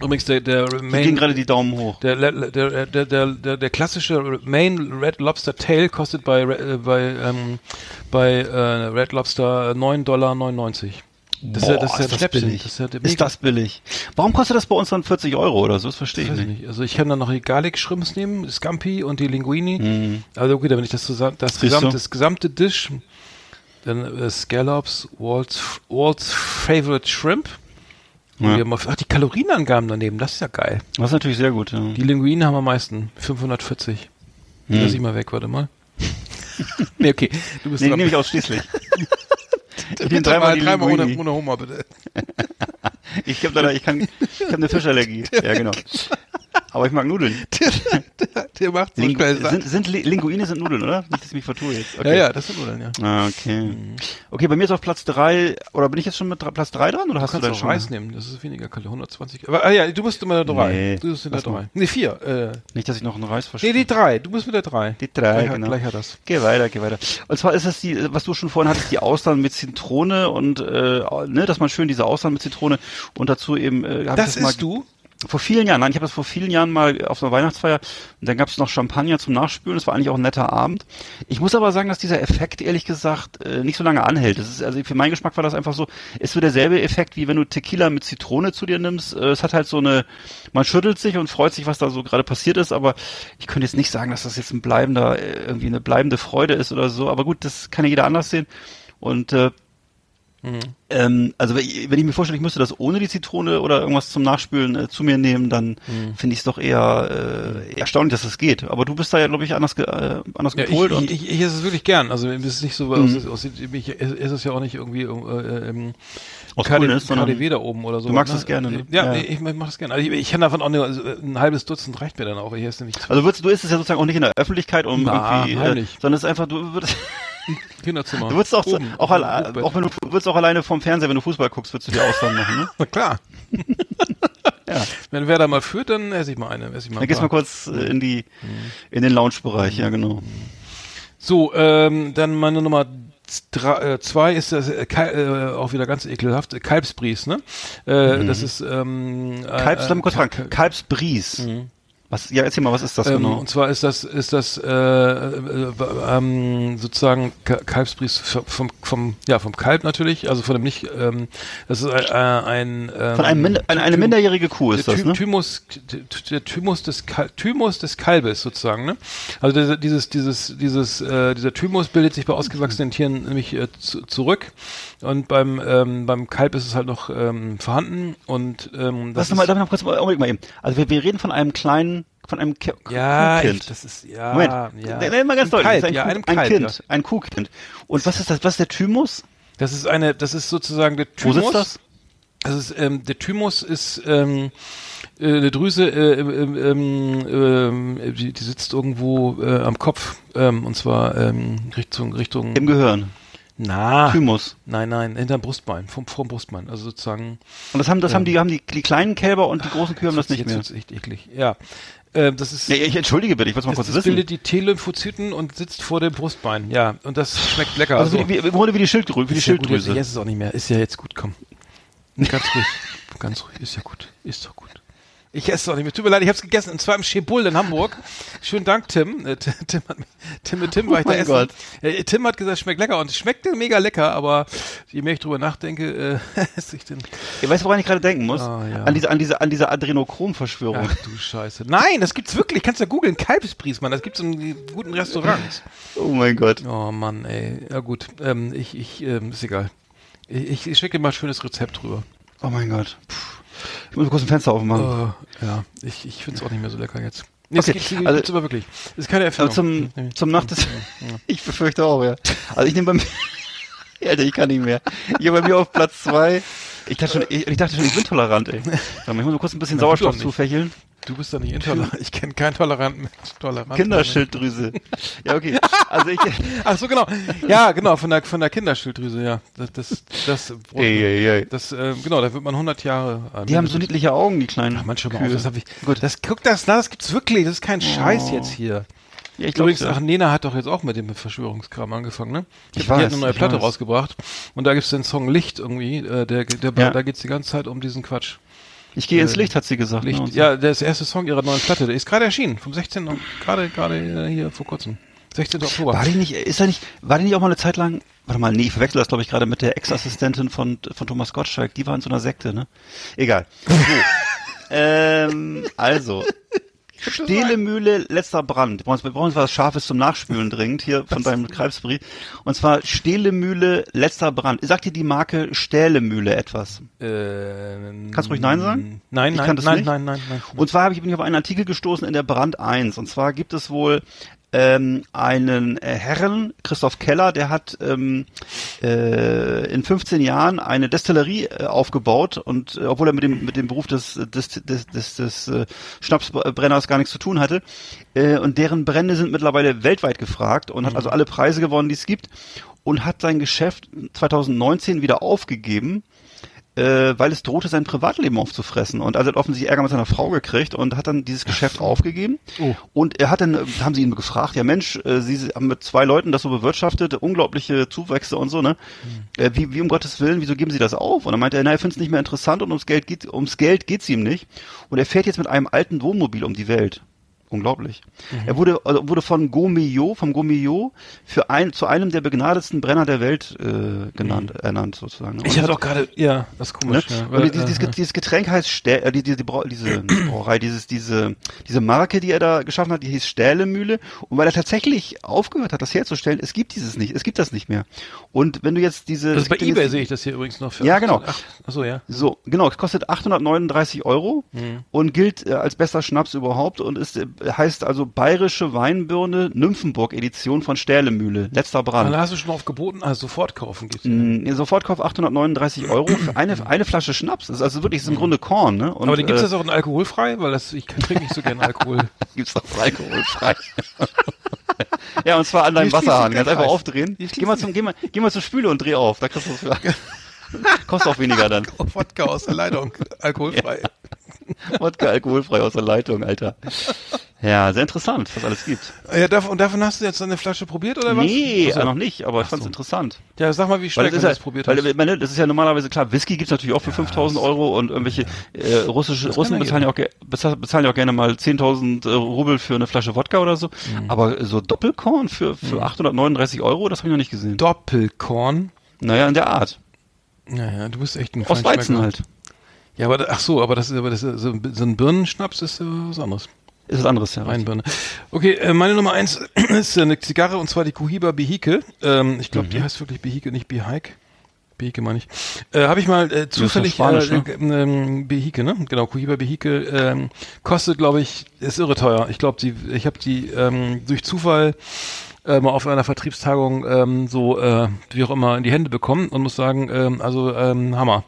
übrigens der der gehen Main gerade die Daumen hoch. der, der, der, der, der, klassische Main Red Lobster Tail kostet bei, äh, bei, ähm, bei äh, Red Lobster 9,99 Dollar. Das ist ja, das ist ja Schnäppchen. billig. Das ist, ja der ist das billig? Warum kostet das bei uns dann 40 Euro oder so? Das verstehe ich Weiß ich nicht. nicht. Also ich kann dann noch die Garlic Shrimps nehmen, Scampi und die Linguini. Also okay, wenn ich das zusammen, das Mhm. Gesamte, das gesamte Dish, dann äh, Scallops, Walt's, Walt's Favorite Shrimp. Ja. wir haben auf, ach, die Kalorienangaben daneben, das ist ja geil. Das ist natürlich sehr gut. Ja. Die Linguinen haben am meisten, 540. Die Lass ich mal weg, warte mal. <laughs> nee, okay, du bist Nee, dran. nehme ich ausschließlich. <laughs> <laughs> ich Bitte dreimal dreimal ohne, ohne Hummer, bitte. <laughs> Ich habe leider, ich kann, ich habe eine Fischallergie. <laughs> Ja, genau. Aber ich mag Nudeln. <laughs> Der macht so Ling schnell Sachen. sind, sind Li- Linguine sind Nudeln, oder? Nicht, dass ich mich vertue jetzt. Ja, ja, das sind Nudeln, ja. Ah, okay. Okay, bei mir ist auf Platz drei oder bin ich jetzt schon mit Platz drei dran oder hast Du du kannst da auch schon? Reis nehmen, das ist weniger Kalorien, 120. Aber, ah ja, du bist immer der drei. Nee, du bist in der lass mal. drei. Nee, vier. Äh, Nicht, dass ich noch einen Reis nee, verstehe. die drei. Du bist mit der drei. Die drei, gleich, genau. Gleich hat das. Geh weiter, geh weiter. Und zwar ist es die, was du schon vorhin hattest, die Austern mit Zitrone und äh, ne, dass man schön diese Austern mit Zitrone und dazu eben äh, Das mal isst du? Vor vielen Jahren, nein, ich habe das vor vielen Jahren mal auf einer Weihnachtsfeier und dann gab es noch Champagner zum Nachspülen, das war eigentlich auch ein netter Abend. Ich muss aber sagen, dass dieser Effekt ehrlich gesagt äh, nicht so lange anhält. Das ist also für meinen Geschmack war das einfach so, ist so derselbe Effekt wie wenn du Tequila mit Zitrone zu dir nimmst. Äh, es hat halt so eine man schüttelt sich und freut sich, was da so gerade passiert ist, aber ich könnte jetzt nicht sagen, dass das jetzt ein bleibender äh, irgendwie eine bleibende Freude ist oder so, aber gut, das kann ja jeder anders sehen. Und äh, ähm, also wenn ich ich mir vorstelle, ich müsste das ohne die Zitrone oder irgendwas zum Nachspülen äh, zu mir nehmen, dann finde ich es doch eher äh, erstaunlich, dass das geht. Aber du bist da ja, glaube ich, anders, ge äh, anders Ja, gepolt ich, und ich, ich, ich esse es wirklich gern. Also es ist nicht so, Mhm. aus, aus, ich esse es ja auch nicht irgendwie äh, ähm, Aus KD, sondern KDW da oben oder so. du magst es gerne, ne? Ja, Ja. nee, ich mach das gerne. Also ich, ich kann davon auch eine, also ein halbes Dutzend reicht mir dann auch. Ich esse nicht also würdest, du isst es ja sozusagen auch nicht in der Öffentlichkeit, um Na, irgendwie, äh, sondern es ist einfach, du würdest, Kinderzimmer. <laughs> du würdest auch, Oben, auch, Hochbett. auch wenn du, du würdest auch alleine vom Fernseher, wenn du Fußball guckst, würdest du die Ausnahmen machen, ne? <laughs> Na klar. <laughs> Ja. Wenn wer da mal führt, dann esse ich mal eine. Esse ich mal Dann gehst du mal kurz äh, in die, in den Lounge-Bereich, ja genau. So, ähm, dann meine Nummer drei, äh, zwei ist das äh, äh, auch wieder ganz ekelhaft, Kalbsbries, ne? Äh, Das ist ähm, Mhm. Kalbs, äh, kurz fragen, Kalbsbries. Was, ja, erzähl mal, was ist das Ähm, genau? Und zwar ist das ist das äh, äh, ähm, sozusagen Ka- Kalbsbries vom vom ja vom Kalb natürlich, also von dem nicht. Ähm, das ist ein, äh, ein ähm, Von einem Min eine, minderjährige Kuh ist das, ne? Thymus, der Thymus des Kal Thymus des Kalbes sozusagen, ne? Also dieser- dieses dieses dieses äh, dieser Thymus bildet sich bei ausgewachsenen Tieren nämlich äh, zu, zurück und beim ähm, beim Kalb ist es halt noch ähm, vorhanden und ähm, Lass das mal, ist, darf ich noch kurz mal, Augenblick mal eben. Also wir, wir reden von einem kleinen, von einem Ki ja, Kuhkind. ich, das ist ja Moment, ja. nenn mal ganz Ein deutlich. Kalb, ist ein, ja, Kuh, einem ein Kalb, Kind, ja. ein Kuhkind. Und was ist das? Was ist der Thymus? Das ist eine, das ist sozusagen der Wo Thymus. sitzt das? Das ist, ähm, der Thymus ist ähm, äh, eine Drüse, äh, ähm, ähm, ähm, die, die sitzt irgendwo äh, am Kopf ähm, und zwar Richtung Richtung. Im Gehirn. Na, Thymus. nein, nein, hinterm Brustbein, vom, vom Brustbein, also sozusagen. Und das haben, das haben die, haben die, die kleinen Kälber und die großen Kühe haben das nicht jetzt mehr. wird's echt eklig. Ja, ähm, das ist. Ja, ich entschuldige bitte, ich wollte mal das, kurz das wissen. bildet die T-Lymphozyten und sitzt vor dem Brustbein. Ja, und das schmeckt lecker. Also wie, wie, im Grunde wie die Schilddrüse, wie die Ist ja gut, jetzt- Schilddrüse. Ich esse es auch nicht mehr. Ist ja jetzt gut, komm. Ganz ruhig. Ganz ruhig. Ist ja gut. Ist doch gut. Ich esse es auch nicht mehr. Tut mir leid, ich habe es gegessen. Und zwar im Schebull in Hamburg. Schönen Dank, Tim. Äh, Tim, hat, Tim mit Tim war ich Oh da essen. Gott. Äh, Tim hat gesagt, schmeckt lecker. Und es schmeckte mega lecker, aber je mehr ich drüber nachdenke, äh, <laughs> esse ich den. Ihr weißt, woran ich gerade denken muss? Ah, ja. An diese, an diese, an diese Adrenochrom-Verschwörung. Ach du Scheiße. Nein, das gibt's wirklich. Kannst du ja googeln. Kalbsbries, Mann. Das gibt's in guten Restaurants. Oh mein Gott. Oh Mann, ey. Ja gut. Ähm, ich, ich, ähm, ist egal. Ich, ich schicke dir mal ein schönes Rezept drüber. Oh mein Gott. Puh. Ich muss kurz ein Fenster aufmachen. Oh, ja, ich, ich finde es auch nicht mehr so lecker jetzt. Nee, Okay, es gibt, also- gibt's aber wirklich. Das ist keine Erfindung. zum, zum Nacht des, <laughs> ich befürchte auch, ja. Also ich nehme bei mir, <laughs> Alter, ich kann nicht mehr. Ich habe bei mir auf Platz zwei. Ich dachte schon, ich, ich dachte schon, ich bin tolerant, ey. Ich muss mal kurz ein bisschen Sauerstoff zufächeln. Du bist da nicht intolerant. Ich <laughs> kenne keinen toleranten Mensch. Tolerant Kinderschilddrüse. Ja, okay. Also ich, <laughs> Ach so, genau. Ja, genau, von der, von der Kinderschilddrüse, ja. Das, das, das, ey, ey, ey. das äh, genau, da wird man 100 Jahre alt. Die haben so niedliche Augen, die kleinen Ach, manchmal Kühe. auch, das hab ich, Gut. das, guck das, na, das gibt's wirklich, das ist kein Scheiß jetzt hier. Ja, ich glaube, Übrigens, ach, Nena hat doch jetzt auch mit dem Verschwörungskram angefangen, ne? Ich Die hat weiß, eine neue ich Platte weiß. rausgebracht und da gibt's den Song Licht irgendwie, äh, der, der, Ja. da geht's die ganze Zeit um diesen Quatsch. Ich gehe ins Licht, hat sie gesagt. Licht. ne, so. Ja, der erste Song ihrer neuen Platte, der ist gerade erschienen, vom 16. und- gerade gerade äh, hier vor kurzem. 16. Oktober. War die nicht, ist er nicht, war die nicht auch mal eine Zeit lang, warte mal, nee, ich verwechsel das, glaube ich, gerade mit der Ex-Assistentin von, von Thomas Gottschalk. Die war in so einer Sekte, ne? Egal. So. <laughs> ähm, also. Stehlemühle, letzter Brand. Wir brauchen, wir brauchen was Scharfes zum Nachspülen dringend hier von deinem Krebsbrie. Und zwar Stehlemühle, letzter Brand. Sagt dir die Marke Stählemühle etwas? Äh, Kannst du ruhig Nein sagen? Nein, Ich nein, kann das nein, nicht. nein, nein, nein, nein. Und zwar habe ich bin ich auf einen Artikel gestoßen in der Brand 1. Und zwar gibt es wohl ähm, einen äh, Herren, Christoph Keller, der hat ähm, äh, in 15 Jahren eine Destillerie äh, aufgebaut und äh, obwohl er mit dem mit dem Beruf des des des des, des äh, Schnapsbrenners gar nichts zu tun hatte äh, und deren Brände sind mittlerweile weltweit gefragt und hat also alle Preise gewonnen, die es gibt und hat sein Geschäft 2019 wieder aufgegeben äh, weil es drohte, sein Privatleben aufzufressen. Und also er hat offensichtlich Ärger mit seiner Frau gekriegt und hat dann dieses Geschäft aufgegeben. Oh. Und er hat dann, äh, haben sie ihn gefragt, ja Mensch, äh, Sie haben mit zwei Leuten das so bewirtschaftet, unglaubliche Zuwächse und so, ne? Äh, wie, wie um Gottes Willen, wieso geben Sie das auf? Und dann meinte er, na, er findet es nicht mehr interessant und ums Geld geht, ums Geld geht's ihm nicht. Und er fährt jetzt mit einem alten Wohnmobil um die Welt. Unglaublich. Er wurde, also wurde von Gomillot, vom Gomillot für ein, zu einem der begnadetsten Brenner der Welt äh, genannt, ernannt sozusagen. Ich Und hatte auch gerade, ja, das ist Ne? komisch. Ja, und weil, dieses, dieses, äh, dieses Getränk heißt Stä äh, die, die, die, Brau diese <clears throat> Brauerei, dieses, diese, diese Marke, die er da geschaffen hat, die hieß Stählemühle. Und weil er tatsächlich aufgehört hat, das herzustellen, es gibt dieses nicht, es gibt das nicht mehr. Und wenn du jetzt diese, das bei eBay jetzt- sehe ich das hier übrigens noch für. Ja, genau. Ach, achso, ja. so, genau, es kostet 839 Euro Mhm. und gilt äh, als bester Schnaps überhaupt und ist, äh, heißt also Bayerische Weinbirne Nymphenburg Edition von Stählemühle. Letzter Brand. Dann hast du schon drauf geboten, also sofort kaufen geht's. Mm, Sofortkauf 839 Euro für eine, <clears throat> eine Flasche Schnaps. Das ist also wirklich ist im Grunde Korn, ne? Und. Aber den gibt's äh, das auch in alkoholfrei, weil das ich trinke nicht so gerne Alkohol. <laughs> gibt's auch alkoholfrei. <laughs> ja, und zwar an deinem Wasserhahn. Ganz einfach aufdrehen. Geh mal zum, geh mal, geh mal zur Spüle und dreh auf. Da kriegst du. <laughs> Kostet auch weniger dann. Wodka aus der Leitung, alkoholfrei. <laughs> Wodka alkoholfrei aus der Leitung, Alter. Ja, sehr interessant, was alles gibt. Ja, dav und davon hast du jetzt eine Flasche probiert oder was? Nee, äh, noch nicht, aber ich fand's interessant. Ja, sag mal, wie stark das ist ja, das probiert weil, hast. meine, das ist ja normalerweise klar, Whisky gibt's natürlich auch für 5000 Euro und irgendwelche äh, russische Russen ja bezahlen ja, auch, bezahlen, ja auch gerne mal 10.000 äh, Rubel für eine Flasche Wodka oder so. Mhm. Aber so Doppelkorn für, für 839 Euro, das habe ich noch nicht gesehen. Doppelkorn. Naja, in der Art. Naja, du bist echt ein Aus Weizen halt. Ja, aber ach so, aber das ist aber das ist, so, ein Birnenschnaps ist was anderes. Ist was anderes, ja. Weinbirne. Okay, äh, meine Nummer eins <clears throat> ist äh, eine Zigarre und zwar die Cohiba Behike. Ähm, ich glaube, die heißt wirklich Behike, nicht Behike. Behike meine ich. Äh, Habe ich mal äh, zufällig Spanisch, äh, ne? äh, ähm, Behike, ne? Genau, Cohiba Behike ähm, kostet, glaube ich, ist irre teuer. Ich glaube, die, ich habe die ähm, durch Zufall äh, mal auf einer Vertriebstagung ähm, so äh, wie auch immer in die Hände bekommen und muss sagen, ähm, also ähm, Hammer.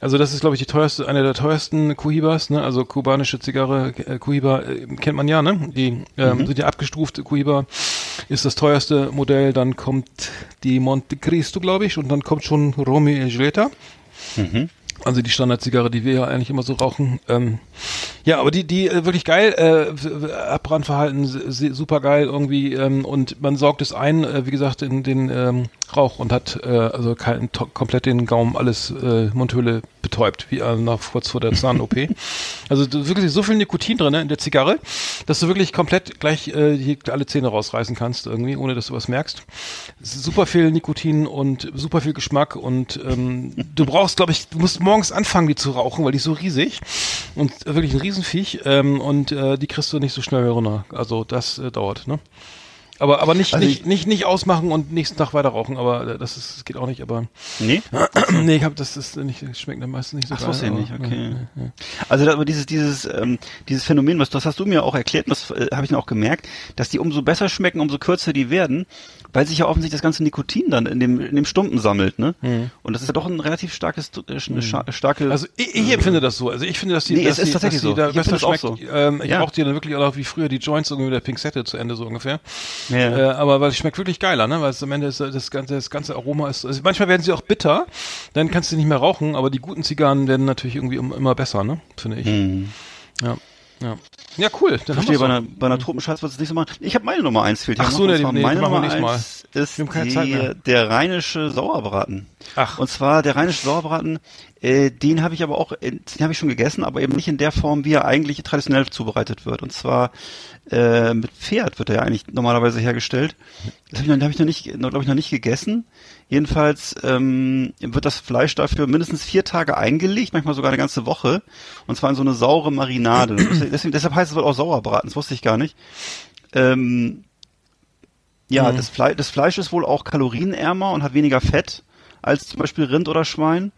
Also das ist glaube ich die teuerste, eine der teuersten Cohibas, ne? Also kubanische Zigarre, äh, Cohiba äh, kennt man ja, ne? Die ähm, sind ja abgestuft. Cohiba ist das teuerste Modell. Dann kommt die Monte Cristo, glaube ich, und dann kommt schon Romeo e Julieta. Also die Standardzigarre, die wir ja eigentlich immer so rauchen. Ähm, ja, aber die, die äh, wirklich geil, äh, Abbrandverhalten super geil irgendwie ähm, und man saugt es ein, äh, wie gesagt, in den ähm, Rauch und hat äh, also kein, komplett den Gaumen alles äh, Mundhöhle betäubt, wie äh, nach kurz vor der Zahn-OP. <laughs> also wirklich so viel Nikotin drin ne, in der Zigarre, dass du wirklich komplett gleich äh, alle Zähne rausreißen kannst irgendwie, ohne dass du was merkst. Super viel Nikotin und super viel Geschmack und ähm, du brauchst, glaube ich, du musst morgens anfangen, die zu rauchen, weil die ist so riesig und wirklich ein Riesenviech ähm, und äh, die kriegst du nicht so schnell runter. Also das äh, dauert, ne? Aber aber nicht Also nicht, ich- nicht nicht ausmachen und nächsten Tag weiter rauchen, aber das ist das geht auch nicht, aber Nee? <clears throat> nee, ich hab das ist nicht das schmeckt dann meistens nicht so Ach, geil. das nicht, okay. ja, ja. Also aber dieses dieses ähm, dieses Phänomen, was das hast du mir auch erklärt, das äh, habe ich dann auch gemerkt, dass die umso besser schmecken, umso kürzer die werden, weil sich ja offensichtlich das ganze Nikotin dann in dem in dem Stumpen sammelt, ne? Und das ist ja doch ein relativ starkes äh, sch- starke Also ich, ich empfinde das so. Also ich finde, dass die, Nee, dass es ist die, tatsächlich dass die so. da Ich besser schmeckt. auch so. Ähm, ich Ja. rauche die dann wirklich auch wie früher die Joints irgendwie mit der Pinzette zu Ende so ungefähr. Ja. Äh, aber weil es schmeckt wirklich geiler, ne? Weil es am Ende ist, das ganze das ganze Aroma ist. Also manchmal werden sie auch bitter, dann kannst du nicht mehr rauchen. Aber die guten Zigarren werden natürlich irgendwie im- immer besser, ne? Finde ich. Hm. Ja. Ja. Ja, cool. Dann Verstehe, bei einer, bei einer Tropenschatz wird es nicht so machen. Ich habe meine Nummer eins fehlt. Ach so, Und nee, meine Nummer Mal. eins ist die, der rheinische Sauerbraten. Ach. Und zwar der rheinische Sauerbraten, äh, den habe ich aber auch, den habe ich schon gegessen, aber eben nicht in der Form, wie er eigentlich traditionell zubereitet wird. Und zwar äh, mit Pferd wird er ja eigentlich normalerweise hergestellt. Das habe ich, noch- hab ich noch nicht, glaube ich, noch nicht gegessen. Jedenfalls ähm, wird das Fleisch dafür mindestens vier Tage eingelegt, manchmal sogar eine ganze Woche. Und zwar in so eine saure Marinade. Deswegen, deshalb heißt es wohl auch Sauerbraten, das wusste ich gar nicht. Ähm, ja, Mhm. das, Fle das Fleisch ist wohl auch kalorienärmer und hat weniger Fett als zum Beispiel Rind oder Schwein.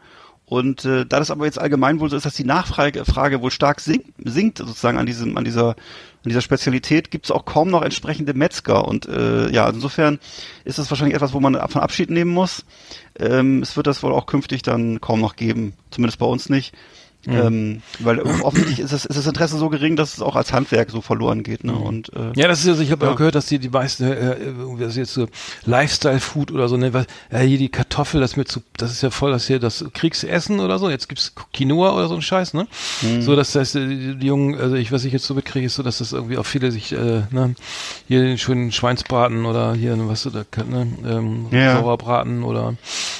Und äh, da das aber jetzt allgemein wohl so ist, dass die Nachfrage Frage wohl stark sinkt, sinkt sozusagen an diesem, an dieser, an dieser Spezialität, gibt es auch kaum noch entsprechende Metzger. Und äh, ja, insofern ist das wahrscheinlich etwas, wo man von Abschied nehmen muss. Ähm, es wird das wohl auch künftig dann kaum noch geben, zumindest bei uns nicht. Ähm, weil offensichtlich ist, es, ist das Interesse so gering, dass es auch als Handwerk so verloren geht. Ne? Und, äh, Ja, das ist also, ich habe Ja. auch gehört, dass die die meisten, äh, äh, das ist jetzt so Lifestyle-Food oder so, ne, was, ja, hier die Kartoffel, das mit zu, das ist ja voll das hier, das Kriegsessen oder so, jetzt gibt's Quinoa oder so ein Scheiß, ne? Mhm. So, dass das, äh, die, die Jungen, also ich, was ich jetzt so mitkriege, ist so, dass das irgendwie auch viele sich, äh, ne, hier den schönen Schweinsbraten oder hier, was du da, ne, ähm, Ja. Sauerbraten oder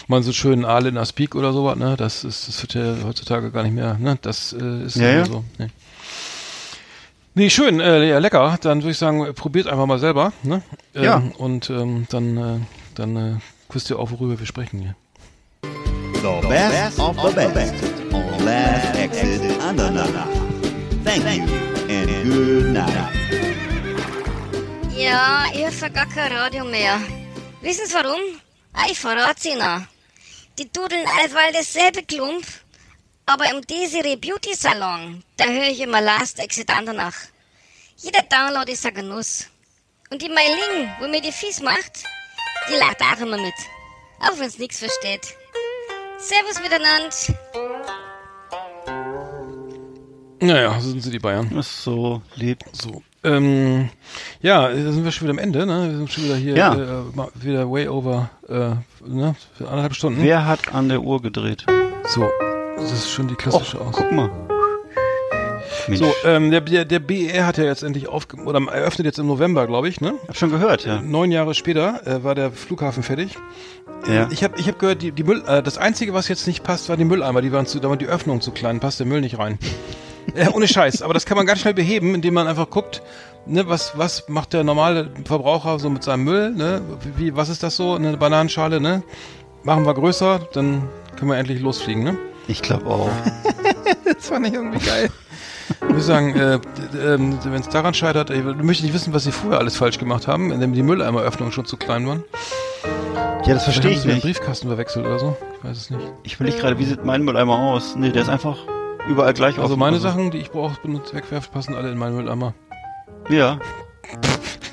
mal so schönen Aal in Aspik oder sowas, ne, das ist, das wird ja heutzutage gar nicht mehr, ne, das äh, ist Ja, ja. so, ne. Nee, schön, äh, ja, lecker. Dann würde ich sagen, probiert einfach mal selber. Ne? Ähm, Ja. Und ähm, dann, äh, dann äh, wisst ihr auch, worüber wir sprechen hier. The best of the best on Last Exit Andernach. Thank you and good night. Ja, ich hab gar kein Radio mehr. Wissen Sie warum? Ah, ich verrat's Ihnen. Die dudeln allweil dasselbe Klump, aber im Desiree Beauty Salon, da höre ich immer Last Exit Andernach. Jeder Download ist ein Genuss. Und die Meiling, wo mir die Fies macht, die lacht auch immer mit. Auch wenn's nix versteht. Servus miteinander. Naja, so sind sie die Bayern. ist so lieb. So. Ähm, ja, da sind wir schon wieder am Ende, ne? Wir sind schon wieder hier Ja. äh, wieder way over, äh, ne? Für anderthalb Stunden. Wer hat an der Uhr gedreht? So. Das ist schon die Och, klassische Aus. guck mal. Mensch, So, ähm, der, der, der BER hat ja jetzt endlich aufge oder eröffnet jetzt im November, glaube ich, ne? hab schon gehört, ja. Neun Jahre später äh, war der Flughafen fertig. ja. Ich habe ich hab gehört, die, die Müll, äh, das Einzige, was jetzt nicht passt, war die Mülleimer. Die waren zu, da war die Öffnung zu klein, passt der Müll nicht rein. äh, ohne Scheiß. Aber das kann man ganz schnell beheben, indem man einfach guckt, ne, was, was macht der normale Verbraucher so mit seinem Müll, ne? Wie, was ist das so? Eine Bananenschale, ne? Machen wir größer, dann können wir endlich losfliegen, ne? Ich glaube auch. <laughs> Das fand ich irgendwie geil. Ich muss sagen, äh, ähm, wenn es daran scheitert, ich möchte nicht wissen, was sie früher alles falsch gemacht haben, indem die Mülleimeröffnungen schon zu klein waren. Ja, das verstehe ich sie den nicht. Briefkasten verwechselt oder so. Ich weiß es nicht. Ich will nicht gerade, wie sieht mein Mülleimer aus? Nee, der ist einfach überall gleich Also offen. meine Sachen, die ich brauche, benutze, wegwerfe, passen alle in meinen Mülleimer. Ja. <laughs>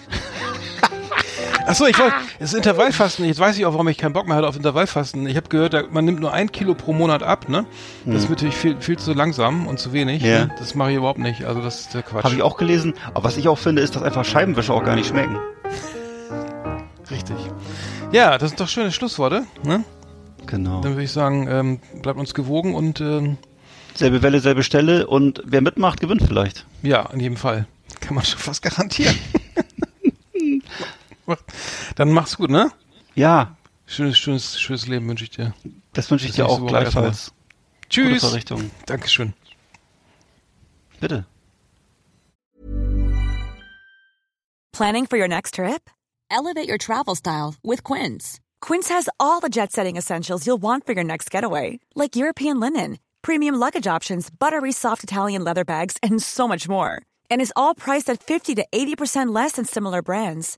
Achso, ich wollte, das Intervallfasten, jetzt weiß ich auch, warum ich keinen Bock mehr hatte auf Intervallfasten. Ich habe gehört, man nimmt nur ein Kilo pro Monat ab, ne? Das ist natürlich viel, viel zu langsam und zu wenig. Hm. Ja. Ne? Das mache ich überhaupt nicht. Also das ist der Quatsch. Habe ich auch gelesen. Aber was ich auch finde, ist, dass einfach Scheibenwischer auch gar nicht schmecken. <laughs> Richtig. Ja, das sind doch schöne Schlussworte. Ne? Genau. Dann würde ich sagen, ähm, bleibt uns gewogen und ähm, Selbe Welle, selbe Stelle und wer mitmacht, gewinnt vielleicht. ja, in jedem Fall. Kann man schon fast garantieren. <laughs> <laughs> Dann mach's gut, ne? Ja, Schönes, schönes, schönes Leben wünsche ich dir. das wünsche ich Bis dir auch gleichfalls. Gute Tschüss. Verrichtung. Dankeschön. Bitte. Planning for your next trip? Elevate your travel style with Quince. Quince has all the jet setting essentials you'll want for your next getaway, like European linen, premium luggage options, buttery soft Italian leather bags, and so much more. And is all priced at 50 to 80% less than similar brands.